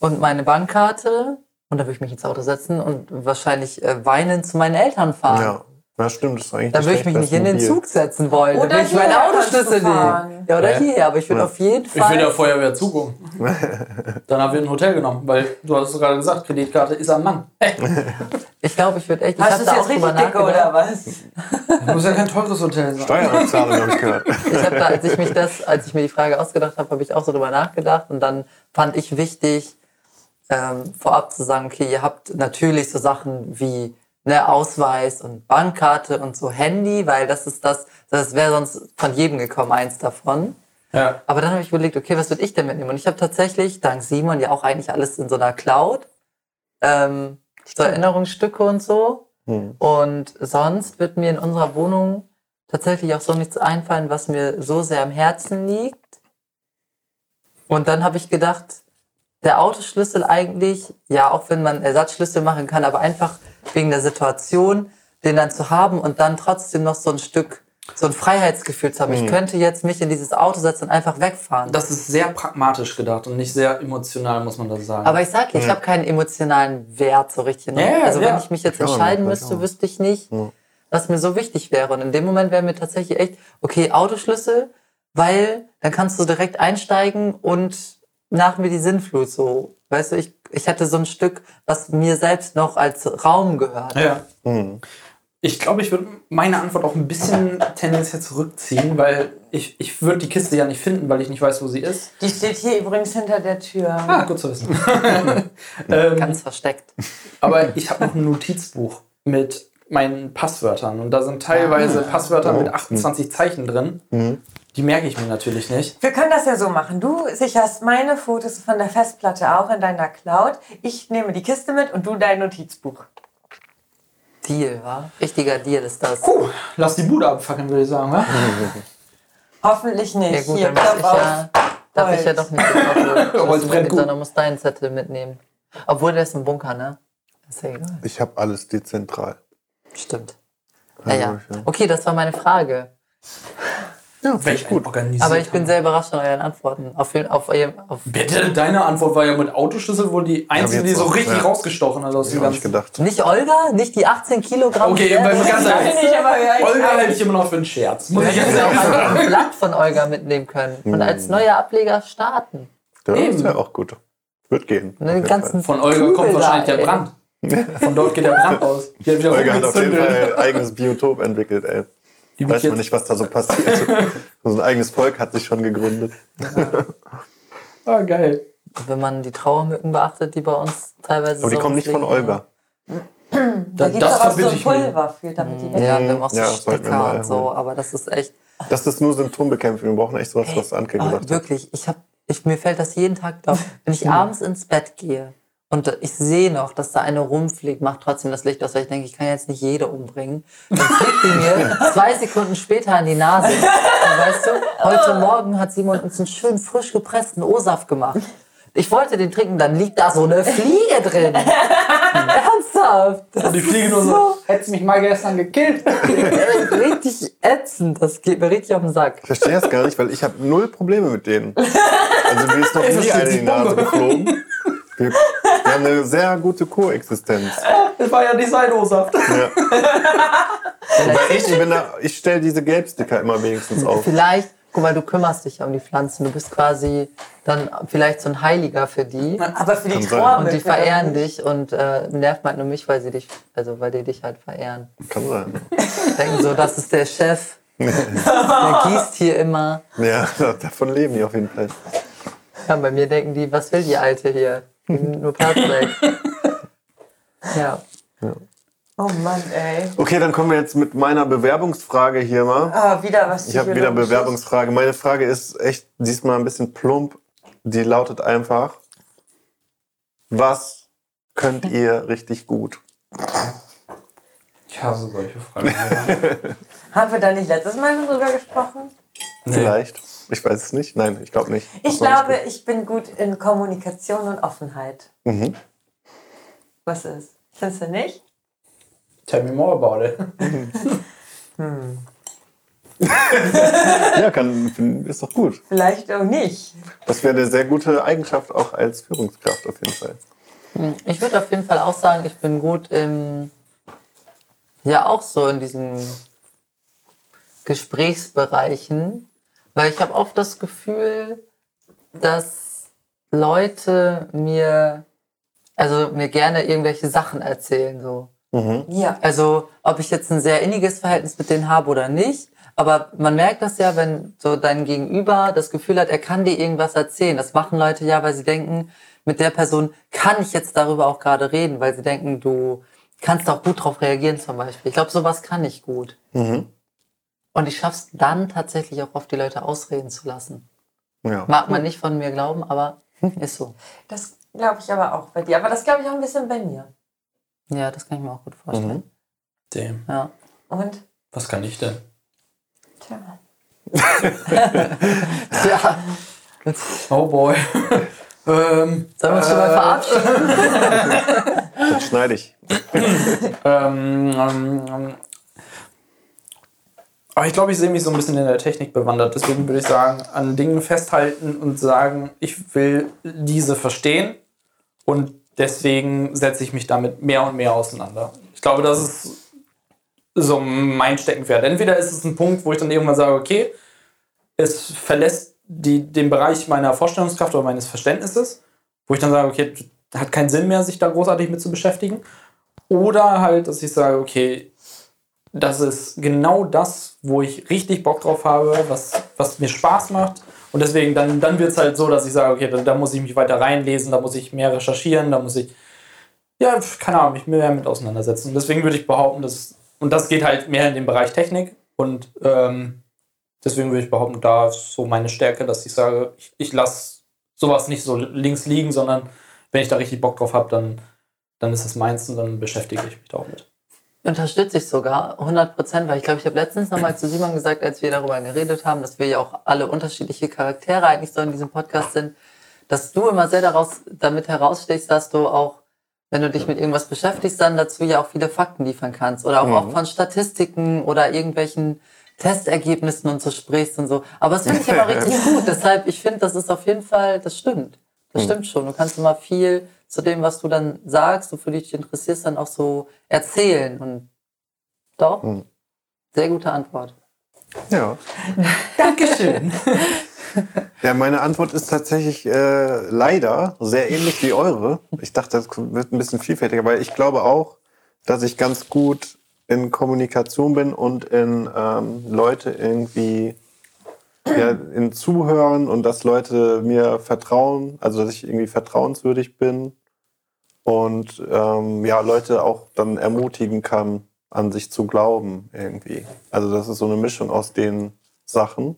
Speaker 5: und meine Bankkarte. Und da würde ich mich ins Auto setzen und wahrscheinlich äh, weinend zu meinen Eltern fahren.
Speaker 4: Ja. Ja, stimmt. Das ist eigentlich
Speaker 5: Da würde ich mich nicht in den. Zug setzen wollen.
Speaker 3: Oder
Speaker 5: da würde ich meinen
Speaker 3: hierher
Speaker 5: Autoschlüssel nehmen. Ja, oder
Speaker 2: Hä?
Speaker 5: hier. Aber ich würde
Speaker 4: Ja.
Speaker 5: auf jeden
Speaker 2: Ich will der
Speaker 5: Fall.
Speaker 2: Feuerwehr zugucken. Dann haben wir ein Hotel genommen, weil du hast es gerade gesagt, Kreditkarte ist am Mann.
Speaker 5: Ich glaube, ich würde echt. Ich
Speaker 3: Hast du es jetzt richtig dicke oder was?
Speaker 2: Muss ja kein teures Hotel sein.
Speaker 4: Steuerrückzahlung habe ich gehört.
Speaker 5: Ich habe da, als ich mich das, als ich mir die Frage ausgedacht habe, habe ich auch so drüber nachgedacht und dann fand ich wichtig, ähm, vorab zu sagen, okay, ihr habt natürlich so Sachen wie ne, Ausweis und Bankkarte und so Handy, weil das ist das, das wäre sonst von jedem gekommen, eins davon.
Speaker 2: Ja.
Speaker 5: Aber dann habe ich überlegt, okay, was würde ich denn mitnehmen? Und ich habe tatsächlich, dank Simon, ja auch eigentlich alles in so einer Cloud. Ähm, so Erinnerungsstücke und so.
Speaker 4: Hm.
Speaker 5: Und sonst wird mir in unserer Wohnung tatsächlich auch so nichts einfallen, was mir so sehr am Herzen liegt. Und dann habe ich gedacht, der Autoschlüssel eigentlich, ja, auch wenn man Ersatzschlüssel machen kann, aber einfach wegen der Situation, den dann zu haben und dann trotzdem noch so ein Stück, so ein Freiheitsgefühl zu haben. Ich könnte jetzt mich in dieses Auto setzen und einfach wegfahren.
Speaker 2: Das ist sehr pragmatisch gedacht und nicht sehr emotional, muss man das sagen.
Speaker 5: Aber ich sag, ich habe keinen emotionalen Wert so richtig. Ne?
Speaker 2: Ja, ja,
Speaker 5: also
Speaker 2: ja.
Speaker 5: wenn ich mich jetzt
Speaker 4: Ja,
Speaker 5: entscheiden
Speaker 4: vielleicht
Speaker 5: müsste, wüsste ich nicht, was mir so wichtig wäre. Und in dem Moment wäre mir tatsächlich echt, okay, Autoschlüssel, weil dann kannst du direkt einsteigen und nach mir die Sinnflut so. Weißt du, ich, ich hätte so ein Stück, was mir selbst noch als Raum gehört.
Speaker 2: ja.
Speaker 4: Hm.
Speaker 2: Ich glaube, ich würde meine Antwort auch ein bisschen tendenziell zurückziehen, weil ich, ich würde die Kiste ja nicht finden, weil ich nicht weiß, wo sie ist.
Speaker 3: Die steht hier übrigens hinter der Tür.
Speaker 2: Ah, gut zu wissen. ähm,
Speaker 5: Ganz versteckt.
Speaker 2: aber ich habe noch ein Notizbuch mit meinen Passwörtern und da sind teilweise Passwörter mit 28 Zeichen drin. Die merke ich mir natürlich nicht.
Speaker 3: Wir können das ja so machen. Du sicherst meine Fotos von der Festplatte auch in deiner Cloud. Ich nehme die Kiste mit und du dein Notizbuch.
Speaker 5: Deal, wa? Richtiger Deal ist das.
Speaker 2: Puh, lass die Bude abfackeln, würde ich sagen. Wa?
Speaker 3: Hoffentlich nicht.
Speaker 5: Ja gut,
Speaker 3: Hier,
Speaker 5: dann muss ich ja, darf ich ja doch nicht
Speaker 2: Holz brennt
Speaker 5: mitnehmen,
Speaker 2: gut.
Speaker 5: sondern muss deinen Zettel mitnehmen. Obwohl, der ist im Bunker, ne? Ist ja egal.
Speaker 4: Ich habe alles dezentral.
Speaker 5: Stimmt.
Speaker 4: Also,
Speaker 5: ja.
Speaker 4: ja.
Speaker 5: Okay, das war meine Frage.
Speaker 4: Ja,
Speaker 2: Welch gut organisiert.
Speaker 5: Aber ich bin sehr überrascht von euren Antworten. Auf, auf, auf
Speaker 2: Bitte, deine Antwort war ja mit Autoschlüssel wohl die einzige, die so
Speaker 4: auch,
Speaker 2: richtig
Speaker 4: ja.
Speaker 2: rausgestochen hat aus dem
Speaker 4: Habe ich
Speaker 2: Ganzen.
Speaker 4: gedacht.
Speaker 5: Nicht Olga? Nicht die 18 Kilogramm?
Speaker 2: Okay, beim ganz ehrlich.
Speaker 3: ja, ich
Speaker 2: Olga hätte ich immer noch für einen Scherz. Muss
Speaker 5: Wir
Speaker 2: ich jetzt
Speaker 5: auch ein Blatt von Olga mitnehmen können und als neuer Ableger starten.
Speaker 4: Ja,
Speaker 2: Eben.
Speaker 4: ist ja auch gut. Wird gehen.
Speaker 5: Den ganzen
Speaker 2: Von Olga kommt
Speaker 5: Kübel
Speaker 2: wahrscheinlich
Speaker 5: da,
Speaker 2: der. Brand. Von dort geht der Brand aus.
Speaker 4: Olga hat auf jeden. Fall ein eigenes Biotop entwickelt, ey.
Speaker 2: Die
Speaker 4: Weiß man nicht, was da so passiert. so ein eigenes Volk hat sich schon gegründet.
Speaker 2: Ah, geil.
Speaker 5: Wenn man die Trauermücken beachtet, die bei uns teilweise
Speaker 4: Aber die
Speaker 5: so
Speaker 4: kommen nicht von. Olga.
Speaker 3: Da gibt es
Speaker 2: das
Speaker 3: auch so ein. Pulver für, damit die weg
Speaker 5: Ja, wir haben auch so
Speaker 4: Ja, mal
Speaker 5: und so, aber das ist echt.
Speaker 4: Das ist nur Symptombekämpfung. Wir brauchen echt sowas, was Anke
Speaker 5: Oh,
Speaker 4: gesagt hat.
Speaker 5: wirklich, ich hab, ich, mir fällt das jeden Tag auf. Wenn ich abends ins Bett gehe und ich sehe noch, dass da eine rumfliegt, macht trotzdem das Licht aus, weil ich denke, ich kann jetzt nicht jede umbringen. Dann fliegt die mir zwei Sekunden später an die Nase. Und weißt du, heute Morgen hat Simon uns einen schön frisch gepressten O-Saft gemacht. Ich wollte den trinken, dann liegt da so eine Fliege drin. Ernsthaft. Das
Speaker 2: Und die fliegen nur so. Hättest mich mal gestern gekillt.
Speaker 5: richtig ätzend. Das geht mir richtig auf den Sack.
Speaker 4: Ich verstehe das gar nicht, weil ich habe null Probleme mit denen. Also mir ist noch nie eine in
Speaker 2: die
Speaker 4: Nase geflogen. Wir Wir haben eine sehr gute Koexistenz.
Speaker 2: Das war ja Design-O-Saft.
Speaker 4: Ja. Ich, ich stelle diese Gelbsticker immer wenigstens auf.
Speaker 5: Vielleicht, guck mal, du kümmerst dich ja um die Pflanzen. Du bist quasi dann vielleicht so ein Heiliger für die.
Speaker 3: Aber für die. Trauer
Speaker 5: Und die verehren dich und äh, nervt halt nur mich, weil sie dich, also weil die dich halt verehren.
Speaker 4: Kann sein.
Speaker 5: Denken so, das ist der Chef. Der gießt hier immer.
Speaker 4: Ja, davon leben die auf jeden Fall.
Speaker 5: Ja, bei mir denken die, was will die Alte hier? Nur Platz weg. Ja.
Speaker 3: Oh Mann, ey.
Speaker 4: Okay, dann kommen wir jetzt mit meiner Bewerbungsfrage hier mal.
Speaker 3: Ah, wieder was
Speaker 4: Ich habe wieder. Bewerbungsfrage. Meine Frage ist echt diesmal ein bisschen plump. Die lautet einfach: Was könnt ihr richtig gut?
Speaker 2: Ich hasse solche Fragen.
Speaker 3: Haben wir da nicht letztes Mal schon drüber gesprochen?
Speaker 4: Vielleicht. Ich weiß es nicht. Nein, ich glaube nicht.
Speaker 3: Ich glaube,
Speaker 4: nicht
Speaker 3: ich bin gut in Kommunikation und Offenheit.
Speaker 4: Mhm.
Speaker 3: Was ist? Findest du nicht?
Speaker 2: Tell me more about it.
Speaker 4: Ja, kann, ist doch gut.
Speaker 3: Vielleicht auch nicht.
Speaker 4: Das wäre eine sehr gute Eigenschaft auch als Führungskraft auf jeden Fall.
Speaker 5: Ich würde auf jeden Fall auch sagen, ich bin gut im, ja auch so in diesen Gesprächsbereichen, weil ich habe oft das Gefühl, dass Leute mir, also mir gerne irgendwelche Sachen erzählen, so.
Speaker 3: Ja.
Speaker 5: Also, ob ich jetzt ein sehr inniges Verhältnis mit denen habe oder nicht. Aber man merkt das ja, wenn so dein Gegenüber das Gefühl hat, er kann dir irgendwas erzählen. Das machen Leute ja, weil sie denken, mit der Person kann ich jetzt darüber auch gerade reden, weil sie denken, du kannst auch gut drauf reagieren zum Beispiel. Ich glaube, sowas kann ich gut. Und ich schaff's dann tatsächlich auch oft, die Leute ausreden zu lassen.
Speaker 4: Ja.
Speaker 5: Mag man nicht von mir glauben, aber ist so.
Speaker 3: Das glaube ich aber auch bei dir. Aber das glaube ich auch ein bisschen bei mir.
Speaker 5: Ja, das kann ich mir auch gut vorstellen.
Speaker 2: Damn.
Speaker 5: Ja.
Speaker 3: Und?
Speaker 2: Was kann ich denn?
Speaker 3: Tja.
Speaker 5: ja.
Speaker 2: Oh boy. ähm,
Speaker 5: Sollen wir uns schon mal verabschieden?
Speaker 4: Das schneide ich.
Speaker 2: ähm, ähm, ähm, aber ich glaube, ich sehe mich so ein bisschen in der Technik bewandert. Deswegen würde ich sagen, an Dingen festhalten und sagen, ich will diese verstehen und deswegen setze ich mich damit mehr und mehr auseinander. Ich glaube, das ist so mein Steckenpferd. Entweder ist es ein Punkt, wo ich dann irgendwann sage, okay, es verlässt die, den Bereich meiner Vorstellungskraft oder meines Verständnisses, wo ich dann sage, okay, hat keinen Sinn mehr, sich da großartig mit zu beschäftigen. Oder halt, dass ich sage, okay, das ist genau das, wo ich richtig Bock drauf habe, was, was mir Spaß macht. Und deswegen, dann, dann wird es halt so, dass ich sage, okay, da, da muss ich mich weiter reinlesen, da muss ich mehr recherchieren, da muss ich, ja, keine Ahnung, mich mehr mit auseinandersetzen. Und deswegen würde ich behaupten, dass, und das geht halt mehr in den Bereich Technik. Und ähm, deswegen würde ich behaupten, da ist so meine Stärke, dass ich sage, ich, ich lasse sowas nicht so links liegen, sondern wenn ich da richtig Bock drauf habe, dann, dann ist es meins und dann beschäftige ich mich da auch mit.
Speaker 5: Unterstütze ich sogar 100 Prozent, weil ich glaube, ich habe letztens nochmal zu Simon gesagt, als wir darüber geredet haben, dass wir ja auch alle unterschiedliche Charaktere eigentlich so in diesem Podcast sind, dass du immer sehr daraus, damit herausstechst, dass du auch, wenn du dich mit irgendwas beschäftigst, dann dazu ja auch viele Fakten liefern kannst oder auch, auch von Statistiken oder irgendwelchen Testergebnissen und so sprichst und so. Aber das finde ich aber richtig gut. Deshalb, ich finde, das ist auf jeden Fall, das stimmt. Das stimmt schon. Du kannst immer viel zu dem, was du dann sagst, wofür du dich interessierst, dann auch so erzählen. Und doch, sehr gute Antwort.
Speaker 4: Ja.
Speaker 2: Dankeschön.
Speaker 4: Ja, meine Antwort ist tatsächlich äh, leider sehr ähnlich wie eure. Ich dachte, das wird ein bisschen vielfältiger, weil ich glaube auch, dass ich ganz gut in Kommunikation bin und in ähm, Leute irgendwie ja, in Zuhören und dass Leute mir vertrauen, also dass ich irgendwie vertrauenswürdig bin und ähm, ja, Leute auch dann ermutigen kann, an sich zu glauben irgendwie. Also das ist so eine Mischung aus den Sachen.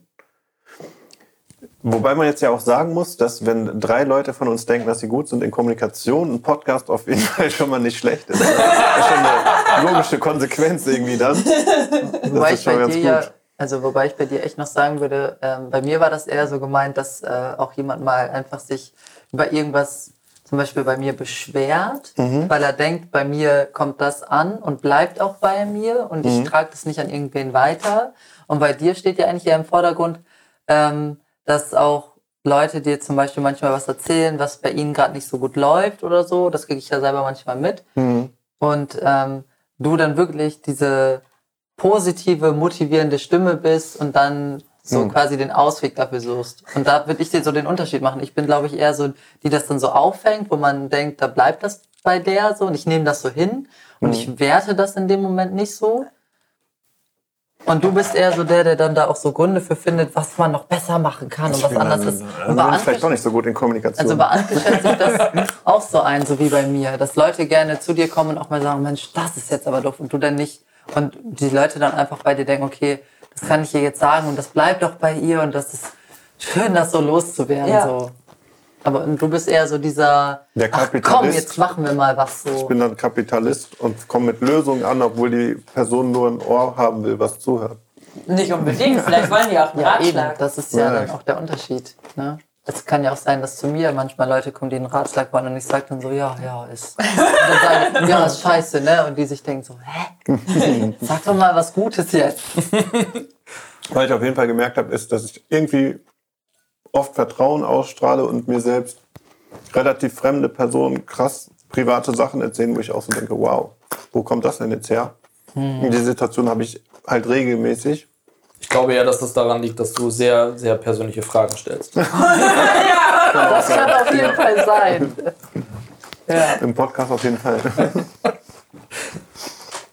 Speaker 4: Wobei man jetzt ja auch sagen muss, dass wenn drei Leute von uns denken, dass sie gut sind in Kommunikation, ein Podcast auf jeden Fall schon mal nicht schlecht ist. Das ist schon eine logische Konsequenz irgendwie dann.
Speaker 5: Wobei
Speaker 4: ist schon ganz
Speaker 5: dir ja,
Speaker 4: gut.
Speaker 5: Also wobei ich bei dir echt noch sagen würde, ähm, bei mir war das eher so gemeint, dass äh, auch jemand mal einfach sich über irgendwas zum Beispiel bei mir beschwert,
Speaker 4: Mhm.
Speaker 5: weil er denkt, bei mir kommt das an und bleibt auch bei mir und
Speaker 4: Mhm.
Speaker 5: ich trage das nicht an irgendwen weiter. Und bei dir steht ja eigentlich eher im Vordergrund, ähm, dass auch Leute dir zum Beispiel manchmal was erzählen, was bei ihnen gerade nicht so gut läuft oder so. Das kriege ich ja selber manchmal mit. Und ähm, du dann wirklich diese positive, motivierende Stimme bist und dann so quasi den Ausweg dafür suchst. Und da würde ich dir so den Unterschied machen. Ich bin, glaube ich, eher so, die das dann so auffängt, wo man denkt, da bleibt das bei der so und ich nehme das so hin und ich werte das in dem Moment nicht so. Und du bist eher so der, der dann da auch so Gründe für findet, was man noch besser machen kann und was anders ist. Und
Speaker 4: Also
Speaker 5: bei
Speaker 4: ich vielleicht
Speaker 5: Anke-
Speaker 4: doch nicht so gut in Kommunikation.
Speaker 5: also bei Anke schätze ich das auch so ein, so wie bei mir, dass Leute gerne zu dir kommen und auch mal sagen, Mensch, das ist jetzt aber doof und du dann nicht. Und die Leute dann einfach bei dir denken, okay, das kann ich ihr jetzt sagen und das bleibt doch bei ihr und das ist schön, das so loszuwerden.
Speaker 3: Ja.
Speaker 5: So. Aber du bist eher so dieser,
Speaker 4: Der
Speaker 5: ach komm,
Speaker 4: Kapitalist.
Speaker 5: jetzt machen wir mal was so.
Speaker 4: ich bin dann Kapitalist und komme mit Lösungen an, obwohl die Person nur ein Ohr haben will, was zuhört.
Speaker 3: Nicht unbedingt, vielleicht wollen die auch einen
Speaker 5: Ja, eben,
Speaker 3: Ratschlag.
Speaker 5: das ist ja
Speaker 4: Ja.
Speaker 5: dann auch der Unterschied. Ne? Es kann ja auch sein, dass zu mir manchmal Leute kommen, die einen Ratschlag wollen und ich sage dann so, ja, ja, ist. Und dann sage ich, ja, ist scheiße, ne? Und die sich denken so, hä? Sag doch mal was Gutes jetzt.
Speaker 4: Was ich auf jeden Fall gemerkt habe, ist, dass ich irgendwie oft Vertrauen ausstrahle und mir selbst relativ fremde Personen krass private Sachen erzählen, wo ich auch so denke, wow, wo kommt das denn jetzt her? Und die Situation habe ich halt regelmäßig.
Speaker 2: Ich glaube ja, dass das daran liegt, dass du sehr, sehr persönliche Fragen stellst.
Speaker 5: Das kann auf jeden Fall sein. Ja.
Speaker 4: Im Podcast auf jeden Fall.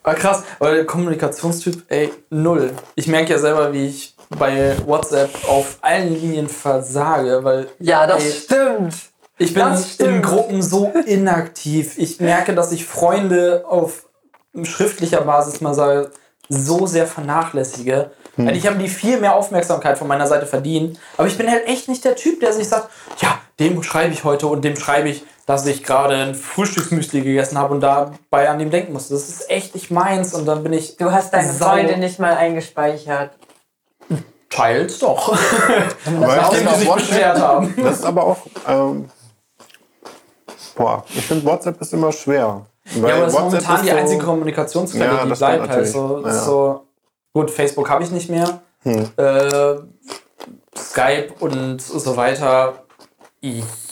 Speaker 2: Ah, krass, aber der Kommunikationstyp, ey, null. Ich merke ja selber, wie ich bei WhatsApp auf allen Linien versage, weil
Speaker 5: ja, das
Speaker 2: ey,
Speaker 5: stimmt.
Speaker 2: ich bin
Speaker 5: das
Speaker 2: in
Speaker 5: stimmt.
Speaker 2: Gruppen so inaktiv. Ich merke, dass ich Freunde auf schriftlicher Basis mal sage, so sehr vernachlässige. Weil ich habe die viel mehr Aufmerksamkeit von meiner Seite verdient. Aber ich bin halt echt nicht der Typ, der sich sagt, ja, dem schreibe ich heute und dem schreibe ich, dass ich gerade ein Frühstücksmüsli gegessen habe und dabei an dem denken musste. Das ist echt nicht meins und dann bin ich.
Speaker 3: Du hast deine
Speaker 2: sau-
Speaker 3: Freunde nicht mal eingespeichert.
Speaker 2: Teils doch. Nachdem
Speaker 4: ich
Speaker 2: die
Speaker 4: finde
Speaker 2: sich
Speaker 4: auch
Speaker 2: beschwert haben.
Speaker 4: Das ist aber auch. Ähm, boah, ich finde WhatsApp ist immer schwer. Weil
Speaker 2: Ja, aber das ist momentan die
Speaker 4: so-
Speaker 2: einzige Kommunikationsquelle,
Speaker 4: Ja,
Speaker 2: die bleibt halt so,
Speaker 4: Ja.
Speaker 2: so. Gut, Facebook habe ich nicht mehr.
Speaker 4: Hm.
Speaker 2: Äh, Skype und so weiter.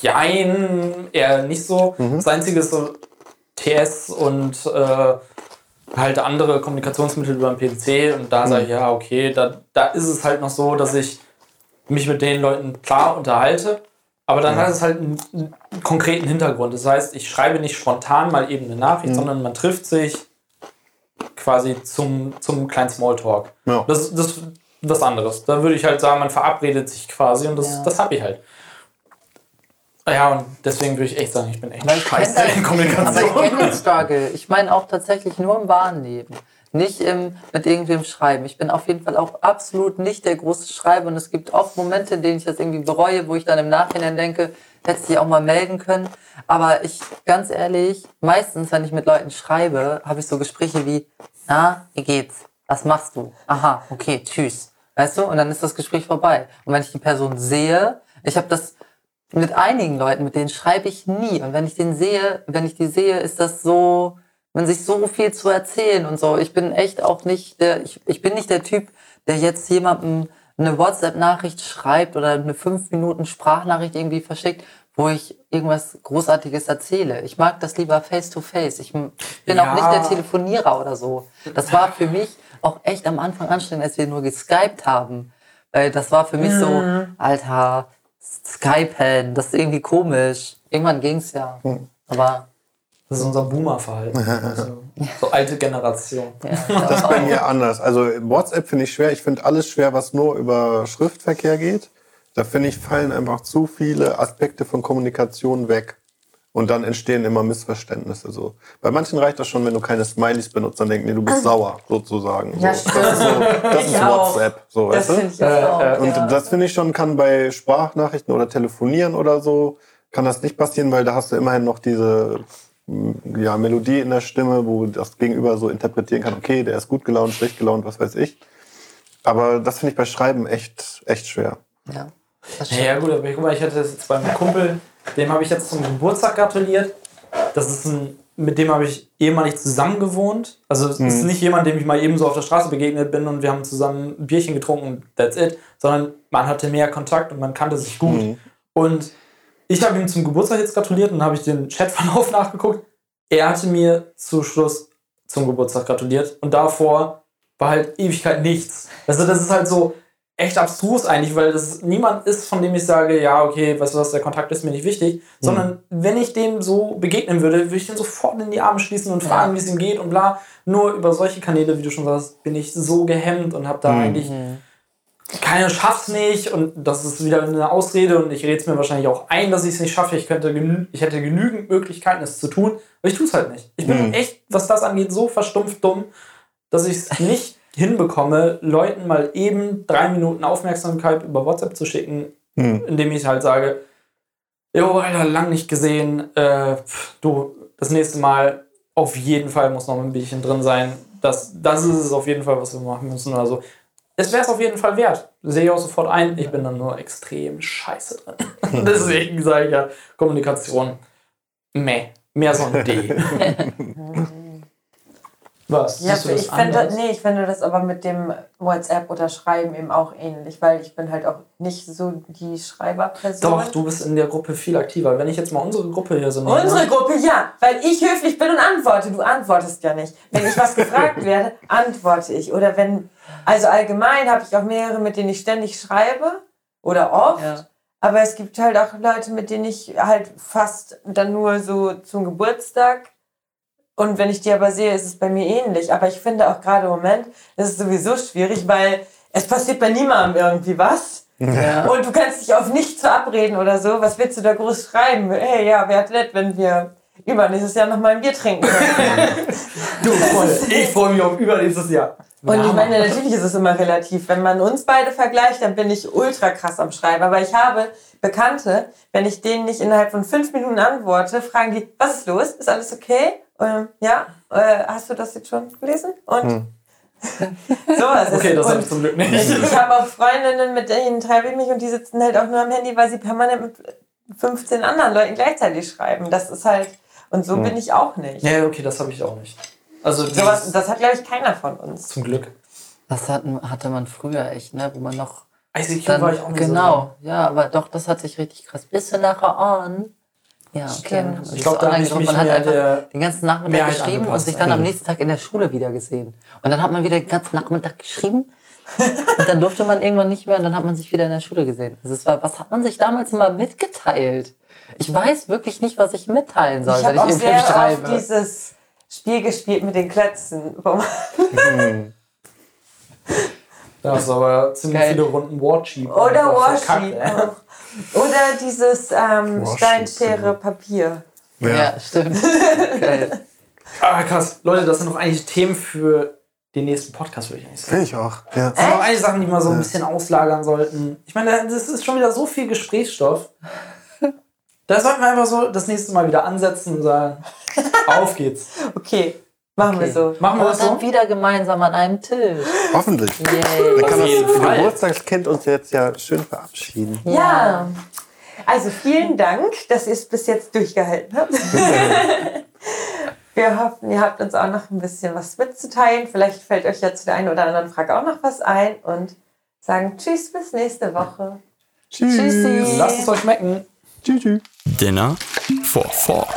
Speaker 2: Jein, eher nicht so.
Speaker 4: Mhm.
Speaker 2: Das einzige ist so TS und äh, halt andere Kommunikationsmittel über den PC. Und da
Speaker 4: Mhm.
Speaker 2: sage ich, ja, okay, da, da ist es halt noch so, dass ich mich mit den Leuten klar unterhalte. Aber dann hat es halt einen, einen konkreten Hintergrund. Das heißt, ich schreibe nicht spontan mal eben eine Nachricht,
Speaker 4: Mhm.
Speaker 2: sondern man trifft sich quasi zum, zum kleinen Smalltalk.
Speaker 4: Ja.
Speaker 2: Das, das ist was anderes. Da würde ich halt sagen, man verabredet sich quasi und das,
Speaker 5: Ja.
Speaker 2: das habe ich halt. Ja, und deswegen würde ich echt sagen, ich bin echt scheiße in
Speaker 5: Aber ich
Speaker 2: Kommunikation.
Speaker 5: kenne den Struggle. Ich meine auch tatsächlich nur im wahren Leben. Nicht im, mit irgendwem schreiben. Ich bin auf jeden Fall auch absolut nicht der große Schreiber. Und es gibt oft Momente, in denen ich das irgendwie bereue, wo ich dann im Nachhinein denke, hätte ich auch mal melden können. Aber ich, ganz ehrlich, meistens, wenn ich mit Leuten schreibe, habe ich so Gespräche wie, na, wie geht's? Was machst du? Aha, okay, tschüss. Weißt du? Und dann ist das Gespräch vorbei. Und wenn ich die Person sehe, ich habe das mit einigen Leuten, mit denen schreibe ich nie. Und wenn ich den sehe, wenn ich die sehe, ist das so, man sich so viel zu erzählen und so. Ich bin echt auch nicht der, ich, ich bin nicht der Typ, der jetzt jemandem eine WhatsApp-Nachricht schreibt oder eine fünf Minuten Sprachnachricht irgendwie verschickt, wo ich irgendwas Großartiges erzähle. Ich mag das lieber face to face. Ich bin
Speaker 2: Ja.
Speaker 5: auch nicht der Telefonierer oder so. Das war für mich auch echt am Anfang anstrengend, als wir nur geskypt haben. Weil das war für mich so, Alter, Skypen, das ist irgendwie komisch. Irgendwann ging's ja. Aber
Speaker 2: Das ist unser Boomer-Verhalten. Also, so alte Generation.
Speaker 5: ja,
Speaker 4: Das ist bei mir anders. Also WhatsApp finde ich schwer. Ich finde alles schwer, was nur über Schriftverkehr geht. Da finde ich, fallen einfach zu viele Aspekte von Kommunikation weg. Und dann entstehen immer Missverständnisse. So. Bei manchen reicht das schon, wenn du keine Smileys benutzt, dann denken die, du bist sauer, sozusagen. So.
Speaker 3: Ja,
Speaker 4: das ist, so, das ist. WhatsApp. So,
Speaker 3: Das
Speaker 4: weißt
Speaker 3: ich auch.
Speaker 4: Und
Speaker 3: ja.
Speaker 4: das finde ich schon, kann bei Sprachnachrichten oder Telefonieren oder so, kann das nicht passieren, weil da hast du immerhin noch diese ja, Melodie in der Stimme, wo das Gegenüber so interpretieren kann, okay, der ist gut gelaunt, schlecht gelaunt, was weiß ich. Aber das finde ich bei Schreiben echt, echt schwer.
Speaker 5: ja. Das
Speaker 2: Ja, ja gut, aber guck mal, ich hatte das jetzt beim Kumpel, dem habe ich jetzt zum Geburtstag gratuliert. Das ist ein, mit dem habe ich ehemalig zusammen gewohnt. Also es ist nicht jemand, dem ich mal eben so auf der Straße begegnet bin und wir haben zusammen ein Bierchen getrunken und that's it, sondern man hatte mehr Kontakt und man kannte sich gut. Und ich habe ihm zum Geburtstag jetzt gratuliert und habe ich den Chatverlauf nachgeguckt. Er hatte mir zu Schluss zum Geburtstag gratuliert und davor war halt Ewigkeit nichts. Also das ist halt so echt abstrus eigentlich, weil das niemand ist, von dem ich sage, ja, okay, weißt du was, der Kontakt ist mir nicht wichtig, sondern wenn ich dem so begegnen würde, würde ich den sofort in die Arme schließen und fragen, wie es ihm geht und bla. Nur über solche Kanäle, wie du schon sagst, bin ich so gehemmt und habe da eigentlich keiner schafft's nicht und das ist wieder eine Ausrede und ich rede es mir wahrscheinlich auch ein, dass ich es nicht schaffe. Ich könnte ich hätte genügend Möglichkeiten, es zu tun, aber ich tue es halt nicht. Ich bin echt, was das angeht, so verstumpft dumm, dass ich es nicht hinbekomme, Leuten mal eben drei Minuten Aufmerksamkeit über WhatsApp zu schicken, indem ich halt sage, Jo, Alter, lang nicht gesehen. Äh, pf, du, das nächste Mal auf jeden Fall muss noch ein Bierchen drin sein. Das, das ist es auf jeden Fall, was wir machen müssen. Also, es wäre es auf jeden Fall wert. Sehe ich auch sofort ein. Ich bin dann nur extrem scheiße drin. Deswegen sage ich ja, Kommunikation, meh. Mehr so ein D. Was?
Speaker 3: Ja,
Speaker 2: Siehst du das
Speaker 3: ich finde,
Speaker 2: anders?
Speaker 3: nee, ich finde das aber mit dem WhatsApp oder Schreiben eben auch ähnlich, weil ich bin halt auch nicht so die Schreiberperson.
Speaker 2: Doch, du bist in der Gruppe viel aktiver. Wenn ich jetzt mal unsere Gruppe hier so nehme.
Speaker 3: Unsere Gruppe, ja, weil ich höflich bin und antworte. Du antwortest ja nicht. Wenn ich was gefragt werde, antworte ich. Oder wenn, also allgemein habe ich auch mehrere, mit denen ich ständig schreibe oder oft.
Speaker 5: Ja.
Speaker 3: Aber es gibt halt auch Leute, mit denen ich halt fast dann nur so zum Geburtstag. Und wenn ich die aber sehe, ist es bei mir ähnlich. Aber ich finde auch gerade im Moment, ist es sowieso schwierig, weil es passiert bei niemandem irgendwie was.
Speaker 5: Ja.
Speaker 3: Und du kannst dich auf nichts verabreden oder so. Was willst du da groß schreiben? Hey, ja, wäre nett, wenn wir übernächstes Jahr noch mal ein Bier trinken können.
Speaker 2: Du, Freunde, ich freue mich auf übernächstes Jahr.
Speaker 3: Und ich meine, natürlich ist es immer relativ. Wenn man uns beide vergleicht, dann bin ich ultra krass am Schreiben. Aber ich habe Bekannte, wenn ich denen nicht innerhalb von fünf Minuten antworte, fragen die, was ist los? Ist alles okay? Ähm, ja, äh, hast du das jetzt schon gelesen? Und sowas. ist-
Speaker 2: Okay, das habe ich zum Glück nicht.
Speaker 3: ich habe auch Freundinnen, mit denen treibe ich mich und die sitzen halt auch nur am Handy, weil sie permanent mit 15 anderen Leuten gleichzeitig schreiben. Das ist halt, und so bin ich auch nicht.
Speaker 2: Ja, okay, das habe ich auch nicht. Also
Speaker 3: Sowas,
Speaker 2: dieses-
Speaker 3: das hat, glaube ich, keiner von uns.
Speaker 2: zum Glück.
Speaker 5: Das hatten, hatte man früher echt, ne? Wo man noch.
Speaker 2: ICQ
Speaker 5: Dann,
Speaker 2: war ich auch nicht so
Speaker 5: genau, ja, aber doch, das hat sich richtig krass. Bist du nachher on? Ja, okay.
Speaker 3: Stimmt.
Speaker 5: Dann hat man
Speaker 2: Ich
Speaker 5: sich
Speaker 2: glaub, da
Speaker 5: online
Speaker 2: hab ich mich
Speaker 5: Man hat einfach
Speaker 2: der
Speaker 5: den ganzen Nachmittag
Speaker 2: Mehrheit
Speaker 5: geschrieben und sich dann am nächsten Tag in der Schule wieder gesehen. Und dann hat man wieder den ganzen Nachmittag geschrieben. und dann durfte man irgendwann nicht mehr und dann hat man sich wieder in der Schule gesehen. Also es war, was hat man sich damals immer mitgeteilt? Ich weiß wirklich nicht, was ich mitteilen soll,
Speaker 3: Ich
Speaker 5: wenn
Speaker 3: habe
Speaker 5: ich
Speaker 3: auch
Speaker 5: irgendwem
Speaker 3: sehr oft
Speaker 5: schreibe.
Speaker 3: dieses Spiel gespielt mit den Klötzen. man-
Speaker 2: Da hast du aber ziemlich
Speaker 5: Geil.
Speaker 2: viele Runden Warcheap.
Speaker 3: Oder auch. Oder dieses ähm,
Speaker 4: Warsheet,
Speaker 3: Stein, Schere, Papier.
Speaker 5: Ja, stimmt. Geil.
Speaker 2: Ah, krass. Leute, das sind doch eigentlich Themen für den nächsten Podcast, würde ich eigentlich sagen.
Speaker 4: Finde ich auch. Ja.
Speaker 2: Das sind doch eigentlich Sachen, die wir so ein bisschen auslagern sollten. Ich meine, das ist schon wieder so viel Gesprächsstoff. Da sollten wir einfach so das nächste Mal wieder ansetzen und sagen, auf geht's.
Speaker 3: Okay, machen wir so.
Speaker 2: Machen wir das so?
Speaker 5: dann wieder gemeinsam an einem Tisch.
Speaker 4: Hoffentlich.
Speaker 5: Yay.
Speaker 4: Dann kann das. Geburtstagskind uns jetzt ja schön verabschieden.
Speaker 3: Ja. Also vielen Dank, dass ihr es bis jetzt durchgehalten habt. Wir hoffen, ihr habt uns auch noch ein bisschen was mitzuteilen. Vielleicht fällt euch ja zu der einen oder anderen Frage auch noch was ein und sagen Tschüss bis nächste Woche.
Speaker 4: Tschüss.
Speaker 3: Tschüssi.
Speaker 2: Lasst es euch schmecken.
Speaker 4: Tschüss.
Speaker 1: Dinner for Four.